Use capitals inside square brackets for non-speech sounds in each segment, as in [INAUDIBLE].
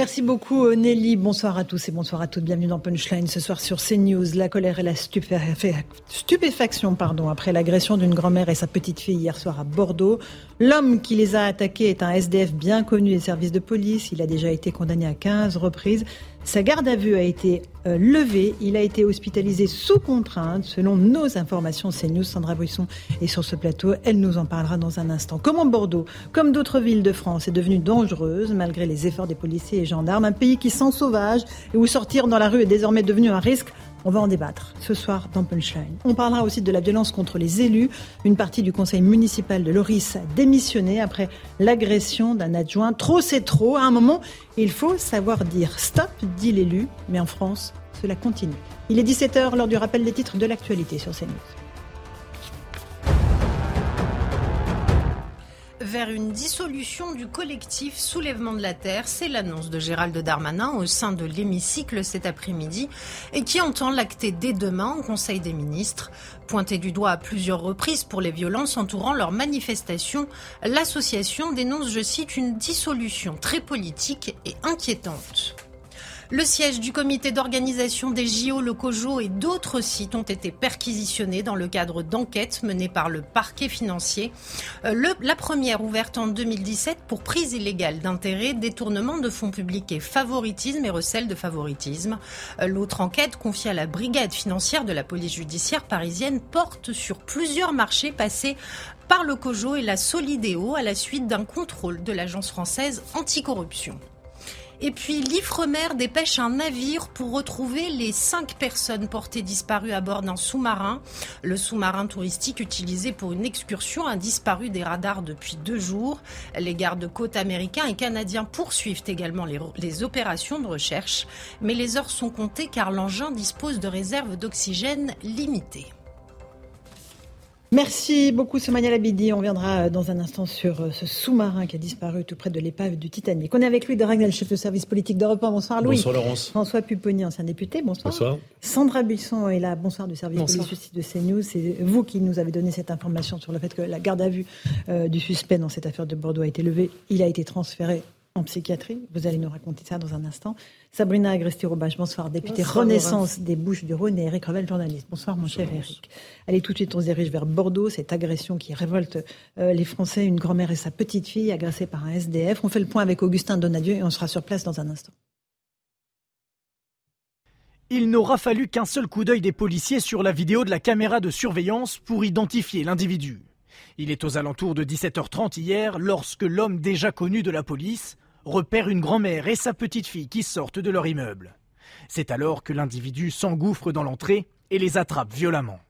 Merci beaucoup euh, Nelly. Bonsoir à tous et bonsoir à toutes. Bienvenue dans Punchline ce soir sur CNews. La colère et la stupéfaction pardon, après l'agression d'une grand-mère et sa petite-fille hier soir à Bordeaux. L'homme qui les a attaqués est un SDF bien connu des services de police. Il a déjà été condamné à 15 reprises. Sa garde à vue a été euh, levée. Il a été hospitalisé sous contrainte, selon nos informations. CNews, Sandra Buisson est sur ce plateau. Elle nous en parlera dans un instant. Comment Bordeaux, comme d'autres villes de France, est devenue dangereuse malgré les efforts des policiers et gendarmes? Un pays qui sent sauvage et où sortir dans la rue est désormais devenu un risque on va en débattre ce soir dans Punchline. On parlera aussi de la violence contre les élus. Une partie du conseil municipal de Loris a démissionné après l'agression d'un adjoint. Trop, c'est trop. À un moment, il faut savoir dire stop, dit l'élu. Mais en France, cela continue. Il est 17h lors du rappel des titres de l'actualité sur CNews. Vers une dissolution du collectif Soulèvement de la Terre. C'est l'annonce de Gérald Darmanin au sein de l'hémicycle cet après-midi et qui entend l'acter dès demain au Conseil des ministres. Pointé du doigt à plusieurs reprises pour les violences entourant leur manifestation, l'association dénonce, je cite, une dissolution très politique et inquiétante. Le siège du comité d'organisation des JO, le COJO et d'autres sites ont été perquisitionnés dans le cadre d'enquêtes menées par le parquet financier. Euh, la première ouverte en 2017 pour prise illégale d'intérêt, détournement de fonds publics et favoritisme et recel de favoritisme. Euh, l'autre enquête confiée à la brigade financière de la police judiciaire parisienne porte sur plusieurs marchés passés par le COJO et la Solidéo à la suite d'un contrôle de l'agence française anticorruption. Et puis l'Ifremer dépêche un navire pour retrouver les cinq personnes portées disparues à bord d'un sous-marin. Le sous-marin touristique utilisé pour une excursion a disparu des radars depuis deux jours. Les gardes-côtes américains et canadiens poursuivent également les, les opérations de recherche. Mais les heures sont comptées car l'engin dispose de réserves d'oxygène limitées. Merci beaucoup, Soumania Labidi. On viendra euh, dans un instant sur euh, ce sous-marin qui a disparu tout près de l'épave du Titanic. On est avec Louis de Ragnel, chef de service politique d'Europe 1. Bonsoir, Louis. Bonsoir, Laurence. François Pupponi, ancien député. Bonsoir. Bonsoir. Sandra Buisson est là. Bonsoir du service police justice de CNews. C'est vous qui nous avez donné cette information sur le fait que la garde à vue euh, du suspect dans cette affaire de Bordeaux a été levée. Il a été transféré en psychiatrie. Vous allez nous raconter ça dans un instant. Sabrina Agresti-Roubache, bonsoir, députée Renaissance des Bouches-du-Rhône et Eric Revel, journaliste. Bonsoir, mon cher Eric. Allez, tout de suite, on se dirige vers Bordeaux, cette agression qui révolte euh, les Français, une grand-mère et sa petite-fille agressées par un SDF. On fait le point avec Augustin Donadieu et on sera sur place dans un instant. Il n'aura fallu qu'un seul coup d'œil des policiers sur la vidéo de la caméra de surveillance pour identifier l'individu. Il est aux alentours de 17h30 hier lorsque l'homme déjà connu de la police repère une grand-mère et sa petite-fille qui sortent de leur immeuble. C'est alors que l'individu s'engouffre dans l'entrée et les attrape violemment.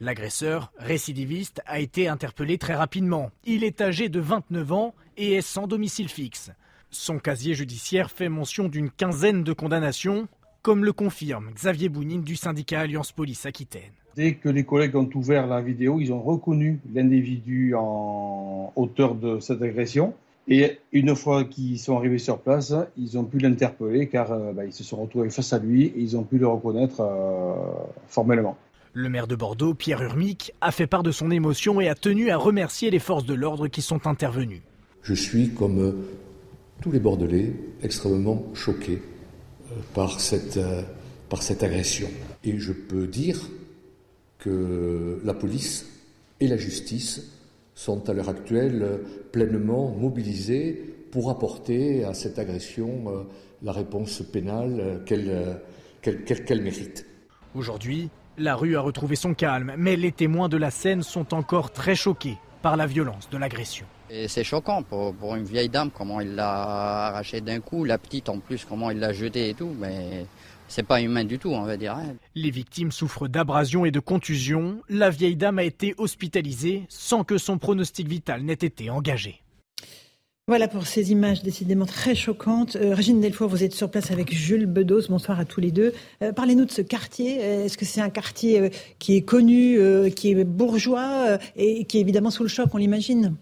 L'agresseur, récidiviste, a été interpellé très rapidement. Il est âgé de 29 ans et est sans domicile fixe. Son casier judiciaire fait mention d'une quinzaine de condamnations, comme le confirme Xavier Bounine du syndicat Alliance Police Aquitaine. Dès que les collègues ont ouvert la vidéo, ils ont reconnu l'individu en auteur de cette agression. Et une fois qu'ils sont arrivés sur place, ils ont pu l'interpeller car euh, bah, ils se sont retrouvés face à lui et ils ont pu le reconnaître euh, formellement. Le maire de Bordeaux, Pierre Urmic, a fait part de son émotion et a tenu à remercier les forces de l'ordre qui sont intervenues. Je suis, comme euh, tous les Bordelais, extrêmement choqué par cette, par cette agression. Et je peux dire que la police et la justice sont à l'heure actuelle pleinement mobilisés pour apporter à cette agression euh, la réponse pénale euh, euh, qu'elle mérite. Aujourd'hui, la rue a retrouvé son calme, mais les témoins de la scène sont encore très choqués par la violence de l'agression. C'est choquant pour, pour, une vieille dame, comment il l'a arrachée d'un coup, la petite en plus, comment il l'a jetée et tout, mais c'est pas humain du tout, on va dire. Hein. Les victimes souffrent d'abrasions et de contusions. La vieille dame a été hospitalisée sans que son pronostic vital n'ait été engagé. Voilà pour ces images décidément très choquantes. Euh, Régine Delfour, vous êtes sur place avec Jules Bedos. Bonsoir à tous les deux. Euh, parlez-nous de ce quartier. Euh, est-ce que c'est un quartier qui est connu, qui est bourgeois et qui est évidemment sous le choc, on l'imagine?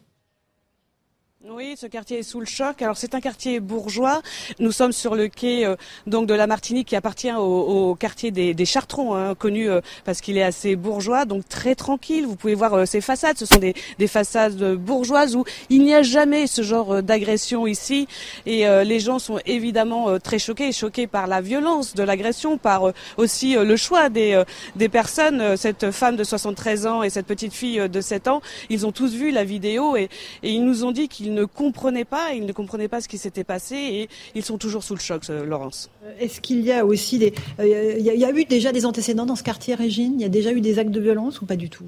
Oui, ce quartier est sous le choc. Alors c'est un quartier bourgeois. Nous sommes sur le quai euh, donc de la Martinique qui appartient au, quartier des, des Chartrons, hein, connu euh, parce qu'il est assez bourgeois, donc très tranquille. Vous pouvez voir euh, ces façades. Ce sont des, des, façades bourgeoises où il n'y a jamais ce genre d'agression ici. Et les gens sont évidemment très choqués, choqués par la violence de l'agression, par aussi le choix des, des personnes. Cette femme de 73 ans et cette petite fille de 7 ans, ils ont tous vu la vidéo et, et ils nous ont dit qu'ils ne comprenaient pas, ils ne comprenaient pas ce qui s'était passé et ils sont toujours sous le choc, euh, Laurence. Euh, est-ce qu'il y a aussi des... Euh, il y, a eu déjà des antécédents dans ce quartier, Régine? Il y a déjà eu des actes de violence ou pas du tout?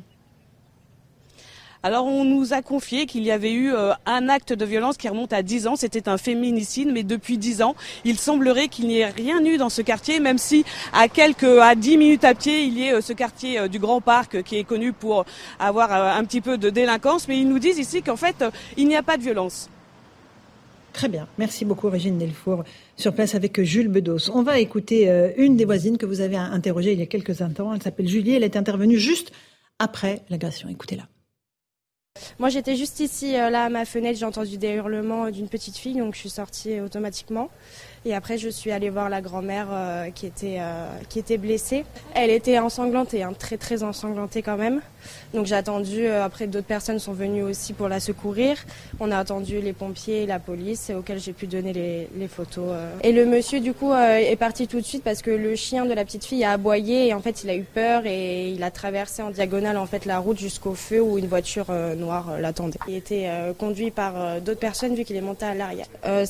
Alors on nous a confié qu'il y avait eu un acte de violence qui remonte à 10 ans, c'était un féminicide, mais depuis 10 ans, il semblerait qu'il n'y ait rien eu dans ce quartier, même si à quelques, à 10 minutes à pied, il y ait ce quartier du Grand Parc qui est connu pour avoir un petit peu de délinquance, mais ils nous disent ici qu'en fait, il n'y a pas de violence. Très bien. Merci beaucoup, Régine Delfour, sur place avec Jules Bedos. On va écouter euh, une des voisines que vous avez interrogée il y a quelques instants. Elle s'appelle Julie. Elle est intervenue juste après l'agression. Écoutez-la. Moi, j'étais juste ici, euh, là, à ma fenêtre. J'ai entendu des hurlements d'une petite fille, donc je suis sortie automatiquement. Et après, je suis allée voir la grand-mère euh, qui, était, euh, qui était blessée. Elle était ensanglantée, hein, très très ensanglantée quand même. Donc j'ai attendu, euh, après d'autres personnes sont venues aussi pour la secourir. On a attendu les pompiers et la police auxquels j'ai pu donner les, les photos. Et le monsieur du coup est parti tout de suite parce que le chien de la petite fille a aboyé et en fait il a eu peur et il a traversé en diagonale en fait la route jusqu'au feu où une voiture l'attendait. Il était conduit par d'autres personnes vu qu'il est monté à l'arrière. Euh,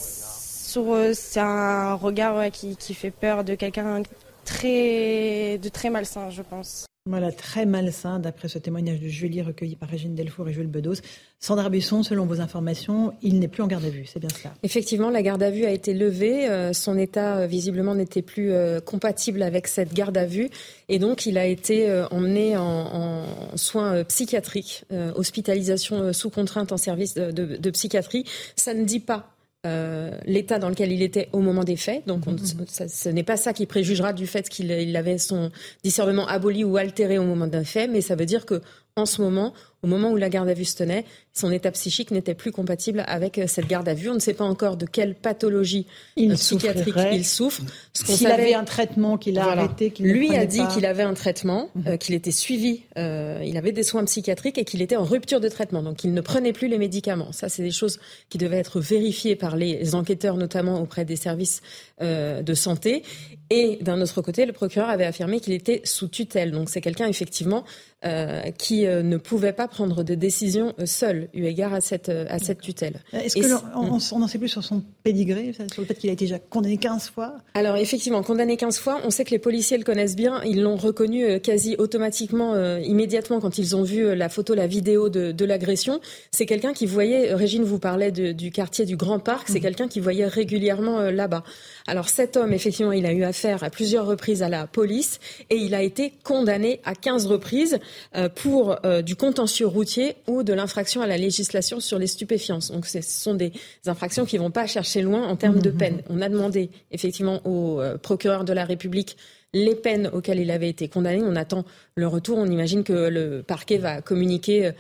c'est un regard qui, qui, fait peur de quelqu'un très, de très malsain, je pense. Voilà, très malsain, d'après ce témoignage de Julie recueilli par Régine Delfour et Jules Bedos. Sandra Busson, selon vos informations, il n'est plus en garde à vue, c'est bien cela Effectivement, la garde à vue a été levée. Euh, son état, euh, visiblement, n'était plus compatible avec cette garde à vue. Et donc, il a été emmené en, soins psychiatriques, hospitalisation sous contrainte en service de, de psychiatrie. Ça ne dit pas euh, l'état dans lequel il était au moment des faits. Donc, mhm. ce n'est pas ça qui préjugera du fait qu'il avait son discernement aboli ou altéré au moment d'un fait, mais ça veut dire que en ce moment, au moment où la garde à vue se tenait, son état psychique n'était plus compatible avec euh, cette garde à vue. On ne sait pas encore de quelle pathologie il euh, psychiatrique il souffre. S'il avait un traitement qu'il a arrêté, qu'il Lui a dit qu'il avait un traitement, mhm. euh, qu'il était suivi, il avait des soins psychiatriques et qu'il était en rupture de traitement. Donc il ne prenait plus les médicaments. Ça, c'est des choses qui devaient être vérifiées par les enquêteurs, notamment auprès des services de santé. Et d'un autre côté, le procureur avait affirmé qu'il était sous tutelle. Donc c'est quelqu'un, effectivement, euh, qui euh, ne pouvait pas prendre de décision euh, seul, eu égard à cette, à cette tutelle. Est-ce qu'on on, en sait plus sur son pédigré, sur le fait qu'il a été déjà condamné 15 fois? Alors effectivement, condamné 15 fois, on sait que les policiers le connaissent bien, ils l'ont reconnu quasi automatiquement, immédiatement quand ils ont vu la photo, la vidéo de, de l'agression. C'est quelqu'un qui voyait, Régine vous parlait du quartier du Grand Parc, c'est mhm. quelqu'un qui voyait régulièrement là-bas. Alors cet homme, effectivement, il a eu affaire à plusieurs reprises à la police et il a été condamné à 15 reprises. Euh, pour euh, du contentieux routier ou de l'infraction à la législation sur les stupéfiants. Donc ce sont des infractions qui ne vont pas chercher loin en termes de mmh, peine. Mmh. On a demandé effectivement au euh, procureur de la République les peines auxquelles il avait été condamné. On attend le retour. On imagine que le parquet va communiquer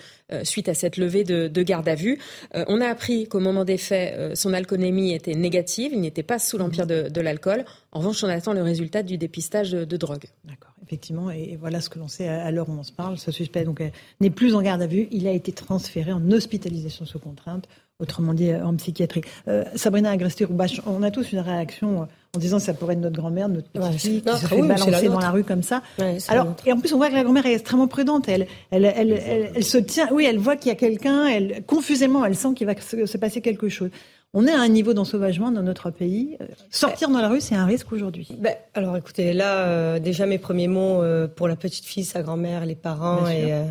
suite à cette levée de, garde à vue. on a appris qu'au moment des faits, son alcoolémie était négative. Il n'était pas sous l'empire de, l'alcool. En revanche, on attend le résultat du dépistage de, drogue. D'accord effectivement, et, voilà ce que l'on sait à, l'heure où on se parle. Ce suspect euh, n'est plus en garde à vue. Il a été transféré en hospitalisation sous contrainte, autrement dit euh, en psychiatrie. Euh, Sabrina Agresti-Roubache, on a tous une réaction en disant que ça pourrait être notre grand-mère, notre petite fille qui se fait balancer dans la rue comme ça. Alors, et en plus, on voit que la grand-mère est extrêmement prudente. Elle, elle, elle, elle, se tient. Oui, elle voit qu'il y a quelqu'un. Elle, confusément, elle sent qu'il va se passer quelque chose. On est à un niveau d'ensauvagement dans notre pays. Sortir dans la rue, c'est un risque aujourd'hui. Ben, alors écoutez, là, euh, déjà mes premiers mots euh, pour la petite fille, sa grand-mère, les parents. et, euh,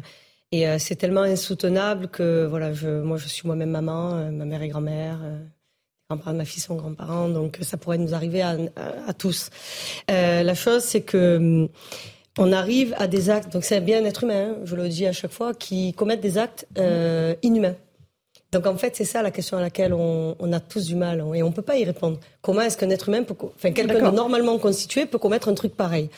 et c'est tellement insoutenable que voilà, je, moi je suis moi-même maman, ma mère est grand-mère. Les grands-parents de ma fille sont grands-parents, donc ça pourrait nous arriver à, tous. la chose, c'est que hum, on arrive à des actes, donc c'est bien un être humain, hein, je le dis à chaque fois, qui commettent des actes inhumains. Donc en fait, c'est ça la question à laquelle on, a tous du mal et on ne peut pas y répondre. Comment est-ce qu'un être humain, peut, enfin quelqu'un de normalement constitué peut commettre un truc pareil?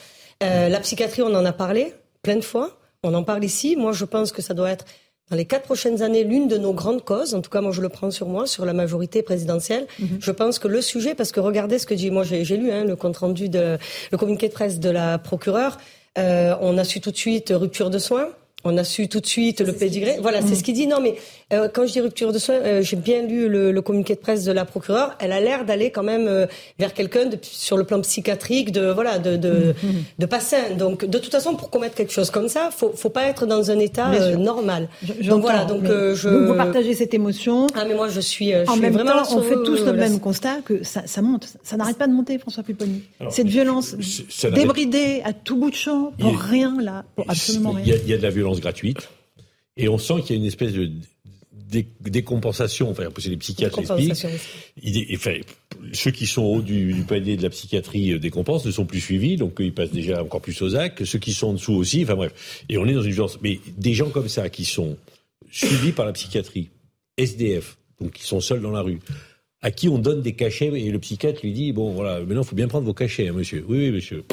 Euh, La psychiatrie, on en a parlé plein de fois, on en parle ici. Moi, je pense que ça doit être dans les quatre prochaines années l'une de nos grandes causes. En tout cas, moi, je le prends sur moi, sur la majorité présidentielle. Mhm. Je pense que le sujet, parce que regardez ce que dit, moi, j'ai lu hein, le compte rendu de le communiqué de presse de la procureure. Euh, on a su tout de suite rupture de soins. On a su tout de suite le pédigré. Voilà, c'est ce qu'il dit. Non, mais euh, quand je dis rupture de soins, euh, j'ai bien lu le, communiqué de presse de la procureure. Elle a l'air d'aller quand même euh, vers quelqu'un sur le plan psychiatrique, de voilà, de de, de pas sain. Donc, de toute façon, pour commettre quelque chose comme ça, faut faut pas être dans un état normal. donc voilà. Donc je. Vous, partagez cette émotion. Ah mais moi je suis. Je en suis même vraiment temps, on fait tous le même constat que ça, ça monte. Ça n'arrête pas de monter, François Pupponi. Cette violence débridée à tout bout de champ pour rien là, pour absolument rien. Il y a de la violence gratuite. Et on sent qu'il y a une espèce de décompensation, enfin, c'est les psychiatres expliquent. enfin, ceux qui sont au haut du, palier de la psychiatrie euh, décompensent, ne sont plus suivis, donc ils passent déjà encore plus aux actes. Ceux qui sont en dessous aussi, enfin bref. Et on est dans une violence. Mais des gens comme ça qui sont suivis par la psychiatrie, SDF, donc qui sont seuls dans la rue, à qui on donne des cachets et le psychiatre lui dit bon voilà maintenant il faut bien prendre vos cachets hein, monsieur oui oui monsieur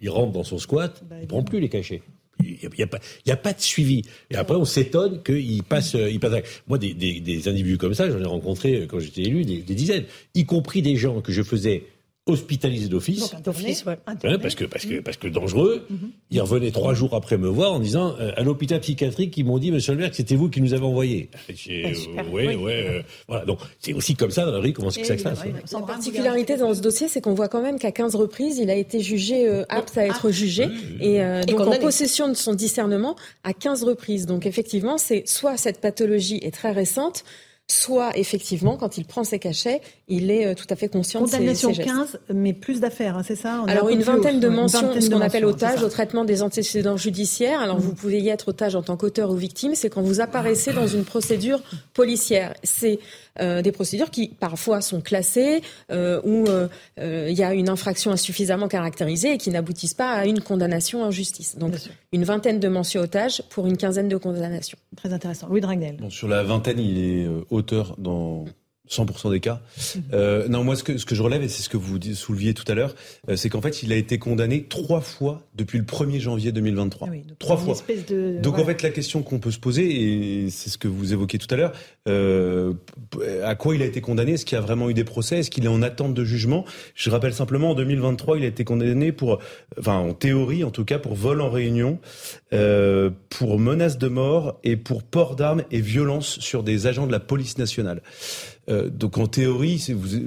il rentre dans son squat il prend plus les cachets il n'y a, pas, a pas de suivi. Et après, on s'étonne qu'il passe, il passe. Moi, des, des, des, individus comme ça, j'en ai rencontré quand j'étais élu des, dizaines, y compris des gens que je faisais hospitalisé d'office. parce que parce que parce que dangereux. Mm Il revenait trois jours après me voir en disant euh, à l'hôpital psychiatrique ils m'ont dit Monsieur le maire que c'était vous qui nous avez envoyé. Euh, oui, oui. Euh, voilà. Donc c'est aussi comme ça dans la rue comment ça se passe. La particularité dans ce dossier, c'est qu'on voit quand même qu'à 15 reprises, il a été jugé apte à être jugé et, donc en possession de son discernement à 15 reprises. Donc effectivement, c'est soit cette pathologie est très récente soit effectivement, quand il prend ses cachets, il est euh, tout à fait conscient de ses, Condamnation 15, mais plus d'affaires, hein, c'est ça Alors une vingtaine de mentions, ce qu'on appelle otage, au traitement des antécédents judiciaires. Alors vous pouvez y être otage en tant qu'auteur ou victime, c'est quand vous apparaissez dans une procédure policière. C'est euh, des procédures qui parfois sont classées euh, où il y a une infraction insuffisamment caractérisée et qui n'aboutissent pas à une condamnation en justice. Donc une vingtaine de mentions otages pour une quinzaine de condamnations. Très intéressant. Louis Dragnel. Bon, sur la vingtaine, il est auteur dans 100% des cas. Euh, non, moi, ce que, ce que je relève, et c'est ce que vous souleviez tout à l'heure, euh, c'est qu'en fait, il a été condamné trois fois depuis le 1er janvier 2023. Ah trois fois. donc, en fait, la question qu'on peut se poser, et c'est ce que vous évoquez tout à l'heure, euh, à quoi il a été condamné? Est-ce qu'il y a vraiment eu des procès? Est-ce qu'il est en attente de jugement? Je rappelle simplement, en 2023, il a été condamné pour, enfin, en théorie, en tout cas, pour vol en réunion, euh, pour menace de mort et pour port d'armes et violence sur des agents de la police nationale. Euh, donc en théorie, vous, euh,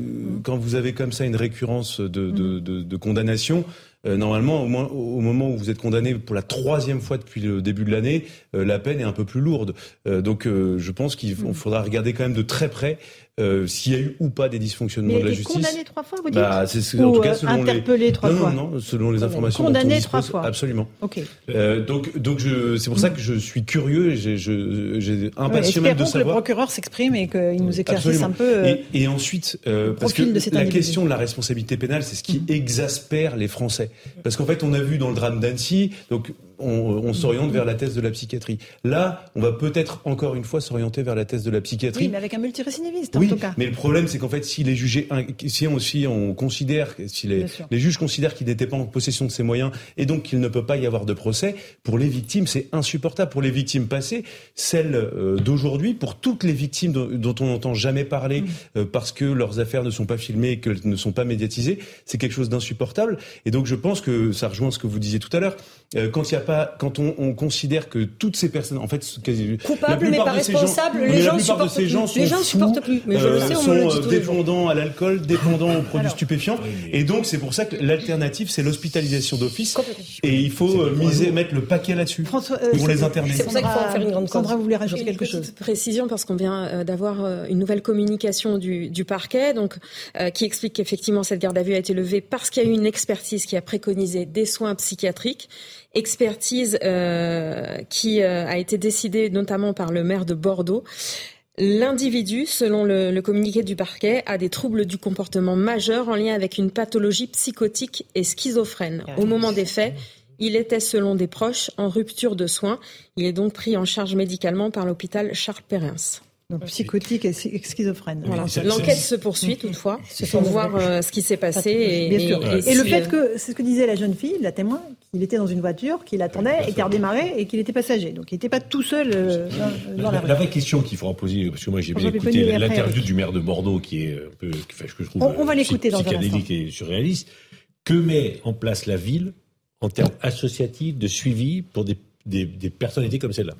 quand vous avez comme ça une récurrence de, de, de, de condamnation, euh, normalement, au, moins, au, moment où vous êtes condamné pour la troisième fois depuis le début de l'année, la peine est un peu plus lourde. donc, je pense qu'il faudra regarder quand même de très près euh, s'il y a eu ou pas des dysfonctionnements de la justice. Condamné trois fois, vous dites bah, c'est, En tout cas, selon interpellé les... trois non, fois. Non, non, selon les informations. Condamné trois fois. Absolument. Ok. Euh, donc, donc je, c'est pour ça que je suis curieux et j'ai, je, j'ai impatient ouais, de savoir. que le procureur s'exprime et qu'il nous éclaircisse un peu. Euh, et, et, ensuite, euh, parce que la question de la responsabilité pénale, c'est ce qui mm. exaspère les Français. Parce qu'en fait, on a vu dans le drame d'Annecy, donc on, s'oriente vers la thèse de la psychiatrie. Là, on va peut-être encore une fois s'orienter vers la thèse de la psychiatrie. Oui, mais avec un multirécidiviste en tout cas. Mais le problème, c'est qu'en fait, s'il est jugé, si on, si on considère, si les, les juges considèrent qu'il n'était pas en possession de ses moyens et donc qu'il ne peut pas y avoir de procès, pour les victimes, c'est insupportable. Pour les victimes passées, celles euh, d'aujourd'hui, pour toutes les victimes dont, on n'entend jamais parler euh, parce que leurs affaires ne sont pas filmées et qu'elles ne sont pas médiatisées, c'est quelque chose d'insupportable. Et donc, je pense que ça rejoint ce que vous disiez tout à l'heure. Euh, quand il y a pas, quand on, on, considère que toutes ces personnes, en fait, quasi, coupables mais pas responsables, les gens supportent plus. Gens les gens ne supportent plus. Mais je le sais, on sont le dit dépendants à l'alcool, dépendants aux produits stupéfiants, et donc c'est pour ça que l'alternative, c'est l'hospitalisation d'office, et il faut euh, miser, mettre le paquet là-dessus pour euh, les interner. C'est pour ça qu'il faut en faire une grande Sandra, vous voulez rajouter quelque chose Précision parce qu'on vient d'avoir une nouvelle communication du, du parquet, donc qui explique qu'effectivement cette garde à vue a été levée parce qu'il y a eu une expertise qui a préconisé des soins psychiatriques expertise euh, qui euh, a été décidée notamment par le maire de Bordeaux. L'individu, selon le, le, communiqué du parquet, a des troubles du comportement majeurs en lien avec une pathologie psychotique et schizophrène. Au moment des faits, il était, selon des proches, en rupture de soins. Il est donc pris en charge médicalement par l'hôpital Charles Perrins. Donc psychotique et schizophrène. L'enquête se poursuit [LAUGHS] toutefois pour voir euh, ce qui s'est passé. Et, et, le fait que, c'est ce que disait la jeune fille, la témoin, il était dans une voiture, qu'il attendait et qui a redémarré et qu'il était passager. Donc il n'était pas tout seul euh, dans, la, rue. La vraie question qu'il faudra poser, parce que moi j'ai bien écouté l'interview du maire de Bordeaux qui est un peu, enfin, que je trouve on, va l'écouter dans psychédélique et surréaliste. Que met en place la ville en termes associatifs de suivi pour des, des, des personnalités comme celle-là?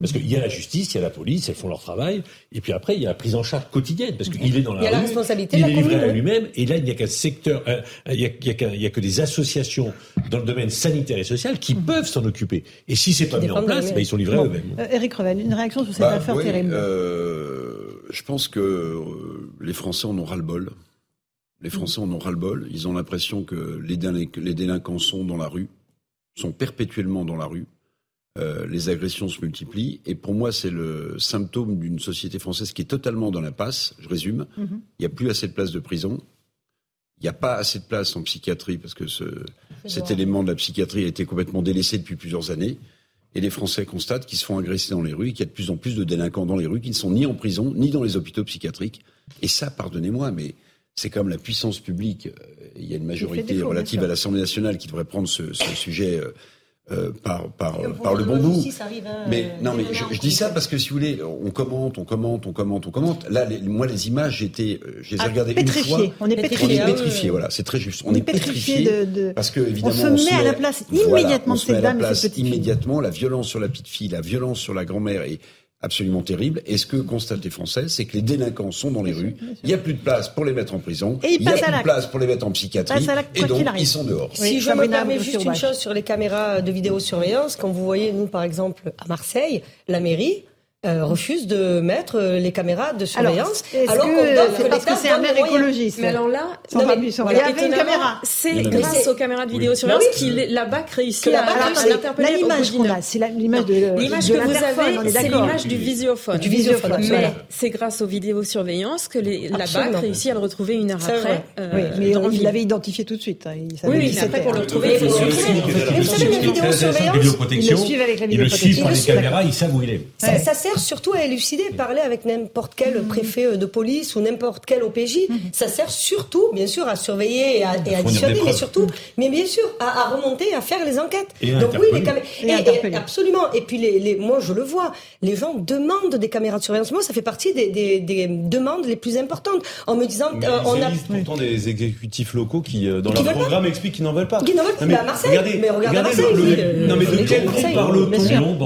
Parce qu'il y a la justice, il y a la police, elles font leur travail, et puis après il y a la prise en charge quotidienne, parce qu'il est dans la, il y a rue, la responsabilité il est livré à lui-même, et là il n'y a qu'un secteur, euh, il, y a, a que des associations dans le domaine sanitaire et social qui mmh. peuvent s'en occuper. Et si c'est pas mis en place, bah, ils sont livrés bon. à eux-mêmes. Euh, Eric Revel, une réaction sur cette bah, affaire oui, terrible. Euh, je pense que euh, les Français en ont ras-le-bol. Les Français en ont ras-le-bol. Ils ont l'impression que les, les délinquants sont dans la rue, sont perpétuellement dans la rue. Euh, les agressions se multiplient. Et pour moi, c'est le symptôme d'une société française qui est totalement dans l'impasse. Je résume. Mm -hmm. Il n'y a plus assez de places de prison. Il n'y a pas assez de places en psychiatrie parce que ce, cet élément de la psychiatrie a été complètement délaissé depuis plusieurs années. Et les Français constatent qu'ils se font agresser dans les rues, qu'il y a de plus en plus de délinquants dans les rues qui ne sont ni en prison, ni dans les hôpitaux psychiatriques. Et ça, pardonnez-moi, mais c'est comme la puissance publique. Il y a une majorité relative à l'Assemblée nationale qui devrait prendre ce, ce sujet euh, par, par, par le bon bout. Hein, mais non, mais je, je, dis ça parce que si vous voulez, on commente, on commente, on commente, on commente. Là, les, moi, les images, j'étais, je les ai ah, regardées pétrifié. une fois. On est pétrifié. On est pétrifié, voilà, c'est très juste. On, on est, pétrifié, pétrifié de, de, parce que évidemment, on se met, à la place immédiatement voilà, de cette dame et cette petite immédiatement, la violence sur la petite fille, la violence sur la grand-mère et absolument terrible. Et ce que constatent les Français, c'est que les délinquants sont dans les rues. Il n'y a plus de place pour les mettre en prison. Et il n'y a plus de place pour les mettre en psychiatrie. Et donc, ils sont dehors. Si je me permets juste une chose sur les caméras de vidéosurveillance, quand vous voyez, nous, par exemple, à Marseille, la mairie, euh, refuse de mettre les caméras de surveillance. Alors, alors que, que parce que c'est un maire écologiste. Mais alors là, non, mais, il y avait une caméra. C'est grâce aux caméras de vidéosurveillance oui. qu'il la BAC réussit à, à l'interpeller. L'image qu'on a, c'est l'image de l'image que vous avez, c'est l'image du visiophone. Du visiophone. Mais c'est grâce aux vidéosurveillance que la BAC réussit à le retrouver une heure après. Oui, mais il l'avait identifié tout de suite. Oui, c'est après pour le retrouver. Vous savez, la vidéosurveillance, ils le suivent avec la vidéoprotection. Ils le suivent par les caméras, ils savent où il est. Ça sert surtout à élucider parler avec n'importe quel préfet de police ou n'importe quel OPJ. Ça sert surtout, bien sûr, à surveiller et à, et à dissuader, mais surtout, mais bien sûr, à, à, remonter, à faire les enquêtes. Et Donc oui, les caméras. Et, et, absolument. Et puis les, les, moi, je le vois. Les gens demandent des caméras de surveillance. Moi, ça fait partie des, des, des demandes les plus importantes. En me disant, mais euh, on a pourtant des exécutifs locaux qui, euh, dans qui leur programme, pas. expliquent qu'ils n'en veulent pas. Qui n'en veulent pas. Mais, à Marseille. Regardez, mais regardez, regardez Marseille. Le, le, non, mais de quel parle-t-on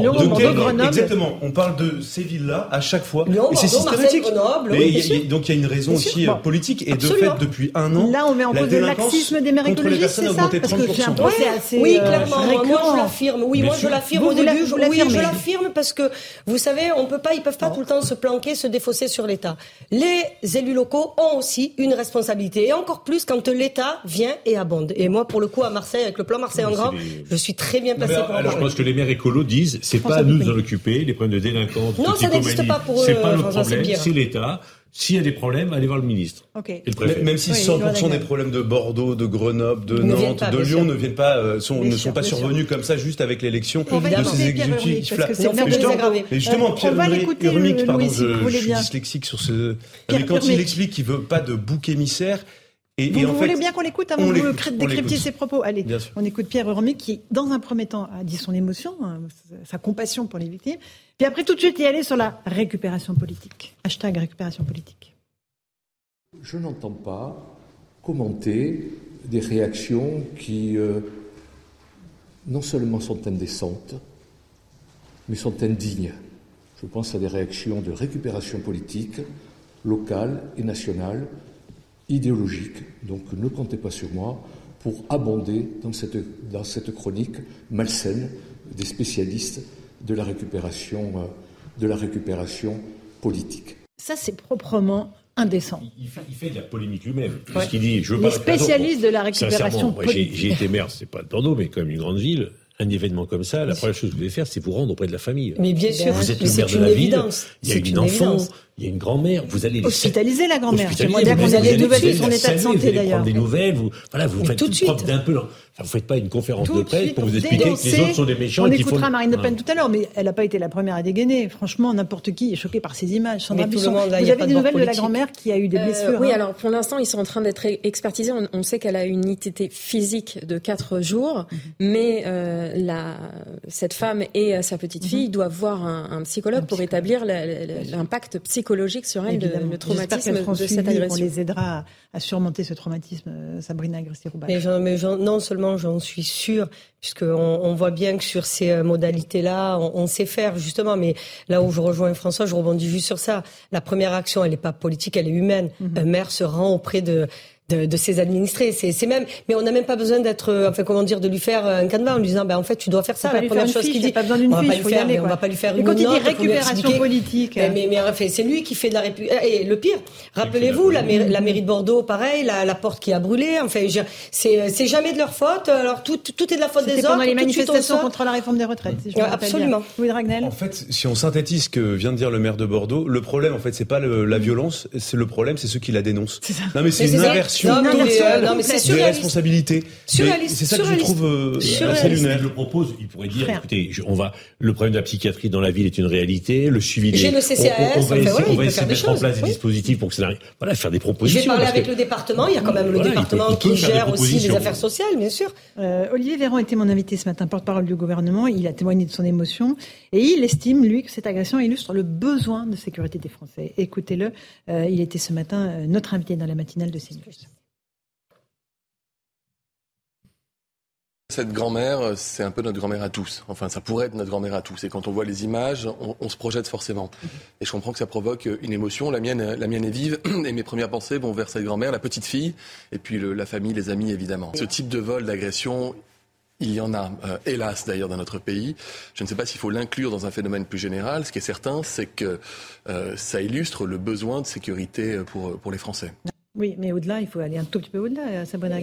De quel Exactement. On parle de ces villes-là à chaque fois. Lyon, et c'est systématique. Grenoble, oui, y a, donc il y a une raison aussi bon. politique et Absolument. de fait depuis un an. Là, on met en cause le laxisme des maires écologistes, c'est ça Parce que j'ai un procès assez Oui, clairement. Euh, moi, je l'affirme. Oui, moi, je l'affirme au début. Oui, je l'affirme parce que vous savez, on peut pas, ils peuvent pas tout le temps se planquer, se défausser sur l'État. Les élus locaux ont aussi une responsabilité et encore plus quand l'État vient et abonde. Et moi, pour le coup, à Marseille, avec le plan Marseille en grand, je suis très bien placé pour Alors, je pense que les maires écolos disent, c'est pas à nous de nous en occuper, les problèmes de délinquance, non, ça n'existe pas pour eux. C'est pas le problème, c'est l'État. S'il y a des problèmes, allez voir le ministre. Okay. Le même si 100% des problèmes de Bordeaux, de Grenoble, de Nantes, pas, de Lyon ne viennent pas, euh, sont, ne sont pas survenus comme ça juste avec l'élection de ces exécutifs. Et justement, Pierre Urmic, pardon, je, je suis dyslexique sur ce. Mais quand il explique qu'il veut pas de bouc émissaire, et, vous, et vous voulez bien qu'on l'écoute avant de décrypter ses propos Allez, on écoute Pierre Urmic qui, dans un premier temps, a dit son émotion, sa compassion pour les victimes. Puis après, tout de suite, y aller sur la récupération politique. Hashtag récupération politique. Je n'entends pas commenter des réactions qui euh, non seulement sont indécentes, mais sont indignes. Je pense à des réactions de récupération politique, locale et nationale, idéologique. Donc ne comptez pas sur moi pour abonder dans cette, dans cette chronique malsaine des spécialistes de la récupération, euh, de la récupération politique. Ça, c'est proprement indécent. Il fait, il fait, de la polémique lui-même. Ouais. qu'il dit, je veux Les spécialistes de la récupération politique. J'ai été maire, c'est pas de Bordeaux, mais quand même une grande ville. Un événement comme ça, la première chose que vous devez faire, c'est vous rendre auprès de la famille. Mais bien sûr, vous êtes le maire de la ville. Il y a une, une enfant, il y a une grand-mère, vous allez hospitaliser la grand-mère. Dire vous des nouvelles de son état de santé d'ailleurs. Prendre des nouvelles, vous, voilà, vous faites tout preuve d'un peu. Enfin, vous faites pas une conférence de presse pour vous expliquer que les autres sont des méchants. On et écoutera font... Marine Le Pen tout à l'heure, mais elle n'a pas été la première à dégainer. Franchement, n'importe qui est choqué par ces images. Sandra mais tout le monde, là, vous avez des de nouvelles de la grand-mère qui a eu des Euh, blessures oui, hein alors pour l'instant, ils sont en train d'être expertisés. On, on sait qu'elle a une ITT physique de 4 jours, Mhm. mais euh, la, cette femme et euh, sa petite fille doivent voir un, un psychologue pour établir l'impact psychologique sur elle, de- Évidemment. le J'espère traumatisme de cette agression. les aidera à, à surmonter ce traumatisme, euh, Sabrina. Mais, mais j'en- non seulement j'en suis sûre, puisqu'on on voit bien que sur ces euh, modalités-là, on, on sait faire justement, mais là où je rejoins François, je rebondis juste sur ça. La première action, elle n'est pas politique, elle est humaine. Un maire se rend auprès de de, de ses administrés. C'est même, mais on n'a même pas besoin d'être, euh, enfin comment dire, de lui faire un canevas en lui disant, ben en fait tu dois faire ça. La lui première chose qu'il dit, pas besoin d'une on va fiche, pas lui faire, aller, mais on va pas lui faire Mais une quand il dit récupération politique, Mais, mais, mais enfin, c'est lui qui fait de la répu- Et le pire, rappelez-vous la, mairie- la mairie de Bordeaux, pareil, la, la porte qui a brûlé. Enfin, je- c'est c'est jamais de leur faute. Alors tout tout est de la faute des autres. pendant les manifestations contre la réforme des retraites. si je me Ouais, rappelle absolument. Louis Dragnel. En fait, si on synthétise ce que vient de dire le maire de Bordeaux, le problème, en fait, c'est pas le- la violence, c'est le problème, c'est ceux qui la dénoncent. Non, mais c'est une ça. Inversion Non, mais, euh, totale non, mais des surréaliste. responsabilités. C'est ça que je trouve euh, assez Surréaliste. lunaire. Il le propose, il pourrait dire, écoutez, je- on va, le problème de la psychiatrie dans la ville est une réalité, le suivi des, J'ai le CCAS, on, on va enfin, essayer, voilà, on va essayer faire de des mettre en choses, place des dispositifs pour que ça arrive. Voilà, faire des Je propositions. vais parler avec que- le département. Il y a quand même le Voilà, il peut- département il peut qui gère aussi les affaires sociales, bien sûr. Euh, Olivier Véran était mon invité ce matin, porte-parole du gouvernement. Il a témoigné de son émotion et il estime, lui, que cette agression illustre le besoin de sécurité des Français. Écoutez-le, euh, il était ce matin euh, notre invité dans la matinale de CNews. Cette grand-mère, euh, c'est un peu notre grand-mère à tous. Enfin, ça pourrait être notre grand-mère à tous. Et quand on voit les images, on, se projette forcément. Et je comprends que ça provoque euh, une émotion. La mienne, euh, la mienne est vive. [CLEARS THROAT] Et mes premières pensées vont vers cette grand-mère, la petite fille, et puis la famille, les amis, évidemment. Ce type de vol, d'agression, il y en a, hélas d'ailleurs, dans notre pays. Je ne sais pas s'il faut l'inclure dans un phénomène plus général. Ce qui est certain, c'est que ça illustre le besoin de sécurité pour les Français. Oui, mais au-delà, il faut aller un tout petit peu au-delà, Sabrina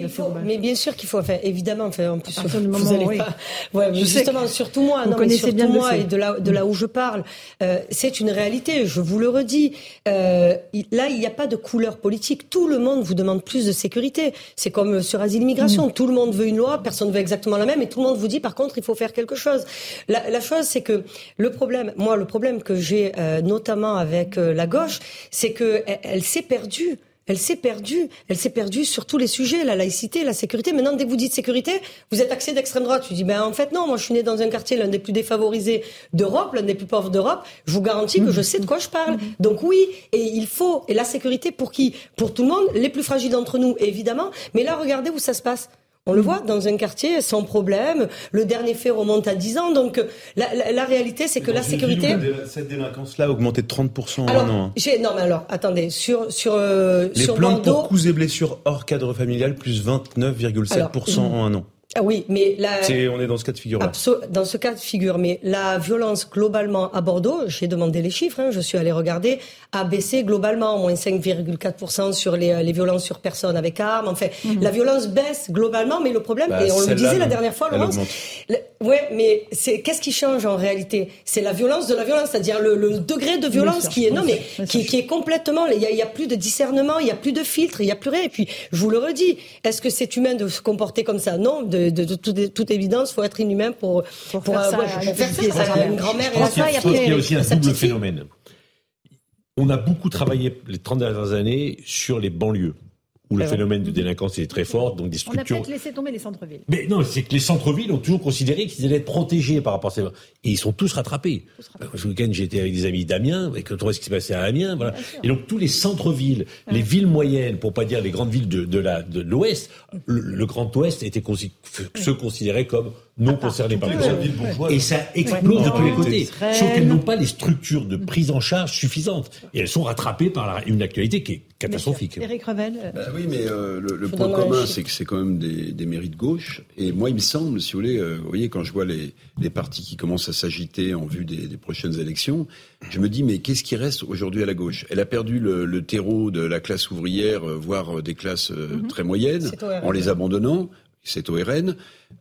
mais bien sûr qu'il faut, enfin, évidemment, enfin, en plus, À partir du vous moment allez où- oui. pas, ouais, sais justement, surtout moi, vous non, connaissez surtout bien moi et de là, de là où je parle, euh, c'est une réalité. Je vous le redis. Euh, là, il n'y a pas de couleur politique. Tout le monde vous demande plus de sécurité. C'est comme euh, sur asile immigration. Tout le monde veut une loi, personne veut exactement la même, et tout le monde vous dit, par contre, il faut faire quelque chose. La, la chose, c'est que le problème, moi, le problème que j'ai, euh, notamment avec euh, la gauche, c'est que elle, elle s'est perdue. Elle s'est perdue. Elle s'est perdue sur tous les sujets, la laïcité, la sécurité. Maintenant, dès que vous dites sécurité, vous êtes axé d'extrême droite. Tu dis, ben en fait non, moi je suis né dans un quartier l'un des plus défavorisés d'Europe, l'un des plus pauvres d'Europe. Je vous garantis que je sais de quoi je parle. Donc oui, et il faut et la sécurité pour qui? Pour tout le monde, les plus fragiles d'entre nous, évidemment. Mais là, regardez où ça se passe. On le voit dans un quartier sans problème. Le dernier fait remonte à 10 ans. Donc la, la- la réalité, c'est que la sécurité. Cette délinquance-là a augmenté de 30% en un an. hein. non mais alors, attendez, sur sur euh, Les sur plaintes Bordeaux. pour coups et blessures hors cadre familial, plus 29,7% en un an. Ah oui, mais la, C'est, on est dans ce cas de figure-là. Abso- dans ce cas de figure, mais la violence globalement à Bordeaux, j'ai demandé les chiffres, hein, je suis allé regarder, a baissé globalement, moins 5,4% sur les, euh, les violences sur personnes avec armes. Enfin, la violence baisse globalement, mais le problème, Bah, et on le disait la dernière fois, Laurence, ouais, mais c'est qu'est-ce qui change en réalité? C'est la violence de la violence, c'est-à-dire le, le degré de violence qui est non, mais qui, qui est complètement. Il y, a, il y a plus de discernement, il y a plus de filtre, il y a plus rien. Et puis, je vous le redis, est-ce que c'est humain de se comporter comme ça? Non, de, de, de toute, toute évidence, faut être inhumain pour pour, faire euh, ça, ouais, faire ça. Une grand-mère Je pense qu'il y a- aussi un double phénomène. On a beaucoup travaillé les 30 dernières années sur les banlieues, où le phénomène de délinquance est très fort, donc des On a structures. peut-être laissé tomber les centres-villes. Mais non, c'est que les centres-villes ont toujours considéré qu'ils allaient être protégés par rapport à ces... Et ils sont tous rattrapés. Euh, Ce week-end, j'étais avec des amis d'Amiens, et quand on voit ce qui se passait à Amiens, voilà. Et donc, tous les centres-villes, les villes moyennes, pour pas dire les grandes villes de, de l'Ouest, le, le Grand Ouest était consi- se considérait comme non concerné par Les bourgeoises. Et ça explose de tous les côtés. Sauf qu'elles n'ont pas les structures de prise en charge suffisantes. Et elles sont rattrapées par la- une actualité qui est catastrophique. Éric Revel. euh, Bah oui, mais euh, le, point commun, c'est que c'est quand même des, des mairies de gauche. Et moi, il me semble, si vous voulez, euh, vous voyez, quand je vois les, les partis qui commencent à s'agiter en vue des, des prochaines élections, je me dis, mais qu'est-ce qui reste aujourd'hui à la gauche? Elle a perdu le, le terreau de la classe ouvrière, voire des classes euh, très moyennes, en les abandonnant. Cette ORN.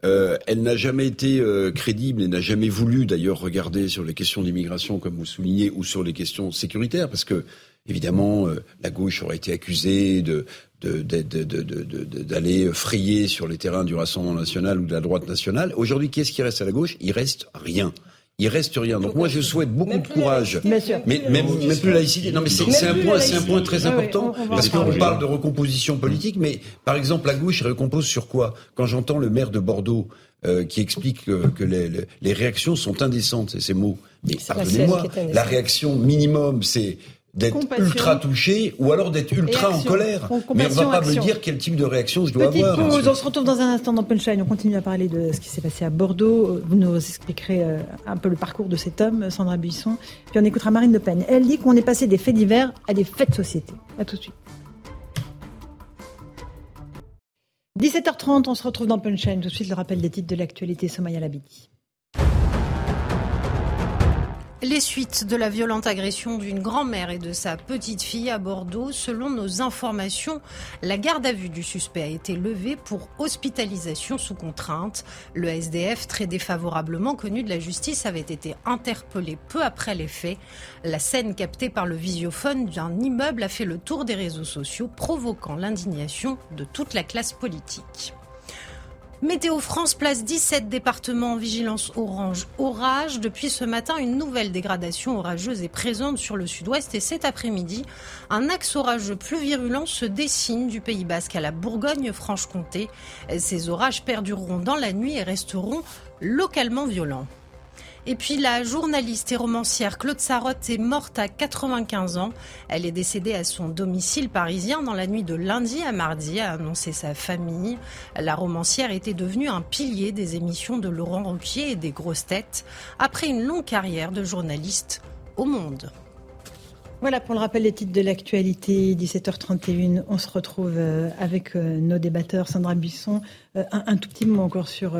Euh, elle n'a jamais été euh, crédible et n'a jamais voulu d'ailleurs regarder sur les questions d'immigration, comme vous soulignez, ou sur les questions sécuritaires, parce que évidemment euh, la gauche aurait été accusée de d'aller frayer sur les terrains du Rassemblement national ou de la droite nationale. Aujourd'hui, qu'est-ce qui reste à la gauche? Il reste rien il reste rien. Donc moi, je souhaite beaucoup de courage. Mais même, même plus laïcité. Non, mais c'est un point, c'est un point très important parce qu'on parle de recomposition politique. Mais par exemple, la gauche recompose sur quoi? Quand j'entends le maire de Bordeaux euh, qui explique que, les, les, réactions sont indécentes, c'est ces mots. Mais pardonnez-moi, la réaction minimum, c'est d'être ultra touché ou alors d'être ultra en colère. Mais on ne va pas me dire quel type de réaction je dois avoir. Pause, on se retrouve dans un instant dans Punchline. On continue à parler de ce qui s'est passé à Bordeaux. Vous nous expliquerez euh, un peu le parcours de cet homme, Sandra Buisson. Puis on écoutera Marine Le Pen. Elle dit qu'on est passé des faits divers à des faits de société. A tout de suite. 17h30, on se retrouve dans Punchline. Tout de suite, le rappel des titres de l'actualité, Somaya Labidi. Les suites de la violente agression d'une grand-mère et de sa petite-fille à Bordeaux, selon nos informations, la garde à vue du suspect a été levée pour hospitalisation sous contrainte. Le SDF, très défavorablement connu de la justice, avait été interpellé peu après les faits. La scène captée par le visiophone d'un immeuble a fait le tour des réseaux sociaux, provoquant l'indignation de toute la classe politique. Météo France place 17 départements en vigilance orange orage. Depuis ce matin, une nouvelle dégradation orageuse est présente sur le sud-ouest et cet après-midi, un axe orageux plus virulent se dessine du Pays Basque à la Bourgogne-Franche-Comté. Ces orages perdureront dans la nuit et resteront localement violents. Et puis la journaliste et romancière Claude Sarotte est morte à 95 ans. Elle est décédée à son domicile parisien dans la nuit de lundi à mardi, a annoncé sa famille. La romancière était devenue un pilier des émissions de Laurent Ruquier et des grosses têtes après une longue carrière de journaliste au monde. Voilà pour le rappel des titres de l'actualité, 17h31. On se retrouve euh, avec euh, nos débatteurs. Sandra Buisson, euh, un, tout petit mot encore sur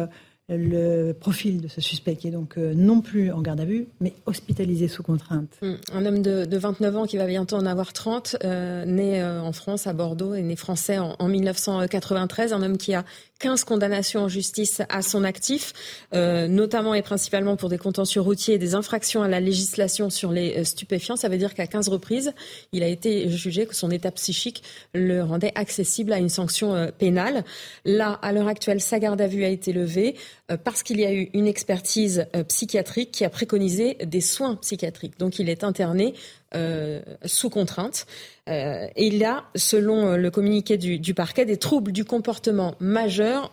le profil de ce suspect qui est donc euh, non plus en garde à vue, mais hospitalisé sous contrainte. Hum, un homme de, 29 ans qui va bientôt en avoir 30, euh, né euh, en France, à Bordeaux, et né français en, en 1993, un homme qui a 15 condamnations en justice à son actif, euh, notamment et principalement pour des contentieux routiers et des infractions à la législation sur les euh, stupéfiants. Ça veut dire qu'à 15 reprises, il a été jugé que son état psychique le rendait accessible à une sanction euh, pénale. Là, à l'heure actuelle, sa garde à vue a été levée parce qu'il y a eu une expertise psychiatrique qui a préconisé des soins psychiatriques. Donc il est interné sous contrainte. Et il a, selon le communiqué du, du parquet, des troubles du comportement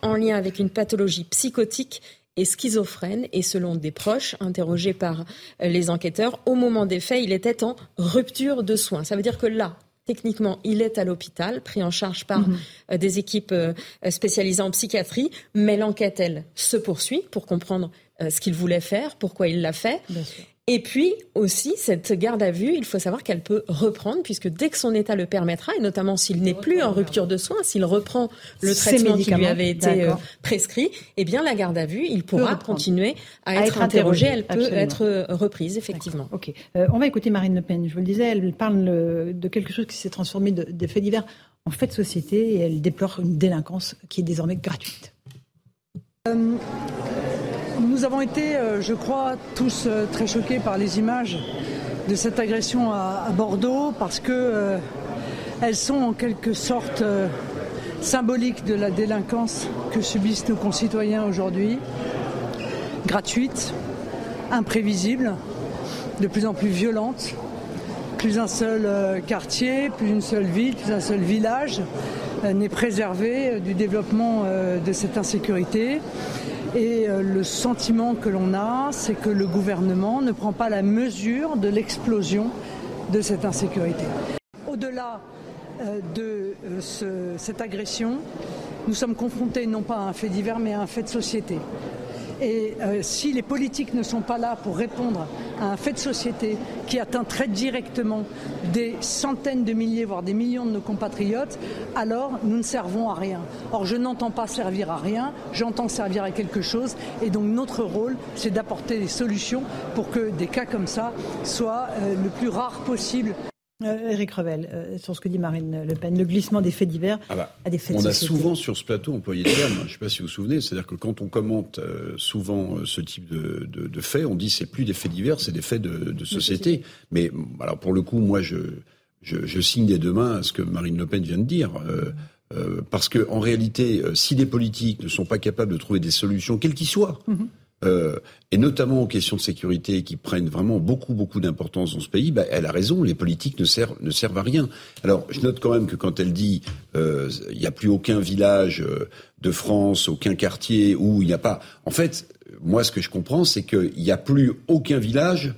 en lien avec une pathologie psychotique et schizophrène. Et selon des proches interrogés par les enquêteurs, au moment des faits, il était en rupture de soins. Ça veut dire que là, Techniquement, il est à l'hôpital, pris en charge par mhm. euh, des équipes spécialisées en psychiatrie, mais l'enquête, elle, se poursuit pour comprendre ce qu'il voulait faire, pourquoi il l'a fait. Et puis aussi, cette garde à vue, il faut savoir qu'elle peut reprendre, puisque dès que son état le permettra, et notamment s'il n'est plus en rupture de soins, s'il reprend le traitement qui lui avait été euh, prescrit, eh bien la garde à vue, il pourra continuer à, être, interrogé, elle peut être euh, reprise, effectivement. Ok. Euh, on va écouter Marine Le Pen. Je vous le disais, elle parle de quelque chose qui s'est transformé de, de faits divers en fait de société, et elle déplore une délinquance qui est désormais gratuite. Nous avons été, euh, je crois, tous euh, très choqués par les images de cette agression à, Bordeaux parce que euh, elles sont en quelque sorte symboliques de la délinquance que subissent nos concitoyens aujourd'hui, gratuite, imprévisible, de plus en plus violente. Plus un seul quartier, plus une seule ville, plus un seul village n'est préservé du développement de cette insécurité. Et euh, le sentiment que l'on a, c'est que le gouvernement ne prend pas la mesure de l'explosion de cette insécurité. Au-delà euh, de euh, cette agression, nous sommes confrontés non pas à un fait divers, mais à un fait de société. Et euh, si les politiques ne sont pas là pour répondre à un fait de société qui atteint très directement des centaines de milliers, voire des millions de nos compatriotes, alors nous ne servons à rien. Or, je n'entends pas servir à rien, j'entends servir à quelque chose. Et donc, notre rôle, c'est d'apporter des solutions pour que des cas comme ça soient euh, le plus rare possible. Eric Revel, sur ce que dit Marine Le Pen, le glissement des faits divers ah bah, à des faits On de a souvent sur ce plateau employé le terme, je ne sais pas si vous vous souvenez, c'est-à-dire que quand on commente souvent ce type de, de, de faits, on dit c'est plus des faits divers, c'est des faits de, de société. Mais alors pour le coup, moi je, je, je signe des deux mains à ce que Marine Le Pen vient de dire. Euh, euh, parce que en réalité, euh, si les politiques ne sont pas capables de trouver des solutions, quelles qu'ils soient, mm -hmm. Euh, et notamment aux questions de sécurité qui prennent vraiment beaucoup beaucoup d'importance dans ce pays, bah, elle a raison. Les politiques ne servent ne servent à rien. Alors, je note quand même que quand elle dit euh, il n'y a plus aucun village de France, aucun quartier où il n'y a pas. En fait, moi, ce que je comprends, c'est qu'il n'y a plus aucun village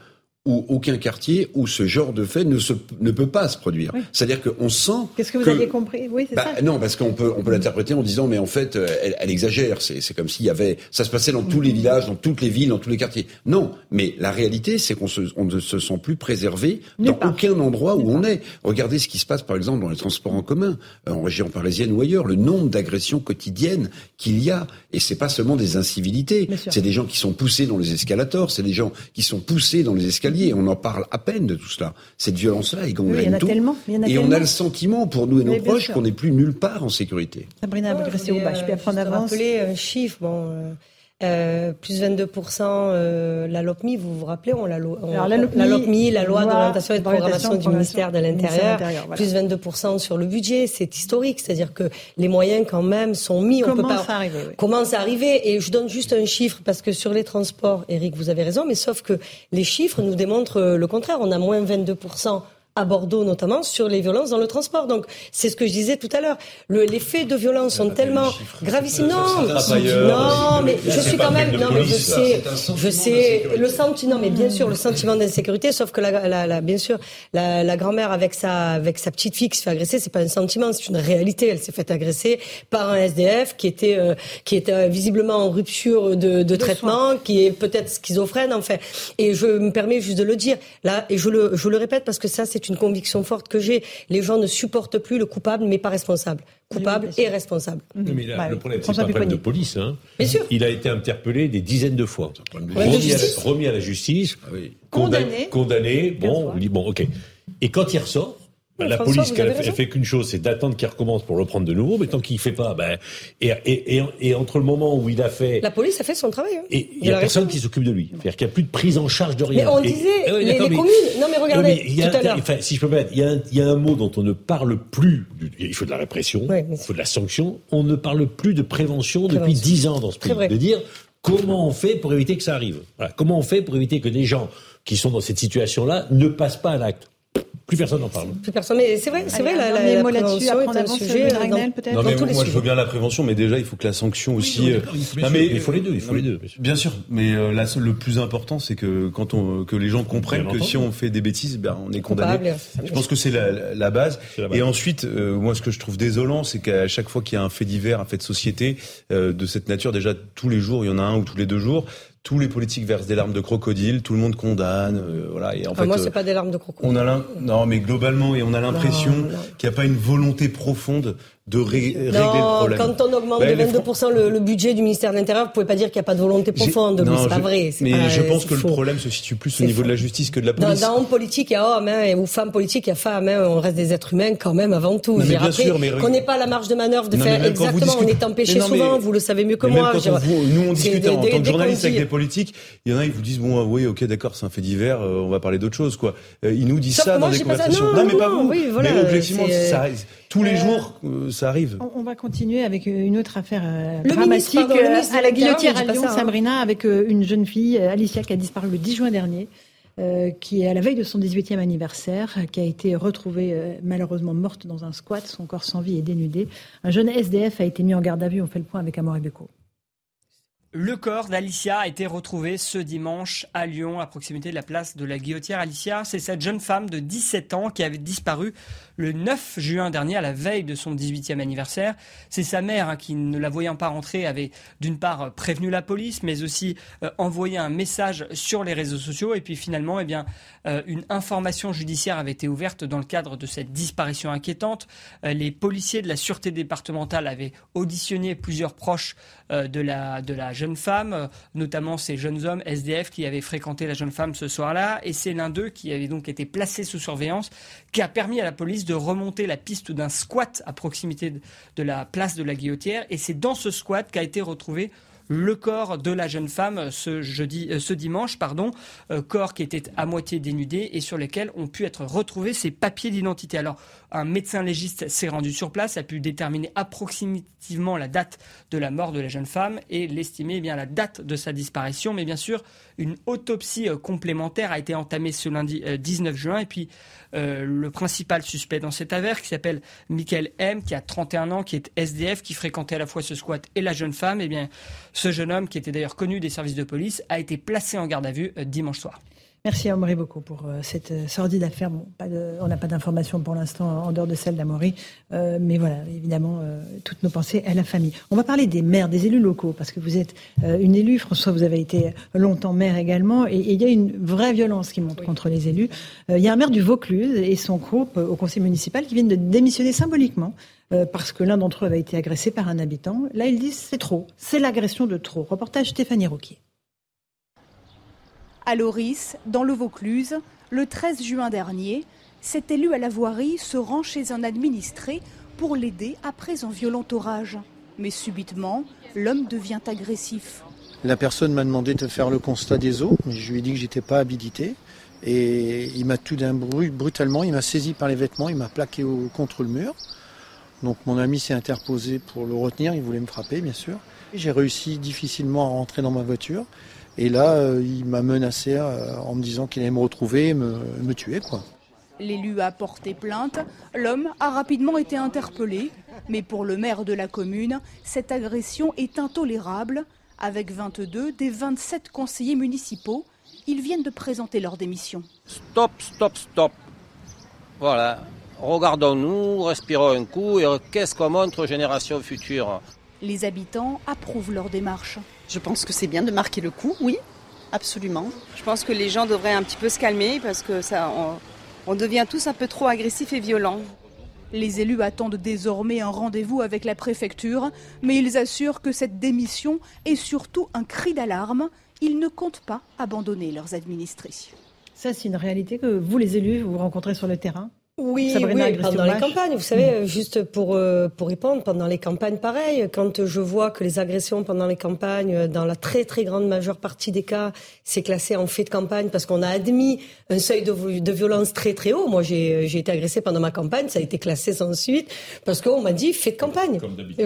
ou aucun quartier où ce genre de fait ne, se, ne peut pas se produire. Oui. C'est-à-dire qu'on sent. Qu'est-ce que vous que, aviez compris? Oui, c'est bah, ça. Non, parce qu'on peut, on peut l'interpréter en disant, mais en fait, elle, elle exagère. C'est comme s'il y avait. Ça se passait dans tous les villages, dans toutes les villes, dans tous les quartiers. Non, mais la réalité, c'est qu'on on ne se sent plus préservé dans pas. aucun endroit où on est. Regardez ce qui se passe, par exemple, dans les transports en commun, en région parisienne ou ailleurs. Le nombre d'agressions quotidiennes qu'il y a. Et c'est pas seulement des incivilités. C'est des gens qui sont poussés dans les escalators. C'est des gens qui sont poussés dans les escaliers. On en parle à peine de tout cela. Cette violence-là, elle gangrène oui, tout. Tellement, y en a et tellement. on a le sentiment, pour nous et nos proches, qu'on n'est plus nulle part en sécurité. Sabrina, vous restez au bas. Je peux prendre avance. rappeler un chiffre. Bon, euh, euh, plus 22% euh, la LOPMI, vous vous rappelez, on la, on, Alors, la, LOPMI, la, LOPMI, la loi d'orientation et de programmation du ministère de l'Intérieur, voilà. plus 22% sur le budget, c'est historique, c'est-à-dire que les moyens quand même sont mis. Comment on peut pas, ça arrive oui. Commence à arriver, et je donne juste un chiffre parce que sur les transports, Eric, vous avez raison, mais sauf que les chiffres nous démontrent le contraire. On a moins 22% à Bordeaux notamment sur les violences dans le transport. Donc c'est ce que je disais tout à l'heure. Le, les faits de violence sont tellement gravissimes. Non, non, mais je suis quand même. Non, mais je sais, je sais le sentiment. Non, mais bien sûr le sentiment d'insécurité. Sauf que la, la, la bien sûr la, la grand-mère avec sa avec sa petite fille qui se fait agresser, c'est pas un sentiment, c'est une réalité. Elle s'est fait agresser par un SDF qui était euh, qui était visiblement en rupture de, de traitement, qui est peut-être schizophrène en fait. Et je me permets juste de le dire là, et je le je le répète parce que ça c'est une conviction forte que j'ai. Les gens ne supportent plus le coupable, mais pas responsable. Coupable oui, et responsable. Non, mais là, bah, le problème, c'est pas un problème de police. Hein. Bien sûr. Il a été interpellé des dizaines de fois. De remis, à la, remis, à la, justice, ah oui. condamné. Condamné. Bon, on dit bon, ok. Et quand il ressort, bah, la François, police, elle, elle fait qu'une chose, c'est d'attendre qu'il recommence pour le prendre de nouveau, mais tant qu'il fait pas, ben, et, et, et, et, entre le moment où il a fait, la police a fait son travail. Hein. Et il y a personne qui s'occupe de lui. C'est-à-dire qu'il n'y a plus de prise en charge de rien. Mais on disait les, les communes. Non mais regardez. mais y a, tout à l'heure. Enfin, si je peux mettre, il y, a un, il y a un mot dont on ne parle plus. Il faut de la répression, ouais, il faut de la sanction. On ne parle plus de prévention, prévention. depuis dix ans dans ce pays. De dire comment on fait pour éviter que ça arrive. Voilà. Comment on fait pour éviter que des gens qui sont dans cette situation-là ne passent pas à l'acte. Plus personne n'en parle. Plus personne. Mais c'est vrai, c'est vrai, la, la, la prévention est un sujet. Dans, peut-être non, mais tous moi, les je sujets. veux bien la prévention, mais déjà, il faut que la sanction aussi. Oui, euh, il, non, mais il faut les deux. Il faut les deux. Bien sûr, mais euh, là, le plus important, c'est que quand on, que les gens comprennent que si on fait des bêtises, ben, on est condamné. Je pense que c'est la, la, base. la base. Et ensuite, euh, moi, ce que je trouve désolant, c'est qu'à chaque fois qu'il y a un fait divers, un fait de société euh, de cette nature, déjà tous les jours, il y en a un ou tous les deux jours tous les politiques versent des larmes de crocodile, tout le monde condamne, euh, voilà. Et en enfin, fait, moi, c'est pas des larmes de crocodile. On a non, mais globalement, et on a l'impression qu'il n'y a pas une volonté profonde de ré non, régler le problème. Quand on augmente Ben, de les 22% le, le, budget du ministère de l'Intérieur, vous pouvez pas dire qu'il n'y a pas de volonté profonde. Non, c'est pas vrai. Mais pas, je pense que faux. le problème se situe plus au niveau faux. de la justice que de la police. Dans, dans homme politique, il y a homme, hein, ou femme politique, il y a femme. Hein, on reste des êtres humains quand même avant tout. Non, mais bien après, sûr, mais... qu'on n'ait pas la marge de manœuvre de non, faire mais exactement. On est empêché Mais mais- souvent. Vous le savez mieux que Mais moi. même je quand veux dire. on vous- nous on discute en tant que journaliste avec des politiques, il y en a ils vous disent bon ah, oui ok d'accord c'est un fait divers, euh, on va parler d'autre chose quoi. Euh, ils nous disent ça dans ça. conversations. Non, mais pas vous. mais objectivement arrive. tous les Euh, jours euh, ça arrive. On, on va continuer avec une autre affaire euh, Le dramatique ministre, pardon, le euh, à la guillotière à Lyon, ça, hein. Sabrina, avec euh, une jeune fille, euh, Alicia, qui a disparu le 10 juin dernier, euh, qui est à la veille de son 18e anniversaire, euh, qui a été retrouvée euh, malheureusement morte dans un squat, son corps sans vie et dénudé. Un jeune SDF a été mis en garde à vue, on fait le point avec Amor Beko. Le corps d'Alicia a été retrouvé ce dimanche à Lyon, à proximité de la place de la Guillotière. Alicia, c'est cette jeune femme de 17 ans qui avait disparu le 9 juin dernier, à la veille de son 18e anniversaire. C'est sa mère hein, qui, ne la voyant pas rentrer, avait d'une part prévenu la police, mais aussi euh, envoyé un message sur les réseaux sociaux. Et puis finalement, eh bien, euh, une information judiciaire avait été ouverte dans le cadre de cette disparition inquiétante. Euh, les policiers de la sûreté départementale avaient auditionné plusieurs proches de, la, de la jeune femme, notamment ces jeunes hommes SDF qui avaient fréquenté la jeune femme ce soir-là. Et c'est l'un d'eux qui avait donc été placé sous surveillance, qui a permis à la police de remonter la piste d'un squat à proximité de la place de la Guillotière. Et c'est dans ce squat qu'a été retrouvé le corps de la jeune femme ce jeudi, euh, ce dimanche, pardon, euh, corps qui était à moitié dénudé et sur lequel ont pu être retrouvés ses papiers d'identité. Alors, un médecin légiste s'est rendu sur place, a pu déterminer approximativement la date de la mort de la jeune femme et l'estimer eh bien la date de sa disparition. Mais bien sûr, une autopsie euh, complémentaire a été entamée ce lundi 19 juin et puis euh, le principal suspect dans cette affaire, qui s'appelle Michael M, qui a 31 ans, qui est SDF, qui fréquentait à la fois ce squat et la jeune femme. Eh bien, ce jeune homme, qui était d'ailleurs connu des services de police, a été placé en garde à vue euh, dimanche soir. Merci à Amaury beaucoup pour euh, cette euh, sordide affaire. on n'a pas d'informations pour l'instant en dehors de celle d'Amaury, euh, mais voilà, évidemment, toutes nos pensées à la famille. On va parler des maires, des élus locaux, parce que vous êtes une élue, François, vous avez été longtemps maire également, et, il y a une vraie violence qui monte contre les élus. il y a un maire du Vaucluse et son groupe au conseil municipal qui viennent de démissionner symboliquement parce que l'un d'entre eux avait été agressé par un habitant. Là, ils disent c'est trop, c'est l'agression de trop. Reportage Stéphanie Rouquier. À Loris, dans le Vaucluse, le 13 juin dernier, cet élu à la voirie se rend chez un administré pour l'aider après un violent orage. Mais subitement, l'homme devient agressif. La personne m'a demandé de faire le constat des eaux, mais je lui ai dit que j'étais pas habilité. Et il m'a tout d'un bruit brutalement, il m'a saisi par les vêtements, il m'a plaqué contre le mur. Donc mon ami s'est interposé pour le retenir, il voulait me frapper bien sûr. J'ai réussi difficilement à rentrer dans ma voiture. Et là, euh, il m'a menacé euh, en me disant qu'il allait me retrouver et me, tuer. Quoi. L'élu a porté plainte. L'homme a rapidement été interpellé. Mais pour le maire de la commune, cette agression est intolérable. Avec 22 des 27 conseillers municipaux, ils viennent de présenter leur démission. Stop, stop, stop. Voilà. Regardons-nous, respirons un coup et qu'est-ce qu'on montre aux générations futures? Les habitants approuvent leur démarche. Je pense que c'est bien de marquer le coup, oui, absolument. Je pense que les gens devraient un petit peu se calmer parce que ça, on, devient tous un peu trop agressifs et violents. Les élus attendent désormais un rendez-vous avec la préfecture, mais ils assurent que cette démission est surtout un cri d'alarme. Ils ne comptent pas abandonner leurs administrés. Ça, c'est une réalité que vous, les élus, vous rencontrez sur le terrain oui, pendant les campagnes. Vous savez, mm. juste pour euh, pour répondre, pendant les campagnes, pareil. Quand je vois que les agressions pendant les campagnes, euh, dans la très très grande majeure partie des cas, c'est classé en fait de campagne parce qu'on a admis un seuil de, de violence très très haut. Moi, j'ai j'ai été agressée pendant ma campagne, ça a été classé sans suite parce qu'on m'a dit fait de campagne,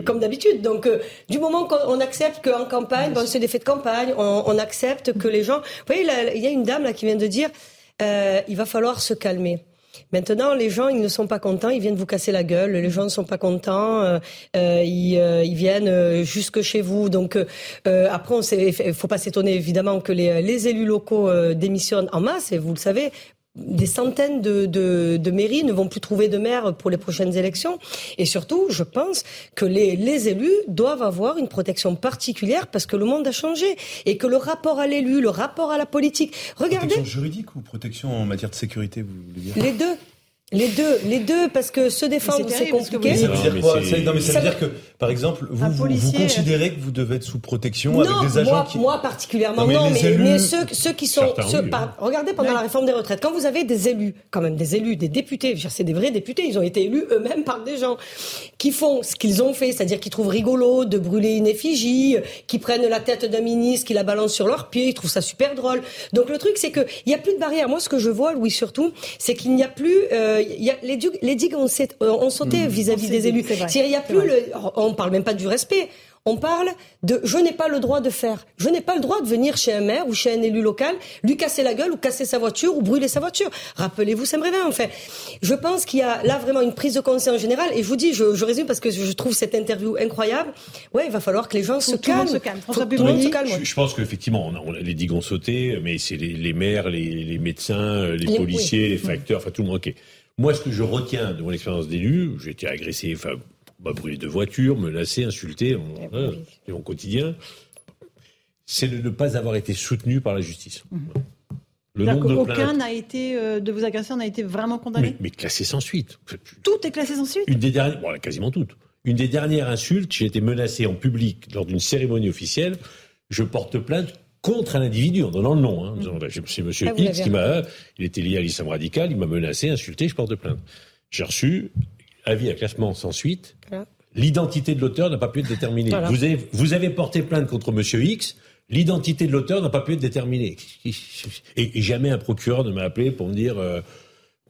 comme d'habitude. Donc, euh, du moment qu'on accepte qu'en campagne, bon, c'est des faits de campagne, on, on, accepte que les gens. Vous voyez, il y a une dame là qui vient de dire, euh, il va falloir se calmer. Maintenant, les gens, ils ne sont pas contents, ils viennent vous casser la gueule. Les gens ne sont pas contents, euh, euh ils, euh, ils, viennent euh, jusque chez vous. Donc, après, il faut pas s'étonner évidemment que les élus locaux démissionnent en masse. Et vous le savez, des centaines de, de, de, mairies ne vont plus trouver de maire pour les prochaines élections. Et surtout, je pense que les, les, élus doivent avoir une protection particulière parce que le monde a changé et que le rapport à l'élu, le rapport à la politique. Regardez. Protection juridique ou protection en matière de sécurité, vous voulez dire? Les deux. Les deux, les deux, parce que se défendre, c'est compliqué. Ça veut dire quoi Non, mais ça, veut dire que, par exemple, vous, vous, considérez que vous devez être sous protection avec des agents moi, qui... moi particulièrement non, mais, mais, ceux, ceux qui sont... Ceux, regardez pendant la réforme des retraites, quand vous avez des élus, quand même des élus, des députés, c'est des vrais députés, ils ont été élus eux-mêmes par des gens qui font ce qu'ils ont fait, c'est-à-dire qu'ils trouvent rigolo de brûler une effigie, qui prennent la tête d'un ministre, qui la balancent sur leurs pieds, ils trouvent ça super drôle. Donc le truc, c'est qu'il n'y a plus de barrière. Moi, ce que je vois, Louis, surtout, c'est qu'il n'y a plus... Euh, y a, les, les digues ont, sauté vis-à-vis des élus. Il y a plus le, on parle même pas du respect. On parle de je n'ai pas le droit de faire. Je n'ai pas le droit de venir chez un maire ou chez un élu local, lui casser la gueule ou casser sa voiture ou brûler sa voiture. Rappelez-vous ça me réveille Enfin, je pense qu'il y a là vraiment une prise de conscience générale. Et je vous dis, je, je résume parce que je trouve cette interview incroyable. Ouais, il va falloir que les gens se calment. Se calme. François tout le monde se calme. Je, je pense qu'effectivement, on, on, les digues ont sauté, mais c'est les, les, maires, les, les médecins, les, les policiers, oui. les facteurs, enfin tout le monde. Ok. Moi, ce que je retiens de mon expérience d'élu, j'ai été agressé, enfin, bah, brûlé de voiture, menacé, insulté, c'est hein, mon quotidien, c'est de ne pas avoir été soutenu par la justice. Mmh. Le nombre de aucun n'a été euh, de vos agresseurs n'a été vraiment condamné. Mais, mais, classé sans suite. Tout est classé sans suite. Une des dernières, bon, quasiment toutes. Une des dernières insultes, j'ai été menacé en public lors d'une cérémonie officielle. Je porte plainte contre un individu en donnant le nom. Hein. C'est Monsieur ah, X qui m'a, il était lié à l'islam radical, il m'a menacé, insulté, je porte plainte. J'ai reçu avis à classement sans suite. L'identité de l'auteur n'a pas pu être déterminée. Voilà. Vous, avez, vous avez porté plainte contre Monsieur X. L'identité de l'auteur n'a pas pu être déterminée. Et, et, jamais un procureur ne m'a appelé pour me dire euh,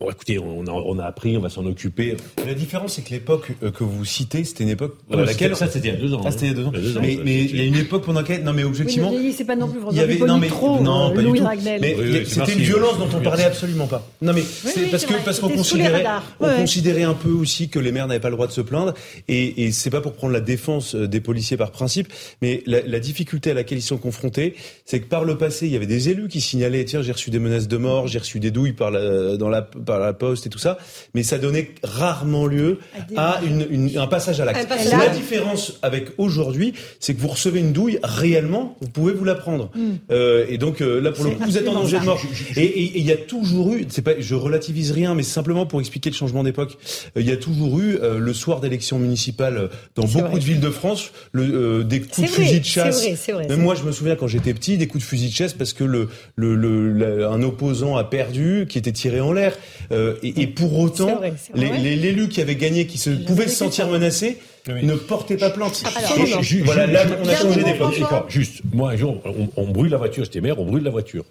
Bon, écoutez, on a, on a, appris, on va s'en occuper. La différence, c'est que l'époque euh, que vous citez, c'était une époque pendant laquelle ça, c'était il y a deux ans. Ah, c'était il y a deux ans. deux ans mais, mais il y a une époque pendant laquelle, non, mais objectivement, oui, c'est pas non plus. Il y avait non, mais trop, non, euh, pas Louis du tout. Ragnel. Mais oui, c'était une violence dont on parlait absolument pas. Non, mais c'est parce que parce qu'on considérait, on considérait un peu aussi que les maires n'avaient pas le droit de se plaindre. Et, et c'est pas pour prendre la défense euh, des policiers par principe, mais la, la difficulté à laquelle ils sont confrontés, c'est que par le passé, il y avait des élus qui signalaient tiens, j'ai reçu des menaces de mort, j'ai reçu des douilles par la, dans la par la poste et tout ça mais ça donnait rarement lieu à une, une, un passage à l'acte. La différence avec aujourd'hui, c'est que vous recevez une douille réellement, vous pouvez vous la prendre. Mm. Euh, et donc euh, là, pour le coup, vous êtes en danger de mort. Et il y a toujours eu, c'est pas, je relativise rien, mais simplement pour expliquer le changement d'époque, euh, il y a toujours eu euh, le soir d'élection municipale dans beaucoup vrai. de villes de France le, euh, des coups de vrai, fusil de chasse. Vrai, vrai, Même moi, je me souviens quand j'étais petit, des coups de fusil de chasse parce que le, le, le, un opposant a perdu, qui était tiré en l'air. Et, et pour autant l'élu qui avait gagné, qui se, pouvait se sentir menacé, oui. ne portait pas plainte. Alors, juste, voilà, là, on a changé d'époque. Juste, moi, un jour, on, on brûle la voiture, j'étais maire, on brûle la voiture.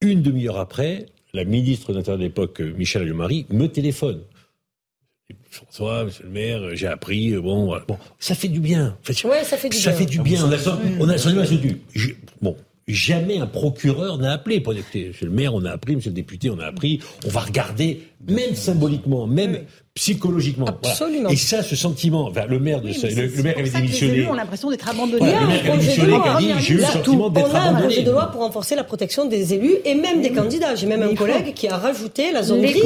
Une demi-heure après, la ministre d'Intérieur de l'époque, Michel Alliot-Marie, me téléphone. François, monsieur le maire, j'ai appris, bon, voilà. bon, ça fait du bien. Ouais, ça fait du ça bien. fait du bien. On a, on a, on a, on a, bon, jamais un procureur n'a appelé. Pour monsieur le maire, on a appris, monsieur le député, on a appris. On va regarder, même symboliquement, même. Psychologiquement. Absolument. Voilà. Et ça, ce sentiment, enfin, le maire de oui, le, le, maire avait démissionné. Les élus ont l'impression d'être abandonnés. Voilà, le maire qui a démissionné, qui a dit, j'ai eu le sentiment d'être abandonné. On a un projet de loi pour renforcer la protection des élus et même des candidats. J'ai même un collègue qui a rajouté la zone grise.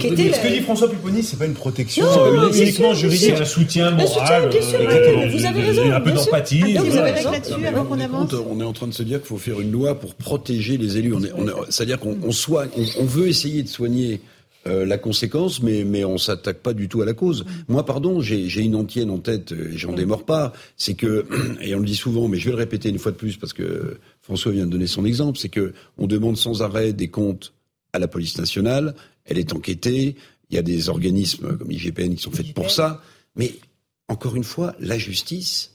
Qui était ce que dit François Pupponi, c'est pas une protection uniquement juridique. C'est un soutien moral. Vous avez raison. Un peu d'empathie. Vous avez raison là-dessus avant qu'on avance. On est en train de se dire qu'il faut faire une loi pour protéger les élus. C'est-à-dire qu'on soigne, on veut essayer de soigner euh, la conséquence, mais, mais on s'attaque pas du tout à la cause. Moi, pardon, j'ai une antienne en tête, et j'en démords pas, c'est que, [CLEARS THROAT] et on le dit souvent, mais je vais le répéter une fois de plus parce que François vient de donner son exemple, c'est que on demande sans arrêt des comptes à la police nationale, elle est enquêtée, il y a des organismes comme IGPN qui sont faits pour ça, mais encore une fois, la justice,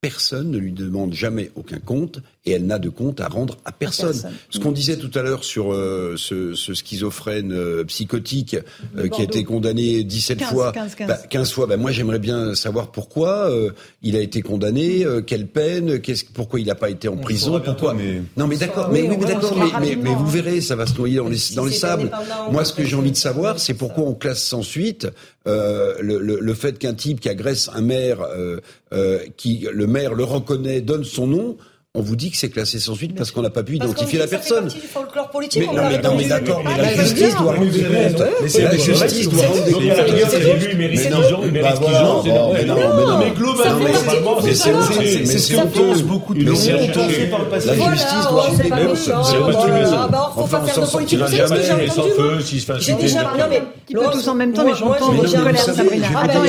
personne ne lui demande jamais aucun compte et elle n'a de compte à rendre à personne. Ce qu'on disait tout à l'heure sur euh, ce, ce, schizophrène euh, psychotique euh, qui a été condamné 17 15, fois, 15, 15. Bah, 15 fois, bah, moi j'aimerais bien savoir pourquoi euh, il a été condamné, euh, quelle peine, qu'est-ce, pourquoi il n'a pas été en On prison, pourquoi. Mais... Non mais d'accord, mais, oui, mais, d'accord, mais, mais, mais, vous verrez, ça va se noyer dans les, si dans les sables. Moi ce que j'ai envie de savoir, c'est pourquoi on classe sans suite euh, le, le, le, fait qu'un type qui agresse un maire, euh, euh, qui le maire le reconnaît, donne son nom, on vous dit que c'est classé sans suite parce qu'on n'a pas pu identifier la personne. Du folklore politique. Mais, non, mais, non, mais d'accord, mais la justice doit rendre des comptes. Mais la justice doit rendre des comptes. Mais non, mais non, mais globalement, c'est ce qu'on pense beaucoup de gens. La justice doit rendre des comptes. Sortira jamais. Mais sans feu, si se fait insulter. Non, mais tous en même temps, mais j'entends Sabrina. Attends,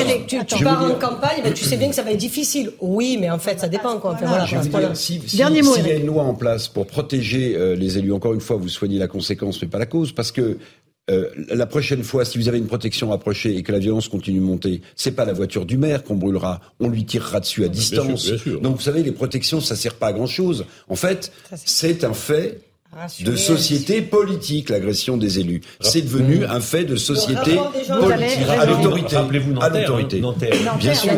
tu pars en campagne, tu sais bien que ça va être difficile. Oui, mais en fait, ça dépend, quoi. Enfin, voilà. Dernier mot. S'il y a une loi en place pour protéger euh, les élus, encore une fois, vous soignez la conséquence, mais pas la cause, parce que euh, la prochaine fois, si vous avez une protection rapprochée et que la violence continue de monter, c'est pas la voiture du maire qu'on brûlera, on lui tirera dessus à distance. Bien sûr, bien sûr. Donc vous savez, les protections, ça sert pas à grand chose. En fait, c'est un fait de société politique, l'agression des élus. C'est devenu mmh. un fait de société politique. À l'autorité. Rappelez-vous l'autorité. Bien sûr.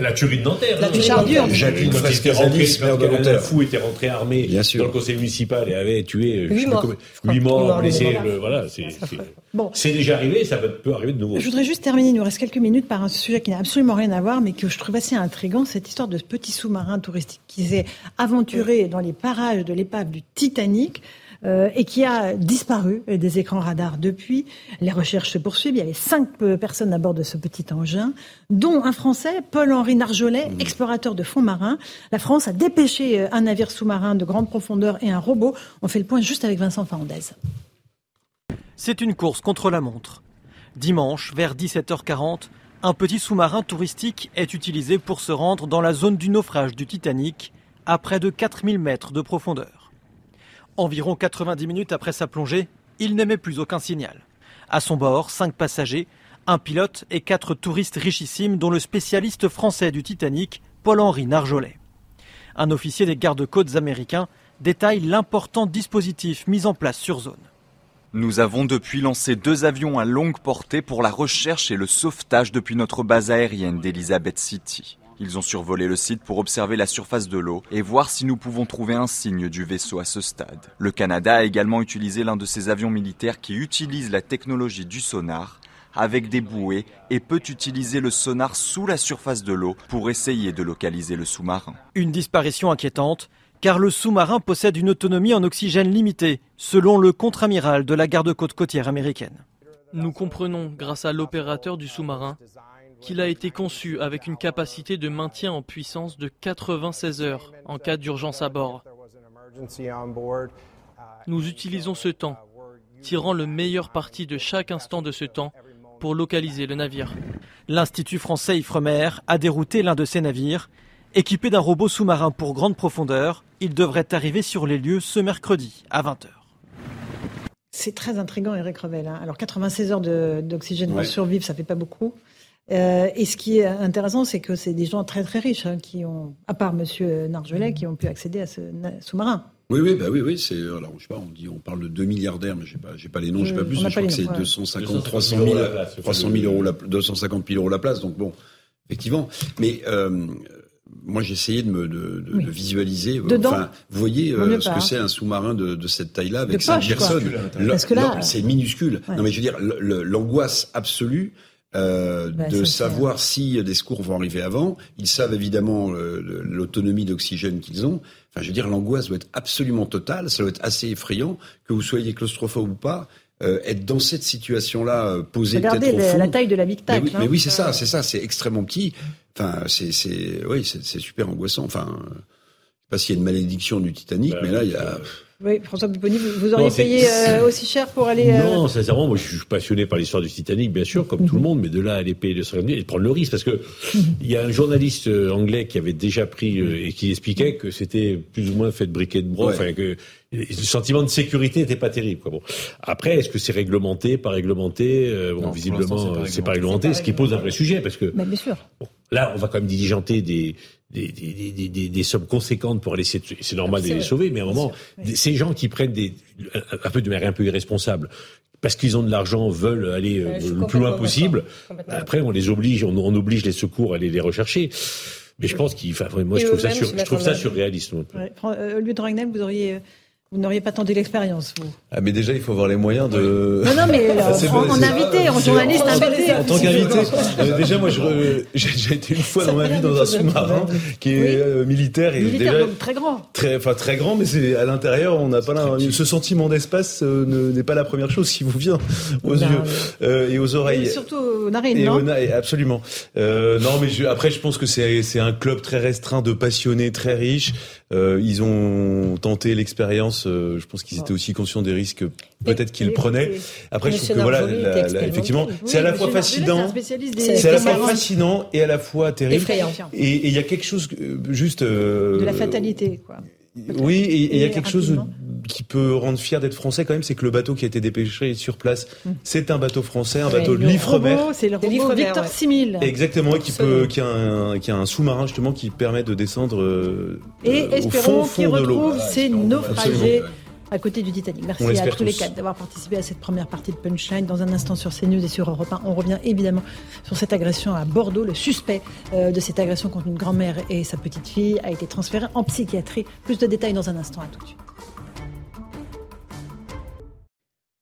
La tuerie de Nanterre. La tuerie de Jacqueline Frescazanis, maire de Nanterre. fou était rentré armé dans le conseil municipal et avait tué 8 morts. 8 morts, blessés. Voilà, [LAUGHS] c'est déjà arrivé, ça peut arriver de nouveau. Je voudrais juste terminer, il nous reste quelques minutes, par un sujet qui n'a absolument rien à voir, mais que je trouve assez intrigant, cette histoire de ce petit sous-marin touristique qui s'est aventuré dans les parages de l'épave du Titanic. Euh, et qui a disparu des écrans radars depuis. Les recherches se poursuivent. Il y avait cinq euh, personnes à bord de ce petit engin, dont un Français, Paul-Henri Narjolet, mmh. explorateur de fonds marins. La France a dépêché euh, un navire sous-marin de grande profondeur et un robot. On fait le point juste avec Vincent Fernandez. C'est une course contre la montre. Dimanche, vers 17h40, un petit sous-marin touristique est utilisé pour se rendre dans la zone du naufrage du Titanic, à près de 4000 mètres de profondeur. Environ 90 minutes après sa plongée, il n'émet plus aucun signal. À son bord, cinq passagers, un pilote et quatre touristes richissimes, dont le spécialiste français du Titanic, Paul-Henri Narjolet. Un officier des gardes-côtes américains détaille l'important dispositif mis en place sur zone. Nous avons depuis lancé deux avions à longue portée pour la recherche et le sauvetage depuis notre base aérienne d'Elizabeth City. Ils ont survolé le site pour observer la surface de l'eau et voir si nous pouvons trouver un signe du vaisseau à ce stade. Le Canada a également utilisé l'un de ses avions militaires qui utilise la technologie du sonar avec des bouées et peut utiliser le sonar sous la surface de l'eau pour essayer de localiser le sous-marin. Une disparition inquiétante car le sous-marin possède une autonomie en oxygène limitée, selon le contre-amiral de la garde-côte côtière américaine. Nous comprenons, grâce à l'opérateur du sous-marin, qu'il a été conçu avec une capacité de maintien en puissance de 96 heures en cas d'urgence à bord. Nous utilisons ce temps, tirant le meilleur parti de chaque instant de ce temps pour localiser le navire. L'Institut français Ifremer a dérouté l'un de ces navires. Équipé d'un robot sous-marin pour grande profondeur, il devrait arriver sur les lieux ce mercredi à 20h. C'est très intriguant, Eric Revel. Hein. Alors, 96 heures d'oxygène pour survivre, ça fait pas beaucoup. Euh, et ce qui est intéressant, c'est que c'est des gens très très riches hein, qui ont, à part Monsieur Nargelet, qui ont pu accéder à ce sous-marin. Oui, oui, bah oui, oui, c'est alors je sais pas, on dit, on parle de 2 milliardaires, mais j'ai pas, j'ai pas les noms, j'ai pas plus, je crois que c'est 250, 300 000, 300 000 euros, la, 250 000 euros la place, donc bon, effectivement. Mais euh, moi, j'ai essayé de me de, de, visualiser. enfin, vous voyez euh, ce que c'est un sous-marin de, de, cette taille-là avec cinq personnes. C'est minuscule. Non, mais je veux dire, l'angoisse absolue euh, bah, de savoir si des secours vont arriver avant. Ils savent évidemment euh, l'autonomie d'oxygène qu'ils ont. Enfin, je veux dire, l'angoisse doit être absolument totale. Ça doit être assez effrayant que vous soyez claustrophobe ou pas. Euh, être dans cette situation-là, euh, posée peut-être au fond. la taille de la Big Mais oui, mais oui c'est ça, c'est ça, c'est extrêmement petit. Enfin, c'est, c'est, oui, c'est super angoissant. Enfin, pas s'il y a une malédiction du Titanic, bah mais là, il y a. Oui, François Pupponi, vous auriez payé euh, aussi cher pour aller. Euh... Non, sincèrement, moi je suis passionné par l'histoire du Titanic, bien sûr, comme tout le monde, mais de là à aller payer le et de prendre le risque, parce que il y a un journaliste euh, anglais qui avait déjà pris euh, et qui expliquait que c'était plus ou moins fait de briquet de broc, enfin que le sentiment de sécurité n'était pas terrible. Quoi. Bon. Après, est-ce que c'est réglementé, pas réglementé Bon, visiblement, c'est pas, réglementé, ce qui pose un vrai sujet, parce que. bien sûr. là, on va quand même diligenter des des, des, des, des, sommes conséquentes pour essayer de, c'est normal de les sauver, mais à un moment, ces gens qui prennent des, un peu de manière un peu irresponsable, parce qu'ils ont de l'argent, veulent aller euh, le plus loin possible. Après, on les oblige, on, on, oblige les secours à aller les rechercher. Mais je pense qu'il, enfin, moi, je trouve, ça, sur, je trouve ça surréaliste. Ouais. Euh, Lieu de vous auriez vous n'auriez pas tenté l'expérience, vous Ah, mais déjà, il faut avoir les moyens de. Non, non, mais [LAUGHS] ah, en, invité, en journaliste invité. En tant qu'invité. [LAUGHS] Euh, déjà, moi, [LAUGHS] j'ai déjà été une fois dans ma vie dans un sous-marin qui est euh, militaire et militaire, déjà donc très grand. Très, enfin très grand, mais c'est à l'intérieur, on n'a pas là, ce sentiment d'espace euh, n'est pas la première chose qui vous vient aux yeux et aux oreilles. Et surtout aux narines, et non Absolument. non, mais je, après, je pense que c'est un club très restreint de passionnés très riches. ils ont tenté l'expérience euh, je pense qu'ils étaient aussi conscients des risques peut-être qu'ils prenaient. Après, je trouve que voilà, effectivement, c'est à la fois fascinant, c'est à la fois fascinant et à la fois terrible. Et il y a quelque chose euh, juste euh, de la fatalité, quoi. Oui, et il y a quelque chose qui peut rendre fier d'être français quand même, c'est que le bateau qui a été dépêché sur place, mm. c'est un bateau français, un bateau de l'Ifremer. C'est le robot Victor 6000. Exactement, qui peut, qui a un, qui a un sous-marin justement qui permet de descendre et euh, au fond, fond de l'eau. ces naufragés à côté du Titanic. Merci à tous, les quatre d'avoir participé à cette première partie de Punchline. Dans un instant sur CNews et sur Europe 1, on revient évidemment sur cette agression à Bordeaux. Le suspect euh, de cette agression contre une grand-mère et sa petite fille a été transféré en psychiatrie. Plus de détails dans un instant. À tout de suite.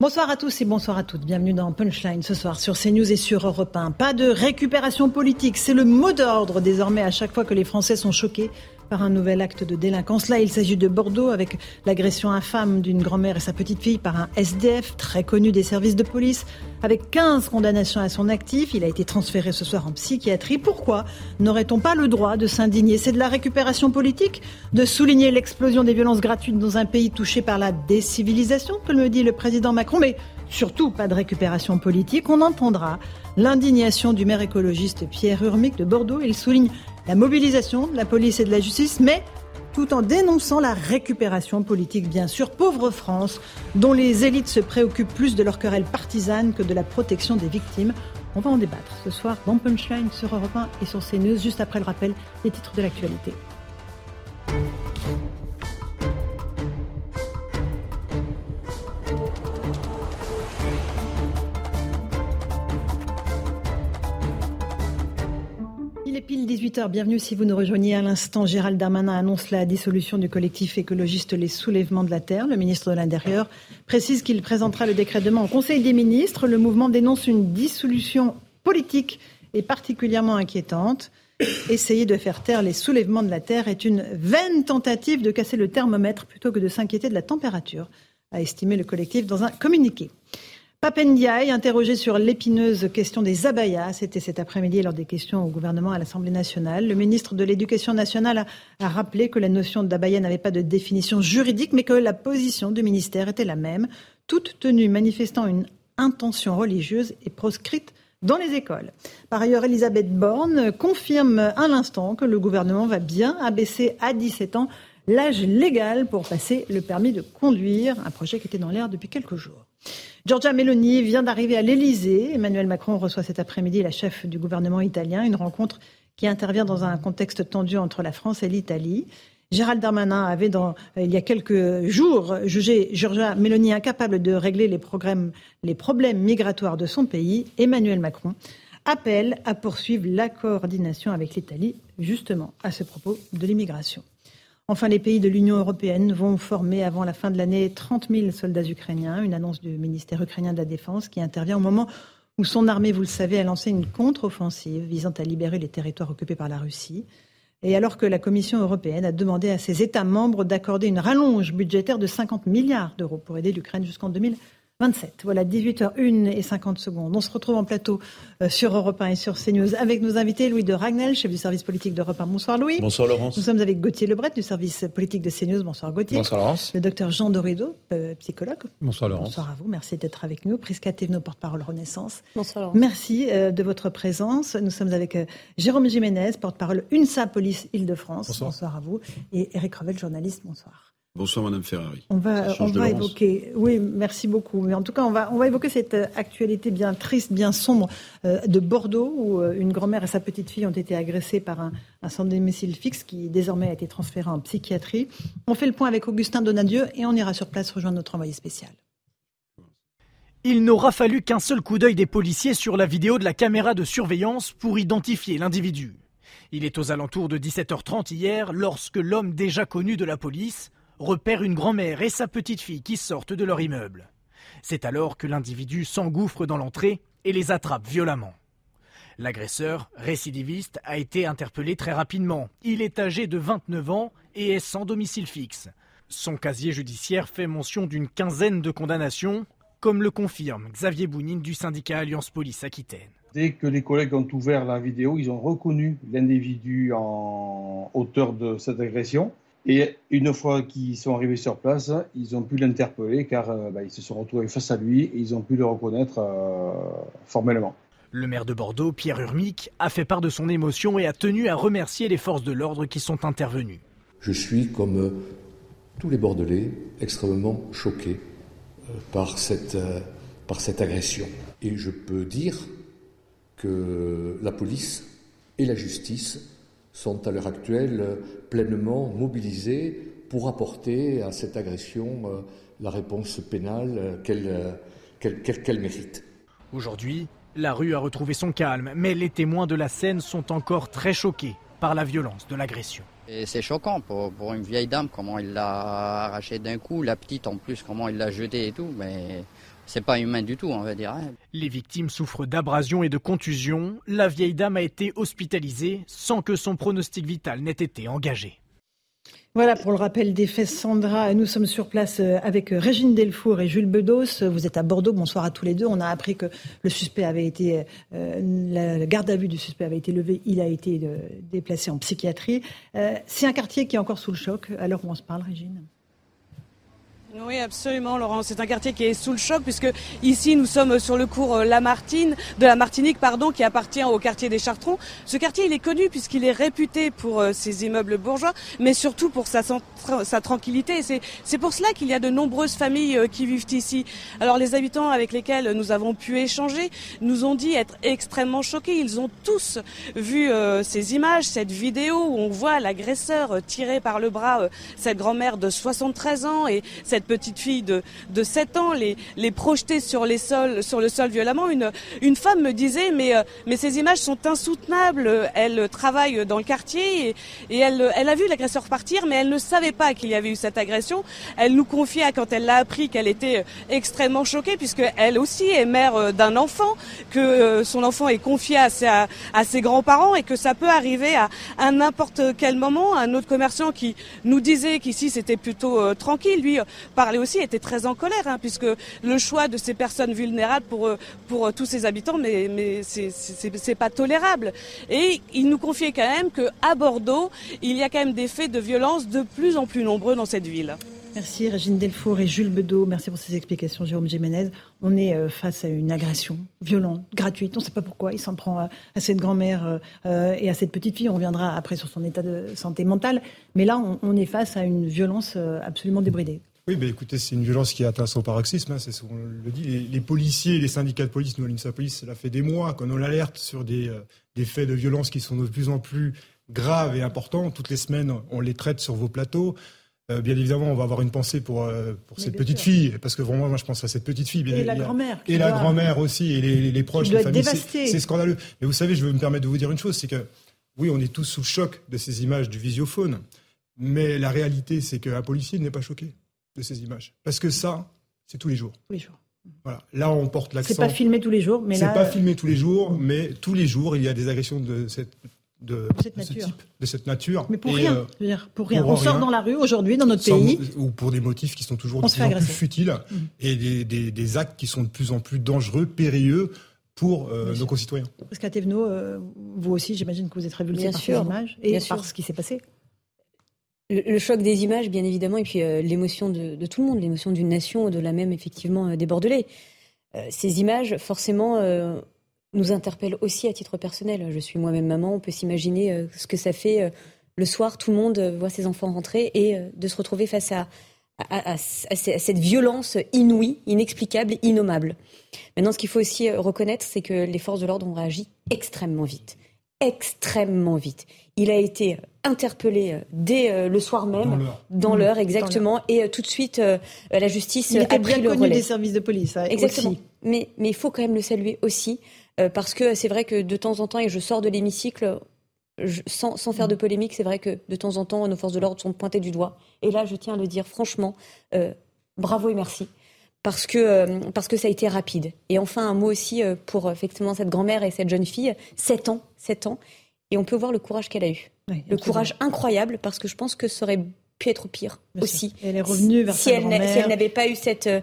Bonsoir à tous et bonsoir à toutes. Bienvenue dans Punchline ce soir sur CNews et sur Europe 1. Pas de récupération politique, c'est le mot d'ordre désormais à chaque fois que les Français sont choqués par un nouvel acte de délinquance. Là, il s'agit de Bordeaux avec l'agression infâme d'une grand-mère et sa petite fille par un SDF très connu des services de police. Avec 15 condamnations à son actif, il a été transféré ce soir en psychiatrie. Pourquoi n'aurait-on pas le droit de s'indigner? C'est de la récupération politique? De souligner l'explosion des violences gratuites dans un pays touché par la décivilisation, comme le dit le président Macron, mais surtout pas de récupération politique. On entendra l'indignation du maire écologiste Pierre Urmic de Bordeaux. Il souligne la mobilisation de la police et de la justice, mais tout en dénonçant la récupération politique, bien sûr. Pauvre France, dont les élites se préoccupent plus de leur querelle partisane que de la protection des victimes. On va en débattre ce soir dans Punchline sur Europe 1 et sur CNews, juste après le rappel des titres de l'actualité. Pile 18h, bienvenue si vous nous rejoignez à l'instant. Gérald Darmanin annonce la dissolution du collectif écologiste Les Soulèvements de la Terre. Le ministre de l'Intérieur précise qu'il présentera le décret demain au Conseil des ministres. Le mouvement dénonce une dissolution politique et particulièrement inquiétante. Essayer de faire taire les soulèvements de la Terre est une vaine tentative de casser le thermomètre plutôt que de s'inquiéter de la température, a estimé le collectif dans un communiqué. Papendiaï, interrogé sur l'épineuse question des abayas, c'était cet après-midi lors des questions au gouvernement à l'Assemblée nationale. Le ministre de l'Éducation nationale a, rappelé que la notion d'abaya n'avait pas de définition juridique, mais que la position du ministère était la même. Toute tenue manifestant une intention religieuse est proscrite dans les écoles. Par ailleurs, Elisabeth Borne confirme à l'instant que le gouvernement va bien abaisser à 17 ans l'âge légal pour passer le permis de conduire, un projet qui était dans l'air depuis quelques jours. Giorgia Meloni vient d'arriver à l'Elysée. Emmanuel Macron reçoit cet après-midi la chef du gouvernement italien, une rencontre qui intervient dans un contexte tendu entre la France et l'Italie. Gérald Darmanin avait, euh, il y a quelques jours, jugé Giorgia Meloni incapable de régler les problèmes migratoires de son pays. Emmanuel Macron appelle à poursuivre la coordination avec l'Italie, justement à ce propos de l'immigration. Enfin, les pays de l'Union européenne vont former avant la fin de l'année 30 000 soldats ukrainiens, une annonce du ministère ukrainien de la Défense qui intervient au moment où son armée, vous le savez, a lancé une contre-offensive visant à libérer les territoires occupés par la Russie. Et alors que la Commission européenne a demandé à ses États membres d'accorder une rallonge budgétaire de 50 milliards d'euros pour aider l'Ukraine jusqu'en 2020. 27. Voilà, 18h01 et 50 secondes. On se retrouve en plateau euh, sur Europe 1 et sur CNews avec nos invités Louis de Ragnel, chef du service politique d'Europe 1. Bonsoir Louis. Bonsoir Laurence. Nous sommes avec Gauthier Lebret du service politique de CNews. Bonsoir Gauthier. Bonsoir Laurence. Le docteur Jean Dorido, euh, psychologue. Bonsoir Laurence. Bonsoir à vous. Merci d'être avec nous. Prisca Thévenot, porte-parole Renaissance. Bonsoir Laurence. Merci euh, de votre présence. Nous sommes avec Jérôme Jiménez, porte-parole UNSA Police Île-de-France. Bonsoir. bonsoir à vous. Et Eric Revel, journaliste. Bonsoir. Bonsoir Madame Ferrari. On va, on va évoquer, oui, merci beaucoup. Mais en tout cas, on va, on va évoquer cette euh, actualité bien triste, bien sombre euh, de Bordeaux, où euh, une grand-mère et sa petite fille ont été agressées par un, un centre de domicile fixe qui désormais a été transféré en psychiatrie. On fait le point avec Augustin Donadieu et on ira sur place rejoindre notre envoyé spécial. Il n'aura fallu qu'un seul coup d'œil des policiers sur la vidéo de la caméra de surveillance pour identifier l'individu. Il est aux alentours de 17h30 hier lorsque l'homme déjà connu de la police repère une grand-mère et sa petite-fille qui sortent de leur immeuble. C'est alors que l'individu s'engouffre dans l'entrée et les attrape violemment. L'agresseur, récidiviste, a été interpellé très rapidement. Il est âgé de 29 ans et est sans domicile fixe. Son casier judiciaire fait mention d'une quinzaine de condamnations, comme le confirme Xavier Bounine du syndicat Alliance Police Aquitaine. Dès que les collègues ont ouvert la vidéo, ils ont reconnu l'individu en auteur de cette agression. Et une fois qu'ils sont arrivés sur place, ils ont pu l'interpeller car euh, bah, ils se sont retrouvés face à lui et ils ont pu le reconnaître euh, formellement. Le maire de Bordeaux, Pierre Urmic, a fait part de son émotion et a tenu à remercier les forces de l'ordre qui sont intervenues. Je suis, comme euh, tous les Bordelais, extrêmement choqué par cette, par cette agression. Et je peux dire que la police et la justice sont à l'heure actuelle pleinement mobilisés pour apporter à cette agression la réponse pénale qu'elle mérite. Aujourd'hui, la rue a retrouvé son calme, mais les témoins de la scène sont encore très choqués par la violence de l'agression. C'est choquant pour, une vieille dame, comment il l'a arraché d'un coup, la petite en plus, comment il l'a jetée et tout, mais c'est pas humain du tout, on va dire. Hein. Les victimes souffrent d'abrasions et de contusions. La vieille dame a été hospitalisée sans que son pronostic vital n'ait été engagé. Voilà pour le rappel des faits, Sandra. Nous sommes sur place euh, avec euh, Régine Delfour et Jules Bedos. Vous êtes à Bordeaux. Bonsoir à tous les deux. On a appris que le suspect avait été, euh, la garde à vue du suspect avait été levée. Il a été déplacé en psychiatrie. C'est un quartier qui est encore sous le choc. À l'heure où on se parle, Régine. Oui, absolument, Laurent. C'est un quartier qui est sous le choc puisque ici nous sommes sur le cours euh, Lamartine, de la Martinique, pardon, qui appartient au quartier des Chartrons. Ce quartier, il est connu puisqu'il est réputé pour euh, ses immeubles bourgeois, mais surtout pour sa, tranquillité. C'est pour cela qu'il y a de nombreuses familles euh, qui vivent ici. Alors les habitants avec lesquels nous avons pu échanger nous ont dit être extrêmement choqués. Ils ont tous vu ces images, cette vidéo où on voit l'agresseur tirer par le bras cette grand-mère de 73 ans et cette petite fille de, de 7 ans, les, projeter sur, le sol violemment. Une, une femme me disait, mais, euh, mais ces images sont insoutenables. Elle travaille dans le quartier et, et elle, elle a vu l'agresseur partir, mais elle ne savait pas qu'il y avait eu cette agression. Elle nous confiait, quand elle l'a appris, qu'elle était extrêmement choquée, puisque elle aussi est mère euh, d'un enfant, que euh, son enfant est confié à ses, à, ses grands-parents et que ça peut arriver à, à n'importe quel moment. Un autre commerçant qui nous disait qu'ici c'était plutôt tranquille, lui parlait aussi, était très en colère, hein, puisque le choix de ces personnes vulnérables pour, euh, pour euh, tous ces habitants, mais, mais c'est pas tolérable. Et il nous confiait quand même qu'à Bordeaux, il y a quand même des faits de violence de plus en plus nombreux dans cette ville. Merci Régine Delfour et Jules Bedeau. Merci pour ces explications, Jérôme Jiménez. On est euh, face à une agression violente, gratuite. On ne sait pas pourquoi. Il s'en prend à, cette grand-mère et à cette petite fille. On reviendra après sur son état de santé mentale. Mais là, on, on est face à une violence absolument débridée. Oui, ben écoutez, c'est une violence qui atteint son paroxysme, hein, c'est ce qu'on le dit. Les, les, policiers, les syndicats de police, nous, à Police, cela fait des mois qu'on l'alerte sur des, euh, des faits de violence qui sont de plus en plus graves et importants. Toutes les semaines, on les traite sur vos plateaux. Euh, bien évidemment, on va avoir une pensée pour, euh, pour cette petite fille, parce que vraiment, moi, je pense à cette petite fille. Bien, et la grand-mère. Et la grand-mère aussi, et les, les proches, les familles. C'est scandaleux. Mais vous savez, je veux me permettre de vous dire une chose, c'est que, oui, on est tous sous le choc de ces images du visiophone, mais la réalité, c'est qu'un policier n'est pas choqué de ces images. Parce que ça, c'est tous les jours. Tous les jours. Voilà. Là, on porte l'accent. C'est pas filmé tous les jours, mais là. C'est pas filmé tous les jours, mais tous les jours, il y a des agressions de cette de, cette de, ce type, de cette nature. Mais pour rien, euh, pour rien. on sort dans la rue aujourd'hui, dans notre pays. Ou pour des motifs qui sont toujours de plus en plus futiles mm. et des, des, des, actes qui sont de plus en plus dangereux, périlleux pour euh, nos concitoyens. Parce qu'à Thévenot, euh, vous aussi, j'imagine que vous êtes révulsé par ces images et par ce qui s'est passé le, choc des images, bien évidemment, et puis euh, l'émotion de, tout le monde, l'émotion d'une nation, de la même, effectivement, euh, des Bordelais. Euh, ces images, forcément, nous interpellent aussi à titre personnel. Je suis moi-même maman, on peut s'imaginer ce que ça fait le soir, tout le monde voit ses enfants rentrer et de se retrouver face à, à, cette violence inouïe, inexplicable, innommable. Maintenant, ce qu'il faut aussi reconnaître, c'est que les forces de l'ordre ont réagi extrêmement vite. Extrêmement vite. Il a été interpellé euh, dès euh, le soir même, dans l'heure mmh. exactement, et euh, tout de suite la justice il était a pris bien connu des services de police. Hein, exactement. Mais mais il faut quand même le saluer aussi parce que c'est vrai que de temps en temps, et je sors de l'hémicycle. sans, sans, faire de mmh. polémique, c'est vrai que de temps en temps, nos forces de l'ordre sont pointées du doigt. Et là, je tiens à le dire franchement, bravo et merci parce que, parce que ça a été rapide. Et enfin, un mot aussi pour effectivement cette grand-mère et cette jeune fille, 7 ans, 7 ans, et on peut voir le courage qu'elle a eu. le courage incroyable, parce que je pense que ça aurait pu être pire aussi. Elle est revenue vers si elle, Si elle n'avait pas eu cette, euh,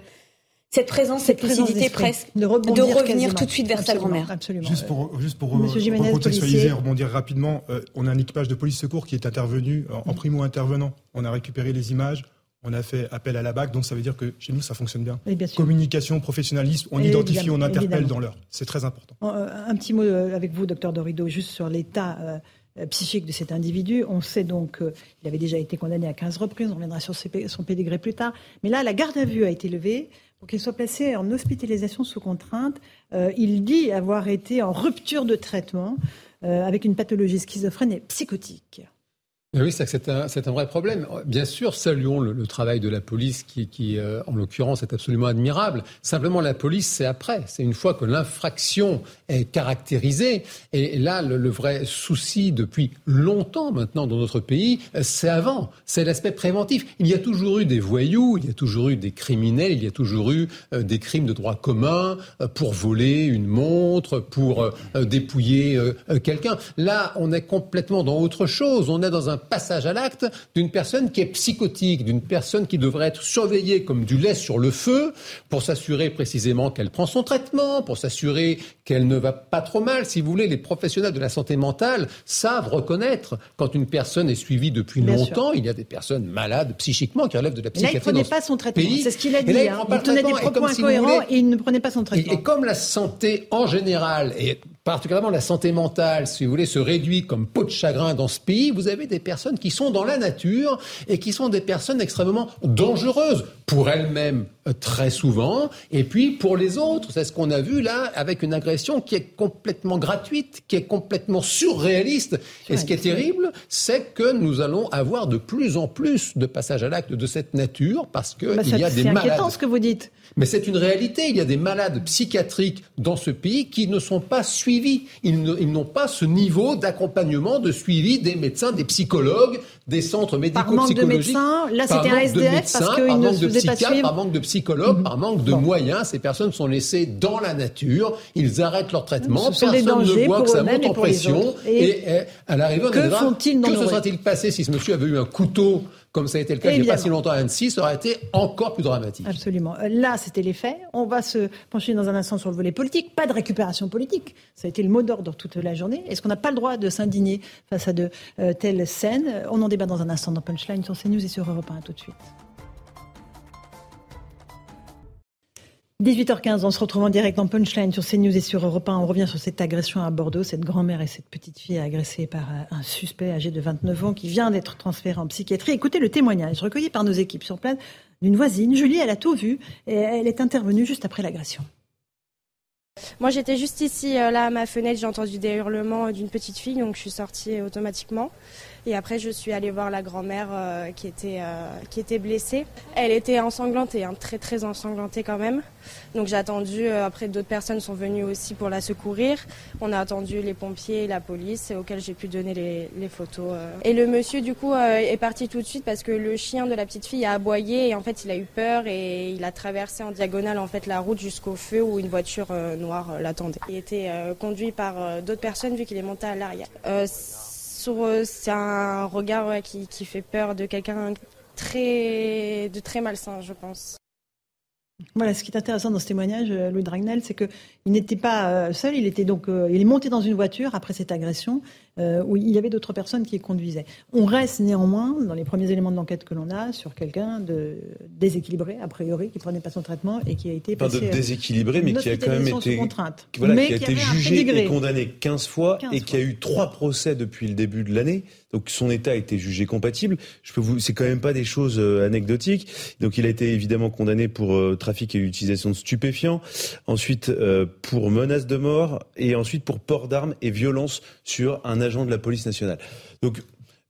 cette présence, cette, lucidité presque, de, revenir tout de suite vers sa grand-mère. Juste pour, juste pour, contextualiser, rebondir rapidement, euh, on a un équipage de police secours qui est intervenu en, primo-intervenant. On a récupéré les images, on a fait appel à la BAC, donc ça veut dire que chez nous, ça fonctionne bien. Communication, professionnalisme, on identifie, on interpelle dans l'heure. C'est très important. Euh, un petit mot euh, avec vous, docteur Dorido, juste sur l'état euh, psychique de cet individu. On sait donc qu'il avait déjà été condamné à 15 reprises, on reviendra sur son pédigré plus tard. Mais là, la garde à vue a été levée pour qu'il soit placé en hospitalisation sous contrainte. il dit avoir été en rupture de traitement avec une pathologie schizophrène et psychotique. Oui, c'est un, vrai problème. Bien sûr, saluons le, travail de la police qui, euh, en l'occurrence, est absolument admirable. Simplement, la police, c'est après. C'est une fois que l'infraction est caractérisée. Et là, le, vrai souci depuis longtemps maintenant dans notre pays, c'est avant. C'est l'aspect préventif. Il y a toujours eu des voyous, il y a toujours eu des criminels, il y a toujours eu euh, des crimes de droit commun euh, pour voler une montre, pour euh, dépouiller euh, quelqu'un. Là, on est complètement dans autre chose. On est dans un passage à l'acte d'une personne qui est psychotique, d'une personne qui devrait être surveillée comme du lait sur le feu pour s'assurer précisément qu'elle prend son traitement, pour s'assurer qu'elle ne va pas trop mal. Si vous voulez, les professionnels de la santé mentale savent reconnaître quand une personne est suivie depuis Bien longtemps. Sûr. Il y a des personnes malades psychiquement qui relèvent de la psychiatrie. Là, il ne prenait pas son traitement. C'est ce qu'il a dit. Là, il, hein. il tenait des propos incohérents et, il ne prenait pas son traitement. Et, et comme la santé en général et particulièrement la santé mentale, si vous voulez, se réduit comme peau de chagrin dans ce pays, vous avez des personnes qui sont dans la nature et qui sont des personnes extrêmement dangereuses pour elles-mêmes euh, très souvent, et puis pour les autres. C'est ce qu'on a vu là avec une agression qui est complètement gratuite, qui est complètement surréaliste. Et ce qui est terrible, c'est que nous allons avoir de plus en plus de passages à l'acte de cette nature parce qu'il bah, y a des malades. C'est inquiétant ce que vous dites. Mais c'est une réalité. Il y a des malades psychiatriques dans ce pays qui ne sont pas suivis. Ils n'ont pas ce niveau d'accompagnement, de suivi des médecins, des psychologues, des centres médico-psychologiques. Par manque de médecins, là c'était un SDF parce qu'ils ne se pas suivre. Par manque de psychologues, mmh. par manque de bon. moyens, ces personnes sont laissées dans la nature, ils arrêtent leur traitement, Ce personne ne voit que ça monte en pression. Et, et, et, à l'arrivée, que font-ils Que se serait-il passé si ce monsieur avait eu un couteau comme ça a été le cas il n'y a pas si longtemps à Annecy, ça aurait été encore plus dramatique. Absolument. Là, c'était les faits. On va se pencher dans un instant sur le volet politique. Pas de récupération politique. Ça a été le mot d'ordre toute la journée. Est-ce qu'on n'a pas le droit de s'indigner face à de euh, telles scènes? On en débat dans un instant dans Punchline sur CNews et sur Europe 1. tout de suite. 18h15, on se retrouve en direct en punchline sur CNews et sur Europe 1. On revient sur cette agression à Bordeaux, cette grand-mère et cette petite fille agressée par un suspect âgé de 29 ans qui vient d'être transféré en psychiatrie. Écoutez le témoignage recueilli par nos équipes sur place d'une voisine. Julie, elle a tout vu et elle est intervenue juste après l'agression. Moi, j'étais juste ici, là, à ma fenêtre. J'ai entendu des hurlements d'une petite fille, donc je suis sortie automatiquement. Et après, je suis allée voir la grand-mère euh, qui, était, euh, qui était blessée. Elle était ensanglantée, hein, très très ensanglantée quand même. Donc j'ai attendu, euh, après d'autres personnes sont venues aussi pour la secourir. On a attendu les pompiers et la police auxquels j'ai pu donner les, les photos. Et le monsieur du coup est parti tout de suite parce que le chien de la petite fille a aboyé et en fait il a eu peur et il a traversé en diagonale en fait la route jusqu'au feu où une voiture noire l'attendait. Il était conduit par d'autres personnes vu qu'il est monté à l'arrière c'est un regard qui, qui, fait peur de quelqu'un très, de très malsain, je pense. Voilà, ce qui est intéressant dans ce témoignage, euh, Louis Dragnel, c'est qu'il n'était pas euh, seul, il était donc, euh, il est monté dans une voiture après cette agression où il y avait d'autres personnes qui conduisaient. On reste néanmoins, dans les premiers éléments de l'enquête que l'on a, sur quelqu'un de déséquilibré, a priori, qui prenait pas son traitement et qui a été passé... Pas de déséquilibré, mais qui a quand même été... Voilà, mais qui a été jugé et condamné 15 fois 15 et qui a eu trois procès depuis le début de l'année. Donc son état a été jugé compatible. Je peux vous, c'est quand même pas des choses anecdotiques. Donc il a été évidemment condamné pour euh, trafic et utilisation de stupéfiants, ensuite euh, pour menace de mort et ensuite pour port d'armes et violence sur un agent de la police nationale. Donc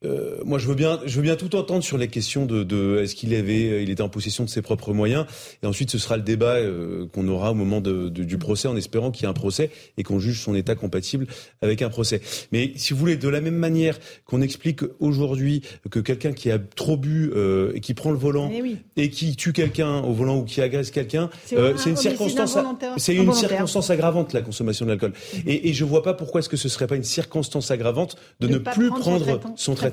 euh, moi, je veux bien, je veux bien tout entendre sur les questions de, de est-ce qu'il avait, il était en possession de ses propres moyens? Et ensuite, ce sera le débat euh, qu'on aura au moment de, de, du procès, en espérant qu'il y ait un procès et qu'on juge son état compatible avec un procès. Mais si vous voulez, de la même manière qu'on explique aujourd'hui que quelqu'un qui a trop bu euh, et qui prend le volant oui. et qui tue quelqu'un au volant ou qui agresse quelqu'un, c'est euh, une circonstance, c'est une circonstance aggravante la consommation de l'alcool. Mmh. Et, et je vois pas pourquoi est-ce que ce serait pas une circonstance aggravante de, de ne plus prendre, prendre son traitement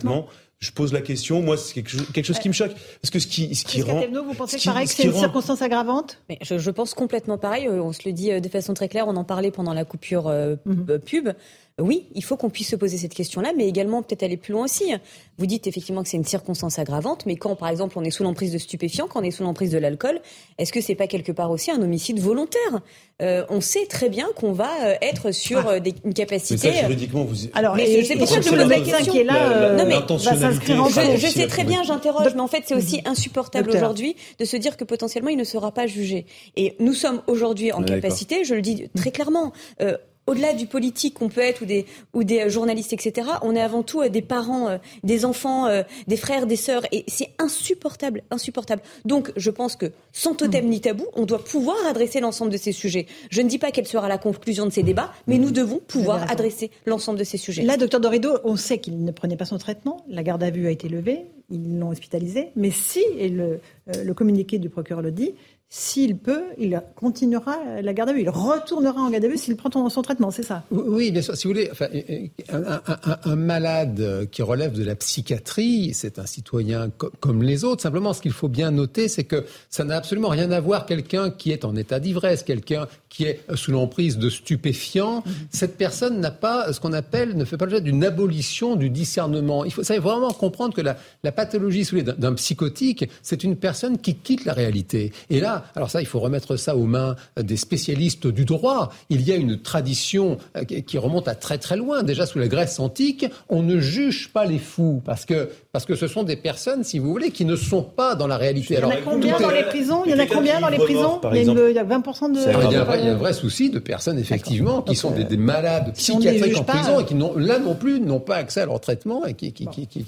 Je pose la question. Moi, c'est quelque, chose qui me choque. Parce que ce qui, ce qui rend. vous pensez que pareil que c'est une rend... circonstance aggravante? Mais je, je, pense complètement pareil. Euh, on se le dit euh, de façon très claire. On en parlait pendant la coupure euh, mm -hmm. pub oui, il faut qu'on puisse se poser cette question-là, mais également peut-être aller plus loin aussi. Vous dites effectivement que c'est une circonstance aggravante, mais quand, par exemple, on est sous l'emprise de stupéfiants, quand on est sous l'emprise de l'alcool, est-ce que c'est pas quelque part aussi un homicide volontaire? Euh, On sait très bien qu'on va euh, être sur ah. des, une capacité. Mais ça, juridiquement, vous. Alors, c'est pour ça que je le médecin qui est là. Euh, non, mais va s'inscrire en je, je sais très bien, j'interroge, mais en fait, c'est aussi insupportable aujourd'hui de se dire que potentiellement il ne sera pas jugé. Et nous sommes aujourd'hui en capacité, je le dis très clairement. Euh, au-delà du politique qu'on peut être ou des, ou des journalistes, etc., on est avant tout des parents, des enfants, des frères, des sœurs. Et c'est insupportable, insupportable. Donc, je pense que sans totem ni tabou, on doit pouvoir adresser l'ensemble de ces sujets. Je ne dis pas quelle sera la conclusion de ces débats, mais nous devons pouvoir adresser l'ensemble de ces sujets. Là, docteur Dorido, on sait qu'il ne prenait pas son traitement. La garde à vue a été levée. Ils l'ont hospitalisé. Mais si, et le, le communiqué du procureur le dit, s'il peut, il continuera la garde à vue. Il retournera en garde à vue s'il prend son traitement, c'est ça? Oui, bien sûr. Si vous voulez, un, malade qui relève de la psychiatrie, c'est un citoyen comme les autres. Simplement, ce qu'il faut bien noter, c'est que ça n'a absolument rien à voir quelqu'un qui est en état d'ivresse, quelqu'un qui est sous l'emprise de stupéfiants. Mhm. Cette personne n'a pas ce qu'on appelle, ne fait pas l'objet d'une abolition du discernement. Il faut, ça, vraiment comprendre que la, la pathologie d'un psychotique, c'est une personne qui quitte la réalité. Et là, alors ça, il faut remettre ça aux mains des spécialistes du droit. Il y a une tradition euh, qui remonte à très très loin. Déjà sous la Grèce antique, on ne juge pas les fous parce que parce que ce sont des personnes, si vous voulez, qui ne sont pas dans la réalité. Il y en a combien dans les prisons? Il y en a combien dans les prisons? Il, y a 20% de. Il y, a un vrai souci de personnes effectivement qui sont des, malades psychiatriques en prison et qui là non plus n'ont pas accès à leur traitement et qui qui, qui,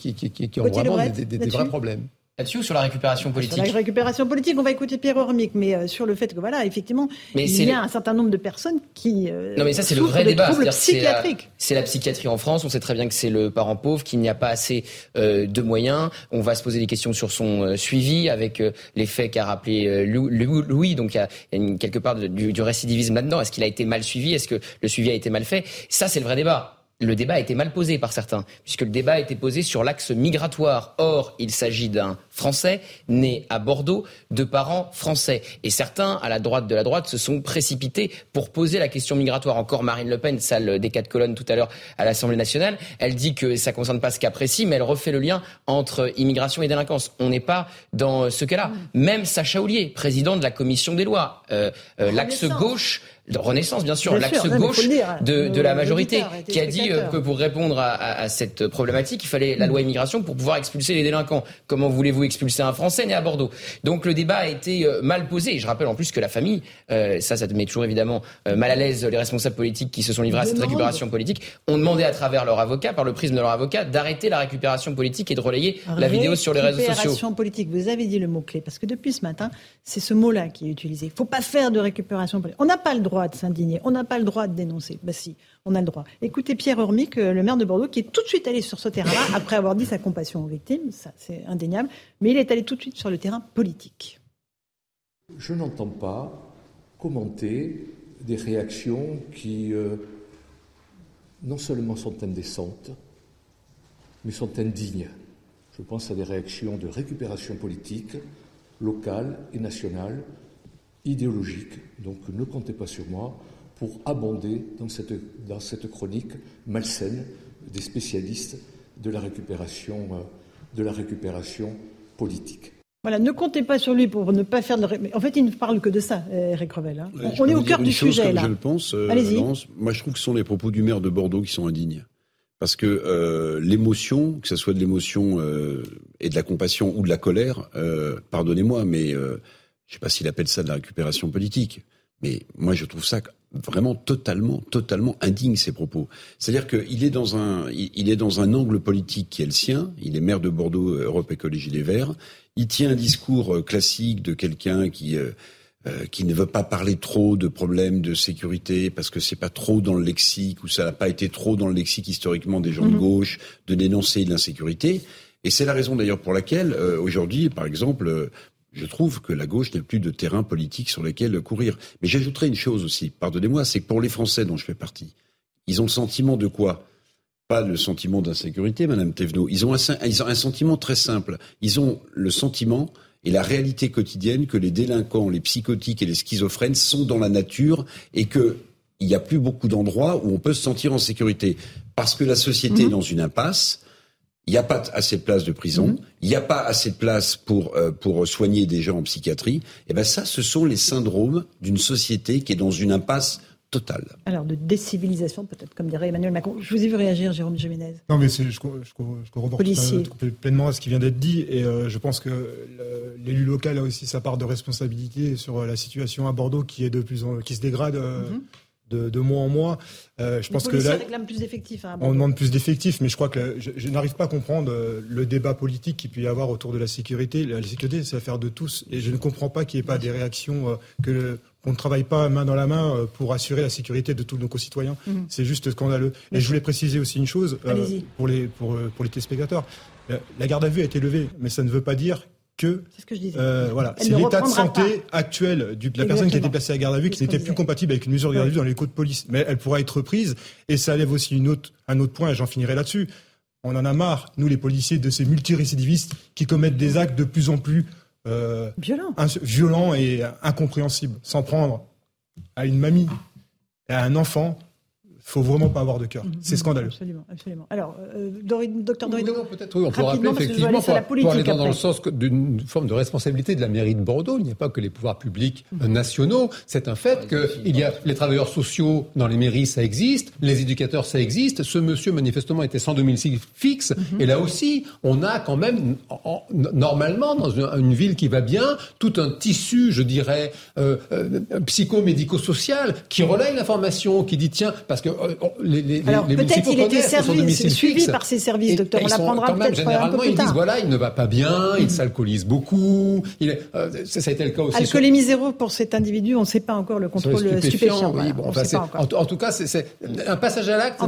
qui, ont vraiment des vrais problèmes là-dessus ou sur la récupération politique Sur la récupération politique, on va écouter Pierre Hormic, mais euh, sur le fait que voilà, effectivement, il y a un certain nombre de personnes qui euh, non mais ça c'est le vrai débat, c'est la, c'est la psychiatrie en France. On sait très bien que c'est le parent pauvre, qu'il n'y a pas assez euh, de moyens. On va se poser des questions sur son suivi avec les faits qu'a rappelé Louis. Donc il y a, une, quelque part du, du récidivisme là-dedans. Est-ce qu'il a été mal suivi? Est-ce que le suivi a été mal fait? Ça c'est le vrai débat le débat a été mal posé par certains, puisque le débat a été posé sur l'axe migratoire. Or, il s'agit d'un Français né à Bordeaux de parents français. Et certains, à la droite de la droite, se sont précipités pour poser la question migratoire. Encore Marine Le Pen, salle des quatre colonnes tout à l'heure à l'Assemblée nationale, elle dit que ça ne concerne pas ce cas précis, mais elle refait le lien entre immigration et délinquance. On n'est pas dans ce cas-là. Même Sacha Oulier, président de la commission des lois, euh, euh, l'axe gauche de Renaissance, bien sûr, l'axe gauche de, de, la majorité, qui a dit euh, que pour répondre à, à, cette problématique, il fallait la loi immigration pour pouvoir expulser les délinquants. Comment voulez-vous expulser un Français né à Bordeaux Donc le débat a été euh, mal posé. Et je rappelle en plus que la famille, euh, ça, ça met toujours évidemment mal à l'aise les responsables politiques qui se sont livrés à cette récupération politique, ont demandé à travers leur avocat, par le prisme de leur avocat, d'arrêter la récupération politique et de relayer la vidéo sur les réseaux sociaux. Récupération politique, vous avez dit le mot-clé, parce que depuis ce matin, c'est ce mot-là qui est utilisé. Il ne faut pas faire de récupération politique. On n'a pas le droit de s'indigner. On n'a pas le droit de dénoncer. Bah si, on a le droit. Écoutez Pierre Hormic, euh, le maire de Bordeaux, qui est tout de suite allé sur ce terrain-là, [LAUGHS] après avoir dit sa compassion aux victimes, ça c'est indéniable, mais il est allé tout de suite sur le terrain politique. Je n'entends pas commenter des réactions qui euh, non seulement sont indécentes, mais sont indignes. Je pense à des réactions de récupération politique, locale et nationale, idéologique. Donc ne comptez pas sur moi pour abonder dans cette, dans cette chronique malsaine des spécialistes de la récupération, euh, de la récupération politique. Voilà, ne comptez pas sur lui pour ne pas faire de. En fait, il ne parle que de ça, Eric Revel. Hein. on est au cœur du sujet, là. Je le pense. Euh, moi, je trouve que ce sont les propos du maire de Bordeaux qui sont indignes. Parce que euh, l'émotion, que ce soit de l'émotion et de la compassion ou de la colère, pardonnez-moi, mais je ne sais pas s'il appelle ça de la récupération politique, mais moi je trouve ça vraiment totalement, totalement indigne ces propos. C'est-à-dire qu'il est dans un, il est dans un angle politique qui est le sien. Il est maire de Bordeaux, euh, Europe Écologie Les Verts. Il tient un discours euh, classique de quelqu'un qui euh, qui ne veut pas parler trop de problèmes de sécurité parce que c'est pas trop dans le lexique ou ça n'a pas été trop dans le lexique historiquement des gens de mhm. gauche de dénoncer l'insécurité. Et c'est la raison d'ailleurs pour laquelle aujourd'hui, par exemple, je trouve que la gauche n'a plus de terrain politique sur lequel courir. Mais j'ajouterai une chose aussi, pardonnez-moi, c'est que pour les Français dont je fais partie, ils ont le sentiment de quoi? Pas le sentiment d'insécurité, Madame Thévenot. Ils ont, un, ils ont un sentiment très simple. Ils ont le sentiment et la réalité quotidienne que les délinquants, les psychotiques et les schizophrènes sont dans la nature et que il n'y a plus beaucoup d'endroits où on peut se sentir en sécurité. Parce que la société est mhm. dans une impasse, il n'y a pas assez de places de prison, mhm. il n'y a pas assez de places pour, euh, pour soigner des gens en psychiatrie, et eh ben ça, ce sont les syndromes d'une société qui est dans une impasse totale. Alors, de décivilisation, peut-être, comme dirait Emmanuel Macron. Je vous ai vu réagir, Jérôme Jiménez. Non, mais je, je, je, corrobore pleinement à ce qui vient d'être dit, et euh, je pense que l'élu local a aussi sa part de responsabilité sur la situation à Bordeaux qui est de plus en, qui se dégrade. Euh, mhm de, mois en mois. Euh, je pense que là, plus d'effectifs. Hein, on demande plus d'effectifs, mais je crois que je, n'arrive pas à comprendre euh, le débat politique qu'il peut y avoir autour de la sécurité. La, sécurité, c'est l'affaire de tous, et je ne comprends pas qu'il n'y ait pas des réactions euh, que ne travaille pas main dans la main euh, pour assurer la sécurité de tous nos concitoyens. Mhm. C'est juste scandaleux. Et je voulais préciser aussi une chose pour les pour pour les téléspectateurs. La garde à vue a été levée, mais ça ne veut pas dire que, ce que je disais. Euh, voilà, c'est l'état de santé actuel de la personne qui a été placée à garde à vue qui n'était plus compatible avec une mesure de garde à vue dans les codes de police. Mais elle pourra être reprise et ça lève aussi une autre, un autre point et j'en finirai là-dessus. On en a marre, nous les policiers, de ces multirécidivistes qui commettent des actes de plus en plus euh, violents. violents et incompréhensibles. S'en prendre à une mamie, à un enfant, faut vraiment pas avoir de cœur. C'est scandaleux. Absolument, absolument. Alors, euh, docteur Dorido, peut-être oui, on peut rappeler effectivement pour, aller dans, le sens d'une forme de responsabilité de la mairie de Bordeaux. Il n'y a pas que les pouvoirs publics mm. nationaux. C'est un fait qu'il y a les travailleurs sociaux dans les mairies, ça existe, les éducateurs, ça existe. Ce monsieur manifestement était sans domicile fixe. Mm-hmm. Et là aussi, on a quand même normalement dans une, ville qui va bien tout un tissu, je dirais, euh, euh, psychomédico-social qui relaye l'information, qui dit tiens parce que les, les, Alors peut-être il était servi, suivi par ces services, docteur. On l'apprendra peut-être Généralement, ils disent voilà, il ne va pas bien, il s'alcoolise beaucoup. Il est, euh, ça, a été le cas aussi. Alcoolémie zéro pour cet individu, on ne sait pas encore le contrôle stupéfiant. oui, bon, en, tout cas, c'est un passage à l'acte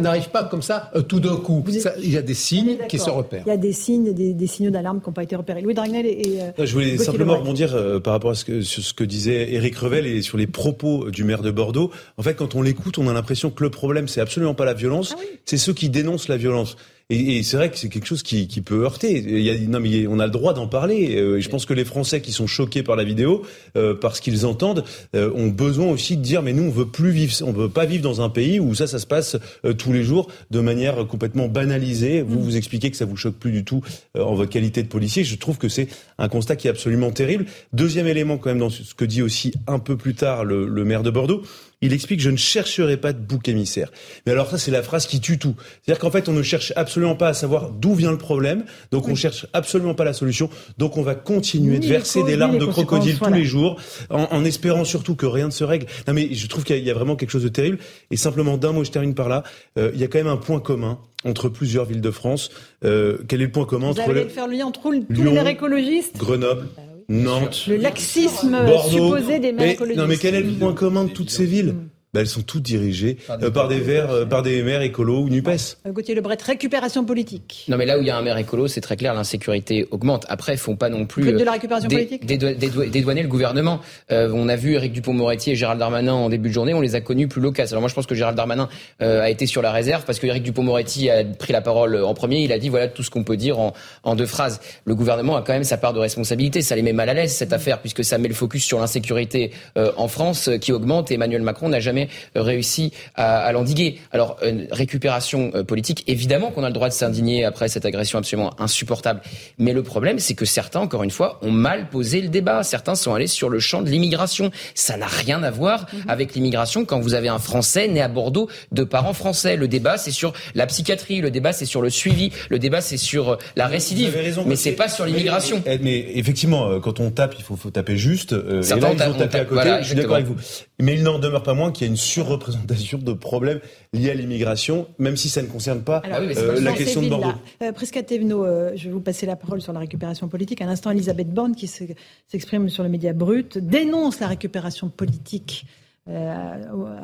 n'arrive pas, comme ça euh, tout d'un coup. il y a des signes qui se repèrent. Il y a des signes, des, signaux d'alarme qui n'ont pas été repérés. Louis Dragnel et. Je voulais simplement rebondir par rapport à ce que, sur ce que disait Éric Revel et sur les propos du maire de Bordeaux. En fait, quand on l'écoute, on a l'impression que le problème, c'est absolument pas la violence, ah c'est ceux qui dénoncent la violence. Et, c'est vrai que c'est quelque chose qui, peut heurter. Il y a, non, mais on a le droit d'en parler. Euh, je pense que les Français qui sont choqués par la vidéo, euh, parce qu'ils entendent, euh, ont besoin aussi de dire mais nous on veut plus vivre, on veut pas vivre dans un pays où ça, ça se passe tous les jours de manière complètement banalisée. Vous mm. vous expliquez que ça vous choque plus du tout en votre qualité de policier. Je trouve que c'est un constat qui est absolument terrible. Deuxième élément quand même dans ce que dit aussi un peu plus tard le maire de Bordeaux, il explique je ne chercherai pas de bouc émissaire. Mais alors ça c'est la phrase qui tue tout. C'est-à-dire qu'en fait on ne cherche absolument pas à savoir d'où vient le problème, donc on cherche absolument pas la solution, donc on va continuer de verser des larmes de crocodile tous les jours, en, espérant surtout que rien ne se règle. Non mais je trouve qu'il y, a vraiment quelque chose de terrible. Et simplement d'un mot, je termine par là. Euh, il y a quand même un point commun entre plusieurs villes de France. Euh, quel est le point commun Vous entre allez faire le lien entre tous les écologistes Grenoble. Nantes, le laxisme supposé des maires écologistes. Non mais quel est le point commun de toutes ces villes? Bah, elles sont toutes dirigées par des, euh, verts, euh, par des maires écolos ou NUPES. Euh, Gauthier Lebret, récupération politique. Non mais là où il y a un maire écolo, c'est très clair, l'insécurité augmente. Après, ils font pas non plus... de la récupération politique Dédouaner le gouvernement. on a vu Éric Dupont-Moretti et Gérald Darmanin en début de journée, on les a connus plus locaux. Alors moi je pense que Gérald Darmanin a été sur la réserve parce que Éric Dupont-Moretti a pris la parole en premier, il a dit voilà tout ce qu'on peut dire en, en deux phrases. Le gouvernement a quand même sa part de responsabilité, ça les met mal à l'aise cette affaire puisque ça met le focus sur l'insécurité en France qui augmente et Emmanuel Macron n'a jamais réussi à, l'endiguer. Alors, une récupération euh, politique, évidemment qu'on a le droit de s'indigner après cette agression absolument insupportable. Mais le problème, c'est que certains, encore une fois, ont mal posé le débat. Certains sont allés sur le champ de l'immigration. Ça n'a rien à voir mhm. avec l'immigration quand vous avez un Français né à Bordeaux de parents français. Le débat, c'est sur la psychiatrie. Le débat, c'est sur le suivi. Le débat, c'est sur euh, la récidive. mais c'est pas sur l'immigration. Mais, effectivement, euh, quand on tape, il faut, faut taper juste. Certains et là, ils ont tapé à côté. je suis d'accord avec vous. Mais il n'en demeure pas moins qu'il y a une surreprésentation de problèmes liés à l'immigration, même si ça ne concerne pas euh, la question de Bordeaux. Euh, Prisca Thévenot, euh, je vais vous passer la parole sur la récupération politique. À l'instant, Elisabeth Borne, qui s'exprime sur le média brut, dénonce la récupération politique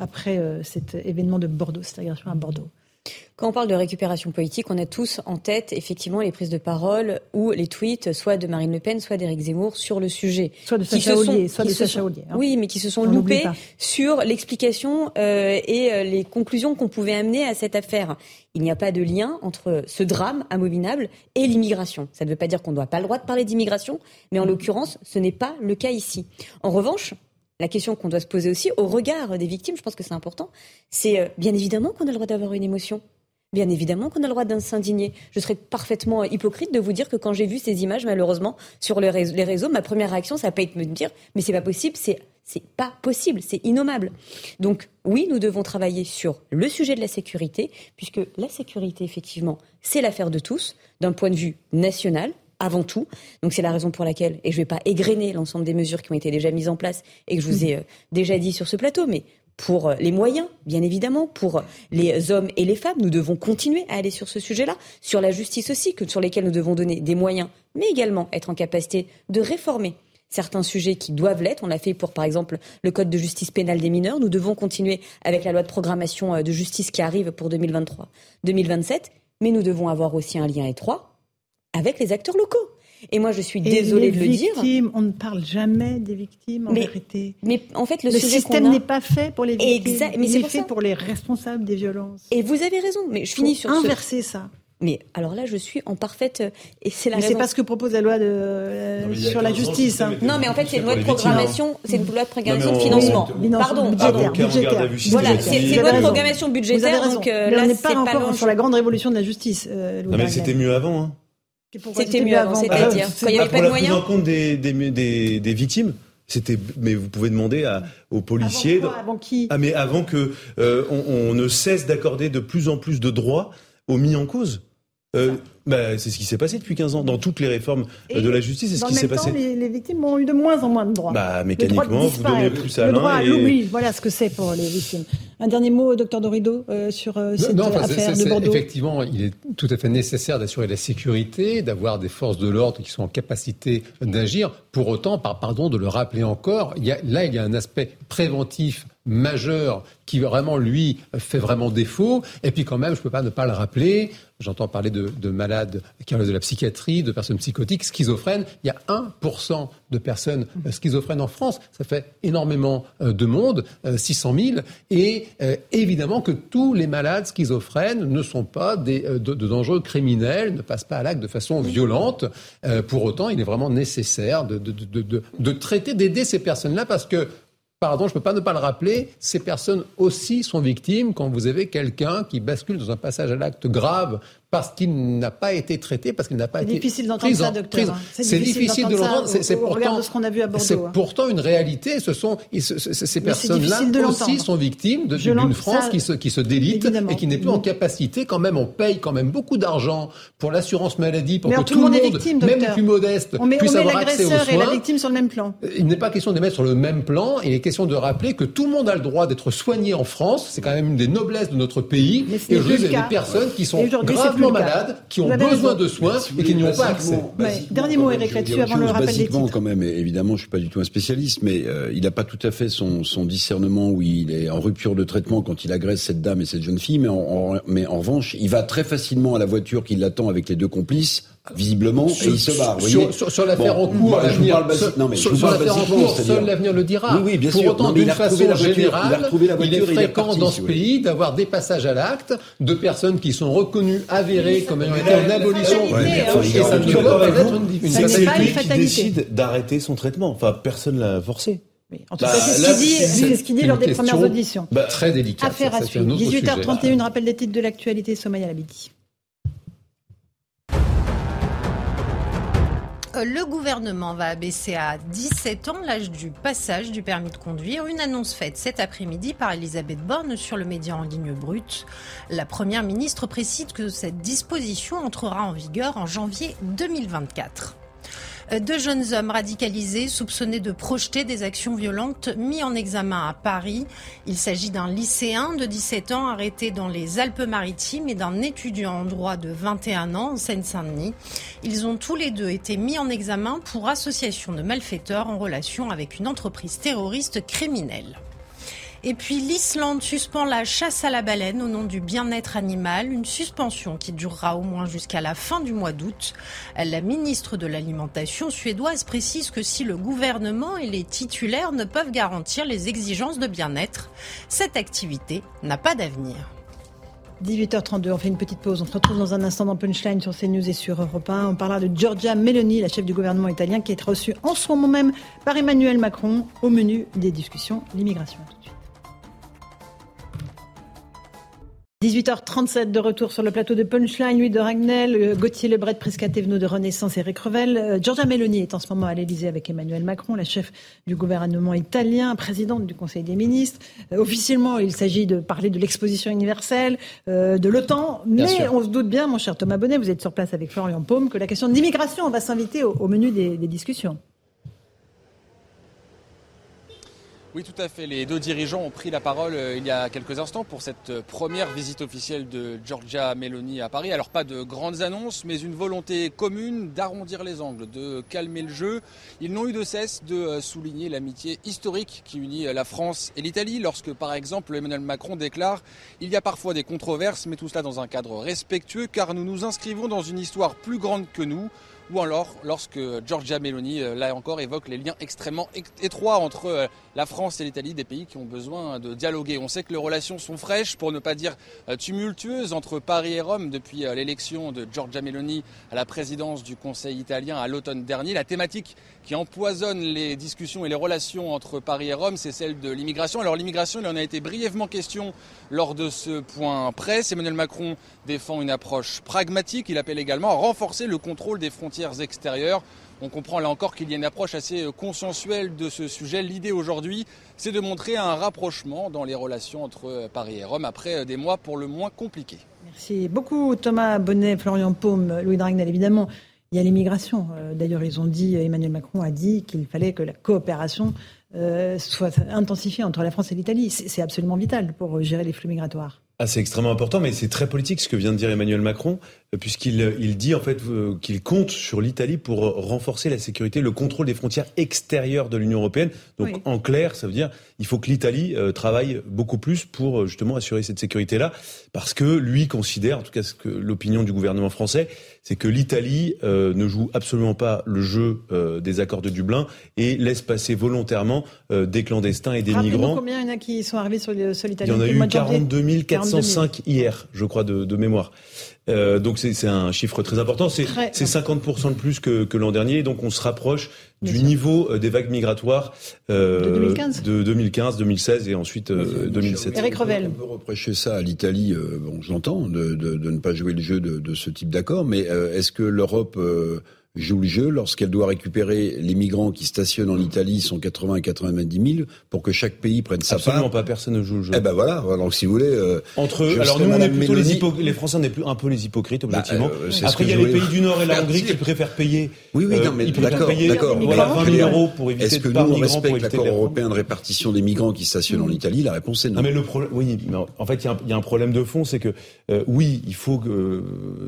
après cet événement de Bordeaux, cette agression à Bordeaux. Quand on parle de récupération politique, on a tous en tête effectivement les prises de parole ou les tweets, soit de Marine Le Pen, soit d'Éric Zemmour sur le sujet. Soit de Sacha Ollier, soit de Sacha Ollier. Hein. Oui, mais qui se sont loupés sur l'explication euh, et euh, les conclusions qu'on pouvait amener à cette affaire. Il n'y a pas de lien entre ce drame abominable et l'immigration. Ça ne veut pas dire qu'on ne doit pas le droit de parler d'immigration, mais en l'occurrence, ce n'est pas le cas ici. En revanche, la question qu'on doit se poser aussi au regard des victimes, je pense que c'est important, c'est euh, bien évidemment qu'on a le droit d'avoir une émotion. Bien évidemment qu'on a le droit de s'indigner. Je serais parfaitement hypocrite de vous dire que quand j'ai vu ces images, malheureusement, sur les réseaux, ma première réaction, ça n'a pas été de me dire, mais c'est pas possible, c'est c'est pas possible, c'est innommable. Donc oui, nous devons travailler sur le sujet de la sécurité, puisque la sécurité, effectivement, c'est l'affaire de tous, d'un point de vue national, avant tout. Donc c'est la raison pour laquelle, et je ne vais pas égrener l'ensemble des mesures qui ont été déjà mises en place et que je vous ai euh, déjà dit sur ce plateau, mais pour les moyens, bien évidemment, pour les hommes et les femmes. Nous devons continuer à aller sur ce sujet-là, sur la justice aussi, que sur lesquels nous devons donner des moyens, mais également être en capacité de réformer certains sujets qui doivent l'être. On l'a fait pour, par exemple, le Code de justice pénale des mineurs. Nous devons continuer avec la loi de programmation euh, de justice qui arrive pour 2023-2027. Mais nous devons avoir aussi un lien étroit avec les acteurs locaux. Et moi, je suis désolée de le dire. On ne parle jamais des victimes, en vérité. Mais en fait, le, système n'est pas fait pour les victimes. mais c'est fait pour les responsables des violences. Et vous avez raison. Mais je finis sur inverser ça. Mais alors là, je suis en parfaite euh, et c'est la mais c'est pas ce que propose la loi de euh, sur la justice. Hein. Non, mais en fait, c'est une loi de programmation, c'est une loi de programmation de financement. Pardon, budgétaire. budgétaire. Voilà, c'est une loi de programmation budgétaire. Donc euh, là, on n'est pas encore sur la grande révolution de la justice. non, mais c'était mieux avant. C'était mieux avant, c'est-à-dire quand il n'y avait pas de moyens. En compte des, des, des, victimes. C'était, mais vous pouvez demander à, aux policiers. Avant, quoi, avant qui Ah, mais avant que euh, on, on, ne cesse d'accorder de plus en plus de droits aux mis en cause. Euh, bah, c'est ce qui s'est passé depuis 15 ans. Dans toutes les réformes euh, de la justice, c'est ce qui s'est passé. Les, les victimes ont eu de moins en moins de droits. Bah, mécaniquement, vous donnez plus à Le droit à l'oubli, voilà ce que c'est pour les victimes. Un dernier mot, docteur Dorido, euh, sur euh, cette non, affaire de Bordeaux. Effectivement, il est tout à fait nécessaire d'assurer la sécurité, d'avoir des forces de l'ordre qui sont en capacité d'agir. Pour autant, par, pardon de le rappeler encore, il y a, là, il y a un aspect préventif majeur qui vraiment lui fait vraiment défaut. Et puis quand même, je peux pas ne pas le rappeler. J'entends parler de, de malades qui ont de la psychiatrie, de personnes psychotiques, schizophrènes. Il y a 1% de personnes euh, schizophrènes en France. Ça fait énormément euh, de monde, 600 euh, 000. Et évidemment que tous les malades schizophrènes ne sont pas des, de, de, dangereux criminels, ne passent pas à l'acte de façon violente. pour autant, il est vraiment nécessaire de, de traiter, d'aider ces personnes-là parce que pardon, je ne peux pas ne pas le rappeler, ces personnes aussi sont victimes quand vous avez quelqu'un qui bascule dans un passage à l'acte grave parce qu'il n'a pas été traité, parce qu'il n'a pas été difficile d'entendre ça, docteur. Hein. C'est difficile, de l'entendre. C'est pourtant, ce qu'on a vu à Bordeaux. C'est hein. pourtant une réalité. Ce sont ces personnes-là aussi sont victimes d'une France qui se qui se délite et qui n'est plus en capacité. Quand même, on paye quand même beaucoup d'argent pour l'assurance maladie pour que tout, le monde, victime, même les plus modestes, on met, puisse on avoir accès aux soins. et la victime sur le même plan. Il n'est pas question de les mettre sur le même plan. Il est question de rappeler que tout le monde a le droit d'être soigné en France. C'est quand même une des noblesses de notre pays. Et aujourd'hui, il y a des personnes qui sont gravement malades, qui ont besoin de soins et qui n'y ont pas accès. Dernier mot, Eric là-dessus, avant le rappel des titres. quand même, évidemment, je suis pas du tout un spécialiste, mais euh, il n'a pas tout à fait son, son, discernement où il est en rupture de traitement quand il agresse cette dame et cette jeune fille, mais en, mais en revanche, il va très facilement à la voiture qui l'attend avec les deux complices visiblement, et il se barre. Sur, sur, sur l'affaire en cours, l'avenir, non, mais sur, sur l'affaire en cours, seul l'avenir le dira. Oui, oui, bien Pour sûr. autant, d'une façon générale, il est fréquent dans ce pays d'avoir des passages à l'acte de personnes qui sont reconnues, avérées comme ayant été en abolition. Et ça ne doit pas être une C'est lui qui décide d'arrêter son traitement. Enfin, personne l'a forcé. Oui. En tout cas, c'est ce qu'il dit, c'est ce qu'il dit lors des premières auditions. Bah, très délicat. Affaire à suivre. 18h31, rappel des titres de l'actualité, Somaya Labidi. Euh, le gouvernement va abaisser à 17 ans l'âge du passage du permis de conduire. Une annonce faite cet après-midi par Elisabeth Borne sur le média en ligne brute. La première ministre précise que cette disposition entrera en vigueur en janvier 2024. Deux jeunes hommes radicalisés soupçonnés de projeter des actions violentes mis en examen à Paris. Il s'agit d'un lycéen de 17 ans arrêté dans les Alpes-Maritimes et d'un étudiant en droit de 21 ans en Seine-Saint-Denis. Ils ont tous les deux été mis en examen pour association de malfaiteurs en relation avec une entreprise terroriste criminelle. Et puis l'Islande suspend la chasse à la baleine au nom du bien-être animal, une suspension qui durera au moins jusqu'à la fin du mois d'août. La ministre de l'Alimentation suédoise précise que si le gouvernement et les titulaires ne peuvent garantir les exigences de bien-être, cette activité n'a pas d'avenir. 18h32, on fait une petite pause. On se retrouve dans un instant dans Punchline sur CNews et sur Europe 1. On parlera de Giorgia Meloni, la chef du gouvernement italien, qui est reçue en ce moment même par Emmanuel Macron au menu des discussions l'immigration. 18h37 de retour sur le plateau de Punchline, Louis de Ragnel, euh, Gauthier Lebret, Thévenot de Renaissance, Eric Revel. Euh, Giorgia Meloni est en ce moment à l'Elysée avec Emmanuel Macron, la chef du gouvernement italien, présidente du Conseil des ministres. Euh, officiellement, il s'agit de parler de l'exposition universelle, de l'OTAN, mais on se doute bien, mon cher Thomas Bonnet, vous êtes sur place avec Florian Paume, que la question de l'immigration va s'inviter au, menu des discussions. Oui, tout à fait. Les deux dirigeants ont pris la parole euh, il y a quelques instants pour cette euh, première visite officielle de Giorgia Meloni à Paris. Alors pas de grandes annonces, mais une volonté commune d'arrondir les angles, de calmer le jeu. Ils n'ont eu de cesse de euh, souligner l'amitié historique qui unit la France et l'Italie. Lorsque par exemple Emmanuel Macron déclare Il y a parfois des controverses, mais tout cela dans un cadre respectueux car nous nous inscrivons dans une histoire plus grande que nous ou alors lorsque Giorgia Meloni, euh, là encore, évoque les liens extrêmement étroits entre euh, la France et l'Italie, des pays qui ont besoin de dialoguer. On sait que les relations sont fraîches, pour ne pas dire euh, tumultueuses, entre Paris et Rome depuis l'élection de Giorgia Meloni à la présidence du Conseil italien à l'automne dernier. La thématique qui empoisonne les discussions et les relations entre Paris et Rome, c'est celle de l'immigration. Alors l'immigration, il en a été brièvement question lors de ce point presse. Emmanuel Macron défend une approche pragmatique. Il appelle également à renforcer le contrôle des frontières extérieures. On comprend là encore qu'il y a une approche assez consensuelle de ce sujet. L'idée aujourd'hui, c'est de montrer un rapprochement dans les relations entre Paris et Rome après des mois pour le moins compliqués. Merci beaucoup Thomas Bonnet, Florian Paume, Louis Dragnel. Évidemment, il y a l'immigration. Euh, d'ailleurs, ils ont dit, Emmanuel Macron a dit qu'il fallait que la coopération euh, soit intensifiée entre la France et l'Italie. C'est absolument vital pour gérer les flux migratoires. Ah, c'est extrêmement important, mais c'est très politique ce que vient de dire Emmanuel Macron, euh, puisqu'il il dit en fait qu'il compte sur l'Italie pour renforcer la sécurité, le contrôle des frontières extérieures de l'Union européenne. Donc en clair, ça veut dire il faut que l'Italie travaille beaucoup plus pour justement assurer cette sécurité-là, parce que lui considère, en tout cas ce que l'opinion du gouvernement français, c'est que l'Italie ne joue absolument pas le jeu des accords de Dublin et laisse passer volontairement des clandestins et des migrants. Combien il y en a qui sont arrivés sur l'Italie Il y en a eu 42 400 105 hier, je crois, de, de mémoire. Euh, donc c'est un chiffre très important. C'est 50% de plus que, que l'an dernier. Donc on se rapproche du niveau euh, des vagues migratoires euh, de 2015, de 2015, 2016 et ensuite euh, 2007. Eric Revel. On peut reprocher ça à l'Italie. Euh, bon, j'entends de, de, de, ne pas jouer le jeu de, de ce type d'accord, mais est-ce que l'Europe joue le jeu lorsqu'elle doit récupérer les migrants qui stationnent en Italie, sont 80 à 90 000, pour que chaque pays prenne sa part. Absolument pas, personne ne joue le jeu. Eh ben voilà, donc si vous voulez... Euh, Entre eux, alors nous on est plutôt les, les Français on est plus un peu les hypocrites, bah, objectivement. Bah, euh, Après il y a les pays du Nord et la Hongrie qui préfèrent payer... Oui, oui, non, mais euh, d'accord, d'accord. Voilà, 20 000 euros pour éviter Est-ce que nous on respecte l'accord européen de répartition des migrants qui stationnent en Italie? La réponse est non. Mais le problème, oui, en fait il y, a un problème de fond, c'est que oui, il faut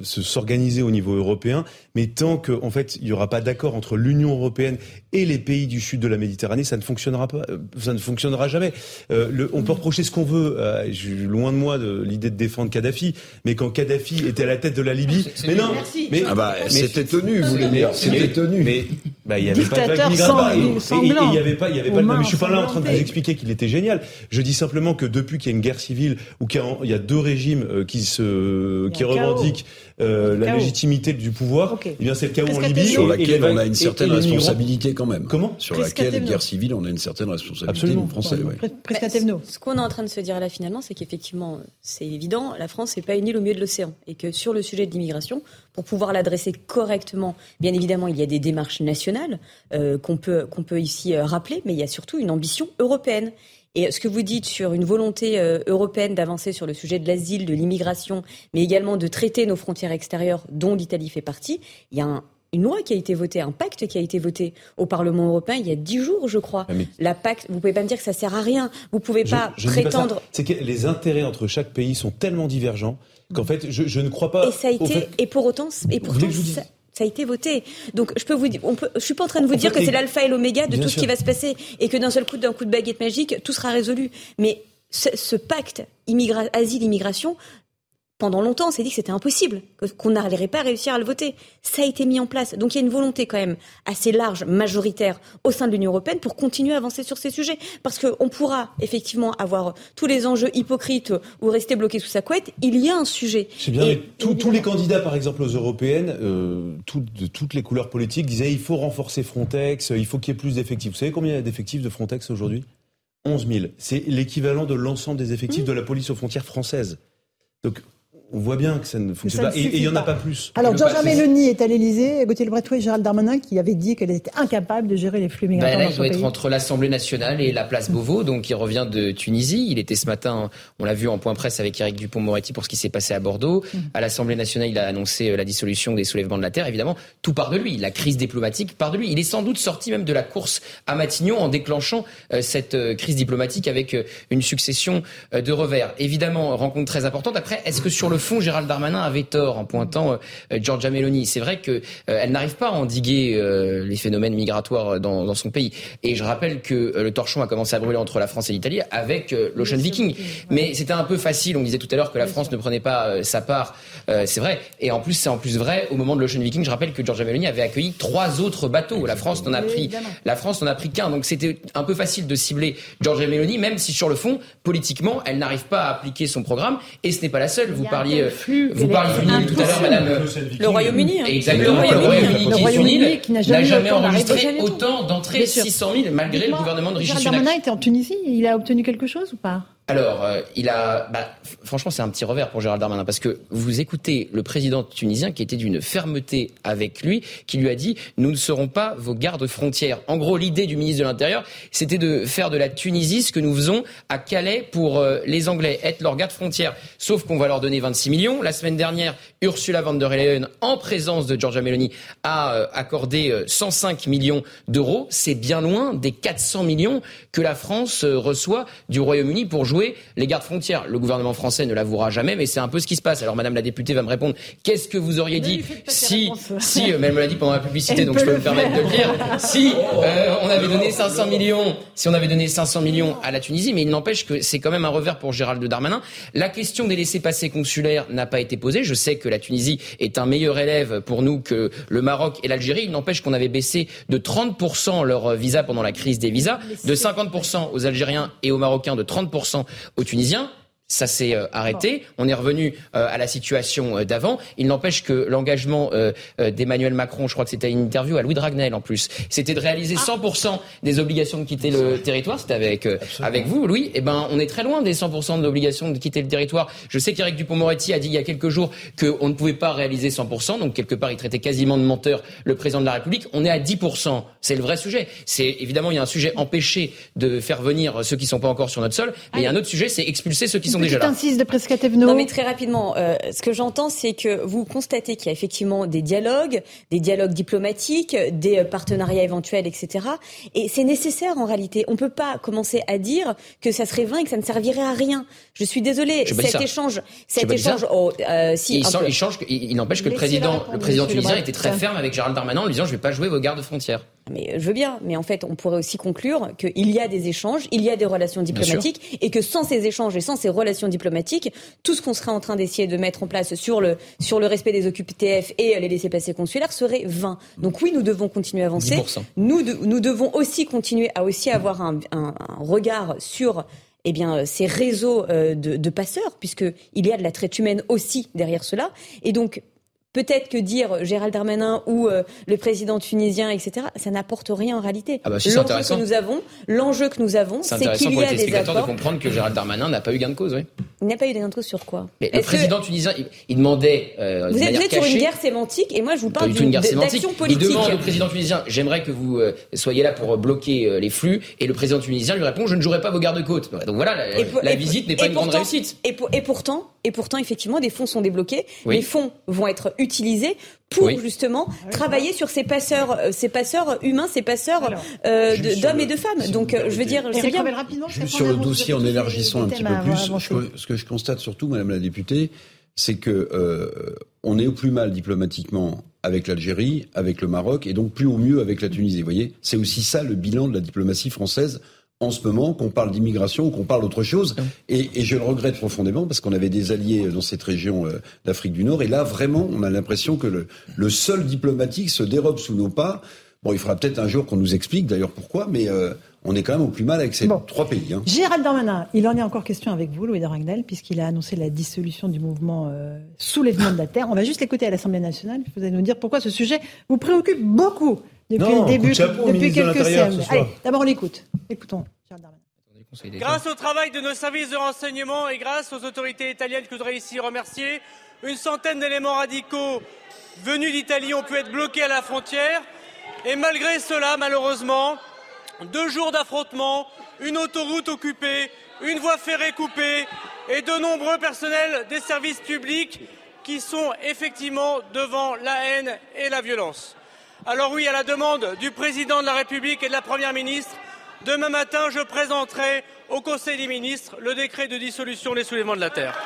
se s'organiser au niveau européen, mais tant qu'en en fait il y aura pas d'accord entre l'Union européenne et les pays du sud de la Méditerranée, ça ne fonctionnera pas, euh, ça ne fonctionnera jamais. Euh, le, on peut reprocher ce qu'on veut. Euh, je suis loin de moi de l'idée de défendre Kadhafi, mais quand Kadhafi était à la tête de la Libye, mais non, mais ah bah c'était tenu, vous voulez dire, c'était tenu. Mais bah, il y avait pas de vague migratoire et, il y avait pas, il y avait pas. mais je suis pas là en train de vous expliquer qu'il était génial. Je dis simplement que depuis qu'il y a une guerre civile ou qu'il y, a deux régimes qui se, qui revendiquent la légitimité du pouvoir, eh bien c'est le chaos en Libye sur laquelle on a une certaine responsabilité quand même. Comment Sur laquelle guerre civile, on a une certaine responsabilité, Absolument. Français. Ce qu'on est en train de se dire là finalement, c'est qu'effectivement, c'est évident, la France n'est pas une île au milieu de l'océan et que sur le sujet de l'immigration, pour pouvoir l'adresser correctement, bien évidemment, il y a des démarches nationales euh, qu'on peut qu'on peut ici euh, rappeler, mais il y a surtout une ambition européenne. Et ce que vous dites sur une volonté euh, européenne d'avancer sur le sujet de l'asile, de l'immigration, mais également de traiter nos frontières extérieures, dont l'Italie fait partie, il y a un, une loi qui a été votée, un pacte qui a été voté au Parlement européen il y a dix jours, je crois. Ah, La pacte, vous pouvez pas me dire que ça sert à rien. Vous pouvez pas prétendre. C'est que les intérêts entre chaque pays sont tellement divergents qu'en fait, je, je, ne crois pas. Et ça a été, et pour autant, et pourtant, ça, ça, a été voté. Donc, je peux vous dire, on peut, je suis pas en train de vous dire que c'est l'alpha et l'oméga de tout ce qui va se passer et que d'un seul coup, d'un coup de baguette magique, tout sera résolu. Mais ce, ce pacte asile-immigration pendant longtemps, on s'est dit que c'était impossible, qu'on n'arriverait pas à réussir à le voter. Ça a été mis en place. Donc il y a une volonté quand même assez large, majoritaire au sein de l'Union européenne pour continuer à avancer sur ces sujets. Parce qu'on pourra effectivement avoir tous les enjeux hypocrites ou rester bloqué sous sa couette. Il y a un sujet. C'est bien, mais tous les [LAUGHS] candidats, par exemple, aux européennes, euh, de toutes les couleurs politiques, disaient il faut renforcer Frontex, il faut qu'il y ait plus d'effectifs. Vous savez combien il y a d'effectifs de Frontex aujourd'hui? 11 000. C'est l'équivalent de l'ensemble des effectifs mmh. de la police aux frontières françaises. Donc on voit bien que ça ne fonctionne pas. Et il n'y en a pas plus. Alors, Georgia Meloni est à l'Elysée, Gauthier Lebreton et Gérald Darmanin qui avaient dit qu'elle était incapable de gérer les flux migratoires. Ben là, il doit être entre l'Assemblée nationale et la place Beauvau, donc il revient de Tunisie. Il était ce matin, on l'a vu en point presse avec Eric Dupont-Moretti pour ce qui s'est passé à Bordeaux. Mm. À l'Assemblée nationale, il a annoncé euh, la dissolution des soulèvements de la terre. Évidemment, tout part de lui. La crise diplomatique part de lui. Il est sans doute sorti même de la course à Matignon en déclenchant euh, cette euh, crise diplomatique avec une succession de revers. Évidemment, rencontre très importante. Après, est-ce que sur le fond, Gérald Darmanin avait tort en pointant euh, Giorgia Meloni. C'est vrai qu'elle euh, n'arrive pas à endiguer euh, les phénomènes migratoires dans, dans, son pays. Et je rappelle que le torchon a commencé à brûler entre la France et l'Italie avec l'Ocean Viking. Mais c'était un peu facile. On disait tout à l'heure que la France ne prenait pas sa part. c'est vrai. Et en plus, c'est en plus vrai. Au moment de l'Ocean Viking, je rappelle que Giorgia Meloni avait accueilli trois autres bateaux. La France n'en a pris, la France n'en a pris qu'un. Donc c'était un peu facile de cibler Giorgia Meloni, même si sur le fond, politiquement, elle n'arrive pas à appliquer son programme. Et ce n'est pas la seule. Vous parliez, vous parliez tout à l'heure, madame. Le Royaume-Uni. Hein. Exactement. Le Royaume-Uni, qui n'a jamais enregistré autant d'entrées, 600 000, malgré le gouvernement de Rishi Sunak. Darmanin était en Tunisie. Il a obtenu quelque chose ou pas? Alors, euh, il a, bah, franchement, c'est un petit revers pour Gérald Darmanin parce que vous écoutez le président tunisien qui était d'une fermeté avec lui, qui lui a dit nous ne serons pas vos gardes frontières. En gros, l'idée du ministre de l'Intérieur, c'était de faire de la Tunisie ce que nous faisons à Calais pour euh, les Anglais, être leurs gardes frontières. Sauf qu'on va leur donner 26 millions. La semaine dernière, Ursula von der Leyen, en présence de Giorgia Meloni, a euh, accordé 105 millions d'euros. C'est bien loin des 400 millions que la France reçoit du Royaume-Uni pour jouer les gardes frontières. Le gouvernement français ne l'avouera jamais, mais c'est un peu ce qui se passe. Alors, Madame la députée va me répondre. Qu'est-ce que vous auriez dit si, si, euh, mais elle me l'a dit pendant la publicité, donc je peux me permettre de le dire. Si euh, on avait donné 500 millions, si on avait donné 500 millions à la Tunisie, mais il n'empêche que c'est quand même un revers pour Gérald Darmanin. La question des laissés-passer consulaires n'a pas été posée. Je sais que la Tunisie est un meilleur élève pour nous que le Maroc et l'Algérie. Il n'empêche qu'on avait baissé de 30% leur visa pendant la crise des visas, de 50% aux Algériens et aux Marocains, de 30% aux Tunisiens. Ça s'est euh, arrêté. On est revenu euh, à la situation euh, d'avant. Il n'empêche que l'engagement d'Emmanuel Macron, je crois que c'était une interview à Louis Dragnel en plus, c'était de réaliser 100% ah. des obligations de quitter le territoire. C'était avec avec vous, Louis. Eh ben, on est très loin des 100% de l'obligation de quitter le territoire. Je sais qu'Éric Dupond-Moretti a dit il y a quelques jours qu'on ne pouvait pas réaliser 100%. Donc quelque part, il traitait quasiment de menteur le président de la République. On est à 10%. C'est le vrai sujet. C'est évidemment il y a un sujet empêché de faire venir ceux qui sont pas encore sur notre sol, mais il y a un autre sujet, c'est expulser ceux qui sont déjà là. de Non, mais très rapidement, euh, ce que j'entends, c'est que vous constatez qu'il y a effectivement des dialogues, des dialogues diplomatiques, des euh, partenariats éventuels, etc. Et c'est nécessaire en réalité. On peut pas commencer à dire que ça serait vain et que ça ne servirait à rien. Je suis désolée. cet échange, cet échange, oh, euh, si il, il, change, il, n'empêche que le président, le président tunisien était très ferme avec Gérald Darmanin en lui disant je vais pas jouer vos gardes frontières. Mais je veux bien, mais en fait, on pourrait aussi conclure qu'il y a des échanges, il y a des relations diplomatiques, et que sans ces échanges et sans ces relations diplomatiques, tout ce qu'on serait en train d'essayer de mettre en place sur le, sur le respect des OQTF et les laissés-passer consulaires serait vain. Donc oui, nous devons continuer à avancer. Nous, nous devons aussi continuer à aussi avoir un, un, regard sur eh bien, ces réseaux euh, de, de passeurs, puisqu'il y a de la traite humaine aussi derrière cela. Et donc, Peut-être que dire Gérald Darmanin ou euh, le président tunisien, etc., ça n'apporte rien en réalité. Ah bah si, l'enjeu que nous avons, l'enjeu que nous avons, c'est qu'il y a des accords. de comprendre que Gérald Darmanin n'a pas eu gain de cause, oui. Il n'a pas eu gain de cause sur quoi? Mais Le président tunisien, il, demandait. Euh, vous, êtes, sur une guerre sémantique et moi je vous parle d'une d'action politique. Il demande au président tunisien J'aimerais que vous euh, soyez là pour bloquer les flux, et le président tunisien lui répond Je ne jouerai pas vos gardes-côtes. Donc voilà, la, visite n'est pas une grande réussite. Et, et, pourtant, et pourtant, effectivement, des fonds sont débloqués. Les fonds vont être utilisés pour justement ah travailler sur ces passeurs, euh, ces passeurs humains, ces passeurs euh, d'hommes et de femmes. Donc, euh, je veux dire, c'est bien. Juste sur le dossier, en élargissant un petit peu plus, ce que je constate surtout, Madame la députée, c'est que on est au plus mal diplomatiquement avec l'Algérie, avec le Maroc, et donc plus au mieux avec la Tunisie. Vous voyez, c'est aussi ça le bilan de la diplomatie française en ce moment, qu'on parle d'immigration ou qu'on parle d'autre chose. Et, et, je le regrette profondément parce qu'on avait des alliés dans cette région euh, d'Afrique du Nord. Et là, vraiment, on a l'impression que le, le sol diplomatique se dérobe sous nos pas. Bon, il faudra peut-être un jour qu'on nous explique d'ailleurs pourquoi, mais euh, on est quand même au plus mal avec ces trois pays. Hein. Gérald Darmanin, il en est encore question avec vous, Louis de Ragnel, puisqu'il a annoncé la dissolution du mouvement euh, Soulèvement de la Terre. On va juste l'écouter à l'Assemblée nationale. Vous allez nous dire pourquoi ce sujet vous préoccupe beaucoup depuis le début, depuis quelques semaines. Allez, d'abord on l'écoute. Écoutons. Grâce au travail de nos services de renseignement et grâce aux autorités italiennes que je voudrais ici remercier, une centaine d'éléments radicaux venus d'Italie ont pu être bloqués à la frontière. Et malgré cela, malheureusement, deux jours d'affrontements, une autoroute occupée, une voie ferrée coupée et de nombreux personnels des services publics qui sont effectivement devant la haine et la violence. Alors oui, à la demande du président de la République et de la Première ministre, demain matin, je présenterai au Conseil des ministres le décret de dissolution des soulèvements de la Terre.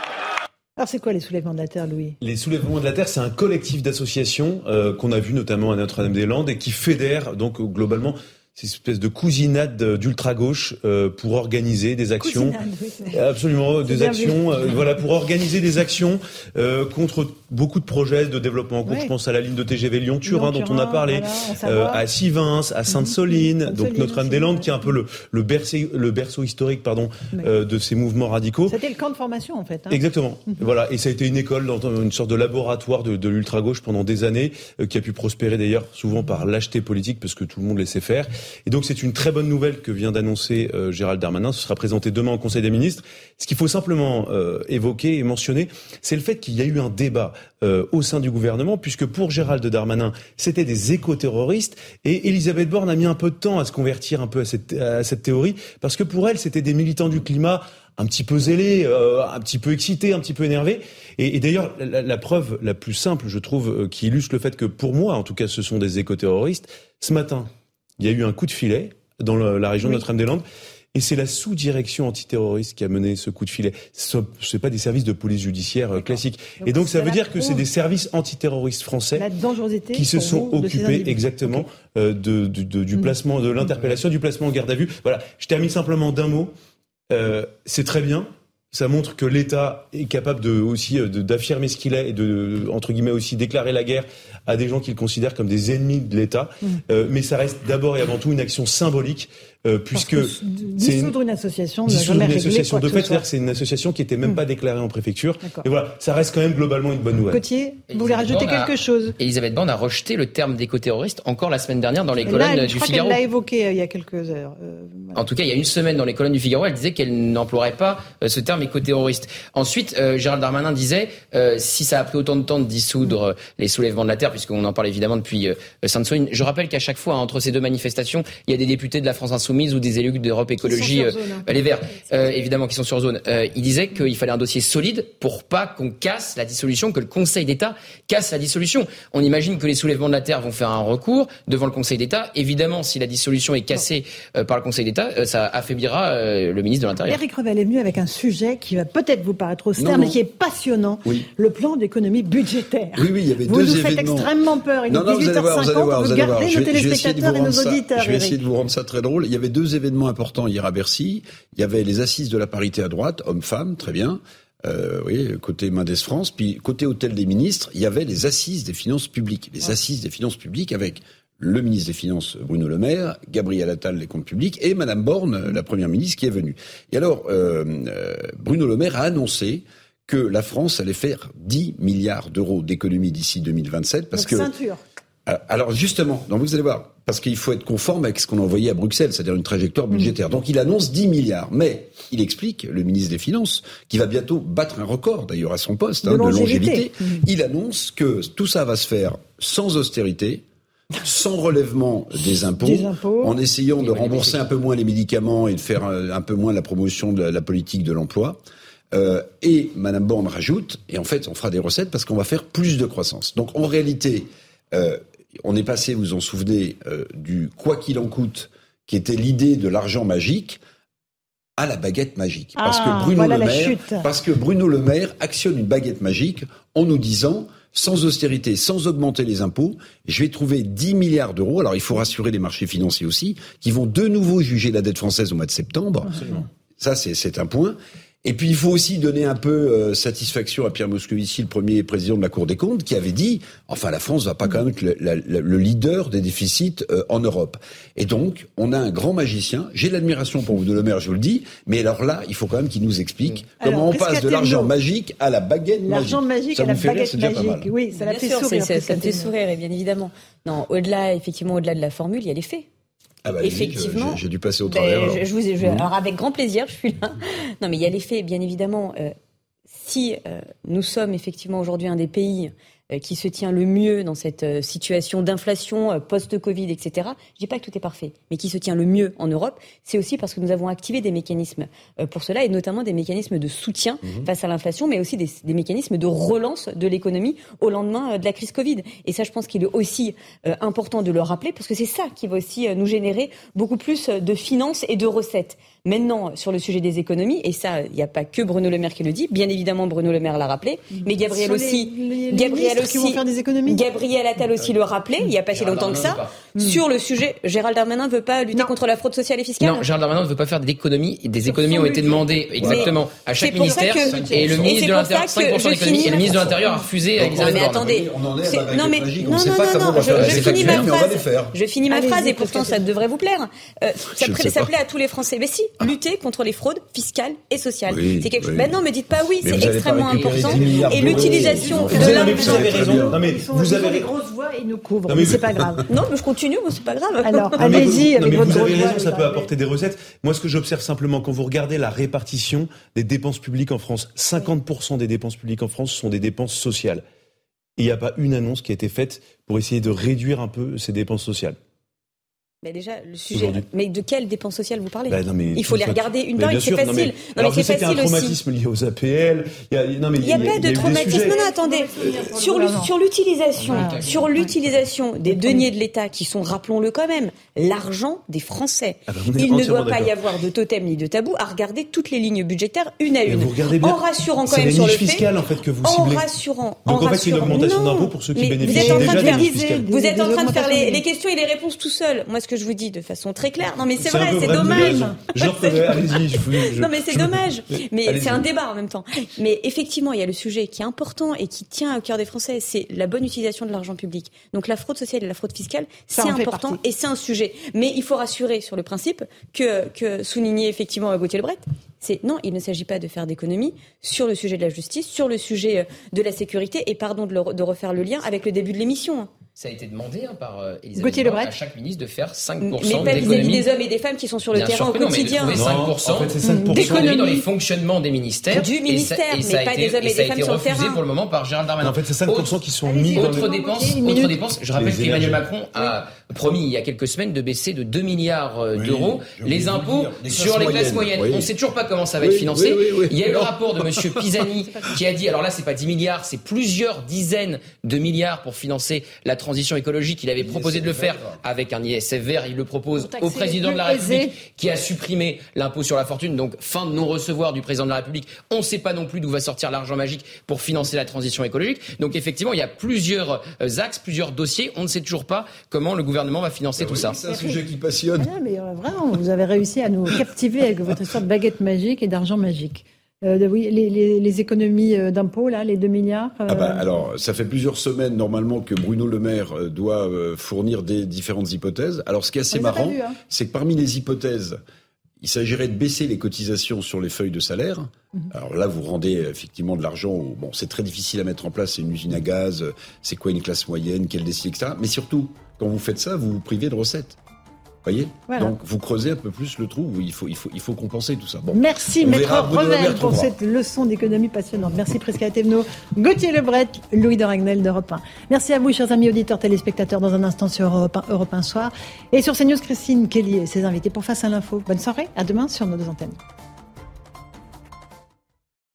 Alors c'est quoi les soulèvements de la Terre, Louis? Les soulèvements de la Terre, c'est un collectif d'associations euh, qu'on a vu notamment à Notre-Dame-des-Landes et qui fédère donc globalement c'est une espèce de cousinade d'ultra-gauche euh, pour organiser des actions. Oui, absolument, des actions. Euh, voilà, pour organiser des actions euh, contre beaucoup de projets de développement en cours. Je pense à la ligne de TGV Lyon-Turin dont on a parlé, voilà, à Sivins, à mhm. Sainte-Soline, donc Notre-Dame-des-Landes qui est un peu le, le, berceau, le berceau historique pardon, de ces mouvements radicaux. C'était le camp de formation en fait. Hein. Exactement. Mhm. Voilà, et ça a été une école, une sorte de laboratoire de, de l'ultra-gauche pendant des années, qui a pu prospérer d'ailleurs souvent par lâcheté politique parce que tout le monde laissait faire. Et donc c'est une très bonne nouvelle que vient d'annoncer euh, Gérald Darmanin. Ce sera présenté demain au Conseil des ministres. Ce qu'il faut simplement euh, évoquer et mentionner, c'est le fait qu'il y a eu un débat euh, au sein du gouvernement, puisque pour Gérald Darmanin, c'était des éco-terroristes, et Elisabeth Borne a mis un peu de temps à se convertir un peu à cette, à cette théorie, parce que pour elle, c'était des militants du climat un petit peu zélés, un petit peu excités, un petit peu énervés. Et, et d'ailleurs, la, la, preuve la plus simple, je trouve, qui illustre le fait que pour moi, en tout cas, ce sont des éco-terroristes, ce matin, il y a eu un coup de filet dans la région de Notre-Dame-des-Landes. Et c'est la sous-direction antiterroriste qui a mené ce coup de filet. Ce n'est pas des services de police judiciaire euh, classiques. et donc ça veut dire que c'est des services antiterroristes français qui se sont occupés exactement euh, de, du mm. placement, de l'interpellation, du placement en garde à vue. Voilà. Je termine simplement d'un mot. Euh, c'est très bien ça montre que l'État est capable de aussi d'affirmer ce qu'il est et de entre guillemets aussi déclarer la guerre à des gens qu'il considère comme des ennemis de l'État. Mmh. Euh, mais ça reste d'abord et avant tout une action symbolique euh, puisque dissoudre une, association, dissoudre une association de fait, c'est une association qui était même mmh. pas déclarée en préfecture. Et voilà, ça reste quand même globalement une bonne nouvelle. Cotier, vous voulez rajouter quelque chose? Elisabeth Borne a rejeté le terme d'éco-terroriste encore la semaine dernière dans les colonnes là, du je crois Figaro. Elle l'a évoqué euh, il y a quelques heures. Euh, voilà. En tout cas, il y a une semaine dans les colonnes du Figaro, elle disait qu'elle n'emploierait pas euh, ce terme éco-terroriste. Ensuite, euh, Gérald Darmanin disait si ça a pris autant de temps de dissoudre mmh. les soulèvements de la terre, puisqu'on en parle évidemment depuis Sainte-Soline. Je rappelle qu'à chaque fois entre ces deux manifestations, il y a des députés de la France insoumise ou des élus de Europe Écologie, euh, hein. les Verts, euh, évidemment, qui sont sur zone. Euh, il disait qu'il fallait un dossier solide pour pas qu'on casse la dissolution, que le Conseil d'État casse la dissolution. On imagine que les soulèvements de la terre vont faire un recours devant le Conseil d'État. Évidemment, si la dissolution est cassée par le Conseil d'État, ça affaiblira le ministre de l'Intérieur. Eric Revel est venu avec un sujet qui va peut-être vous paraître austère, mais qui est passionnant. Le plan d'économie budgétaire. Oui, oui, il y avait vous deux événements. Extrêmement peur. Il est 18h50. Vous, vous gardez nos téléspectateurs et nos auditeurs. Je vais essayer de vous rendre ça très drôle. Il y avait deux événements importants hier à Bercy. Il y avait les assises de la parité à droite, hommes-femmes, très bien. Euh, oui, côté Mendes France, puis côté hôtel des ministres, il y avait les assises des finances publiques. Les assises des finances publiques avec le ministre des Finances Bruno Le Maire, Gabriel Attal les comptes publics et Madame Borne, la première ministre, qui est venue. Et alors, euh, euh, Bruno Le Maire a annoncé que la France allait faire 10 milliards d'euros d'économies d'ici 2027 parce Donc, que ceinture. Euh, alors justement, donc vous allez voir, parce qu'il faut être conforme avec ce qu'on a envoyé à Bruxelles, c'est-à-dire une trajectoire budgétaire. Donc il annonce 10 milliards, mais il explique, le ministre des Finances, qui va bientôt battre un record d'ailleurs à son poste De hein, de longévité. Mmh. il annonce que tout ça va se faire sans austérité, sans relèvement des impôts, Des impôts. en essayant de rembourser un peu moins les médicaments et de faire euh, un peu moins la promotion de la politique de l'emploi. Euh, et Madame Borne rajoute, et en fait, on fera des recettes parce qu'on va faire plus de croissance. Donc, en réalité, euh, on est passé, vous vous en souvenez, euh, du quoi qu'il en coûte, qui était l'idée de l'argent magique, à la baguette magique. Parce Ah, que Bruno voilà Le Maire, parce que Bruno Le Maire actionne une baguette magique en nous disant sans austérité, sans augmenter les impôts, je vais trouver 10 milliards d'euros. Alors il faut rassurer les marchés financiers aussi, qui vont de nouveau juger la dette française au mois de septembre. Ça, c'est c'est un point. Et puis il faut aussi donner un peu euh, satisfaction à Pierre Moscovici, le premier président de la Cour des comptes, qui avait dit, enfin la France va pas quand même être le, la- la- le leader des déficits euh, en Europe. Et donc on a un grand magicien. J'ai l'admiration pour vous de Le Maire, je vous le dis, mais alors là, il faut quand même qu'il nous explique Alors, comment on passe de l'argent magique à la baguette magique. L'argent magique Ça à la rire, baguette c'est déjà pas mal. magique. Oui, ça la fait sûr, sourire. ça me fait sourire, et bien évidemment. Non, au-delà, effectivement, au-delà de la formule, il y a les faits. Ah bah, effectivement, j'ai dû passer au travers. Ben, je, vous, je, mmh. alors avec grand plaisir, je suis là. [LAUGHS] Non, mais il y a l'effet, bien évidemment. Euh, si euh, nous sommes effectivement aujourd'hui un des pays euh, qui se tient le mieux dans cette euh, situation d'inflation euh, post-Covid, etc. Je dis pas que tout est parfait, mais qui se tient le mieux en Europe, c'est aussi parce que nous avons activé des mécanismes pour cela, et notamment des mécanismes de soutien mhm. face à l'inflation, mais aussi des, des, mécanismes de relance de l'économie au lendemain de la crise Covid. Et ça, je pense qu'il est aussi important de le rappeler, parce que c'est ça qui va aussi nous générer beaucoup plus de finances et de recettes. Maintenant, sur le sujet des économies, et ça, il n'y a pas que Bruno Le Maire qui le dit, bien évidemment, Bruno Le Maire l'a rappelé, mais Gabriel aussi, Gabriel aussi, vont faire des économies. Gabriel Attal aussi le rappelé, il n'y a pas si longtemps que ça, sur le sujet, Gérald Darmanin ne veut pas lutter contre la fraude sociale et fiscale. Non, Gérald Darmanin ne veut pas faire d'économies, des économies ont été demandées exactement à chaque ministère, et le ministre de l'Intérieur, 5% d'économies, et le ministre de l'Intérieur a refusé à Elisabeth Borne. attendez, non mais, non, non, non, je finis ma phrase, je finis ma phrase, et pourtant ça devrait vous plaire. Euh, ça plaît à tous les Français. Mais si, lutter contre les fraudes fiscales et sociales. c'est quelque chose. Maintenant, me dites pas oui, c'est extrêmement important. Et l'utilisation de l'argent. Vous avez raison. Non, mais vous avez les grosses voix et nous couvrent. Mais c'est pas grave. Non, mais je continue, mais c'est pas grave. Alors, allez-y avec votre Vous avez raison, ça peut apporter des recettes. Moi, ce que j'observe simplement, quand vous regardez la répartition des dépenses publiques en France, 50% des dépenses publiques en France sont des dépenses sociales. Il n'y a pas une annonce qui a été faite pour essayer de réduire un peu ces dépenses sociales. Mais déjà, le sujet. Mais de quelles dépenses sociales vous parlez bah, Il faut les regarder une par une, c'est facile. Non, mais, non, mais c'est facile aussi. Il y a un traumatisme lié aux APL. Il y a, pas de traumatisme. Non, non, attendez. Sur l'utilisation, sur l'utilisation des deniers de l'État, qui sont, rappelons-le quand même, l'argent des Français. Ah bah, il ne doit pas y avoir de totem ni de tabou à regarder toutes les lignes budgétaires une à une. En rassurant quand même sur le fait. en fait que vous ciblez. En rassurant. Donc en fait, c'est une augmentation d'impôts pour ceux qui bénéficient déjà Vous êtes en train de faire les questions et les réponses tout seul. Moi, ce que je vous dis de façon très claire. Non, mais c'est vrai, c'est dommage. Non, mais c'est dommage. Mais c'est un débat en même temps. Mais effectivement, il y a le sujet qui est important et qui tient au cœur des Français, c'est la bonne utilisation de l'argent public. Donc la fraude sociale et la fraude fiscale, c'est important et c'est un sujet. Mais il faut rassurer sur le principe que, que soulignait effectivement Gauthier Lebret, c'est non, il ne s'agit pas de faire d'économies sur le sujet de la justice, sur le sujet euh, de la sécurité, et pardon de, de refaire le lien avec le début de l'émission. Ça a été demandé hein, par euh, Elisabeth à chaque ministre de faire 5% d'économies. Mais pas vis-à-vis des hommes et des femmes qui sont sur le terrain au quotidien. Mais 5%, d'économies dans les fonctionnements des ministères. Du ministère, mais pas des hommes et, des femmes sur le terrain. ça a été refusé pour le moment par Gérald Darmanin. En fait, c'est 5% qui sont mis dans les... dépenses, autre dépense. Je rappelle qu'Emmanuel Macron a promis il y a quelques semaines de baisser de 2 milliards euh, d'euros les impôts sur les classes moyennes. On ne sait toujours pas comment ça va être financé. Il y a eu le rapport de Monsieur [LAUGHS] Pisani qui a dit, alors là, c'est pas 10 milliards, c'est plusieurs dizaines de milliards pour financer la transition écologique il avait proposé de le faire avec un ISF vert. Il le propose au président de la République qui a supprimé l'impôt sur la fortune. Donc fin de non-recevoir du président de la République. On ne sait pas non plus d'où va sortir l'argent magique pour financer la transition écologique. Donc effectivement, il y a plusieurs euh, axes, plusieurs dossiers. On ne sait toujours pas comment le gouvernement va financer tout ça. C'est un sujet qui passionne. Ah, mais euh, vraiment, vous avez réussi à nous captiver avec votre histoire de baguette magique et d'argent magique. Euh, oui, les, économies euh, d'impôts, là, les 2 milliards euh, ah bah, Alors, ça fait plusieurs semaines, normalement, que Bruno Le Maire doit fournir des différentes hypothèses. Alors, ce qui est assez marrant, hein. c'est que parmi les hypothèses, il s'agirait de baisser les cotisations sur les feuilles de salaire. Mhm. Alors là, vous rendez effectivement de l'argent. Bon, c'est très difficile à mettre en place. C'est une usine à gaz. C'est quoi une classe moyenne Quelle décide, etc. Mais surtout, quand vous faites ça, vous vous privez de recettes voyez Donc vous creusez un peu plus le trou où il faut, il faut, il faut compenser tout ça. Bon, Merci Maître Revel pour cette leçon d'économie passionnante. Merci Prisca Thévenot, Gauthier Lebret, Louis de Ragnel d'Europe 1. Merci à vous chers amis auditeurs, téléspectateurs dans un instant sur Europe 1, Europe 1 Soir. Et sur CNews, Christine Kelly et ses invités pour Face à l'info. Bonne soirée, à demain sur nos deux antennes.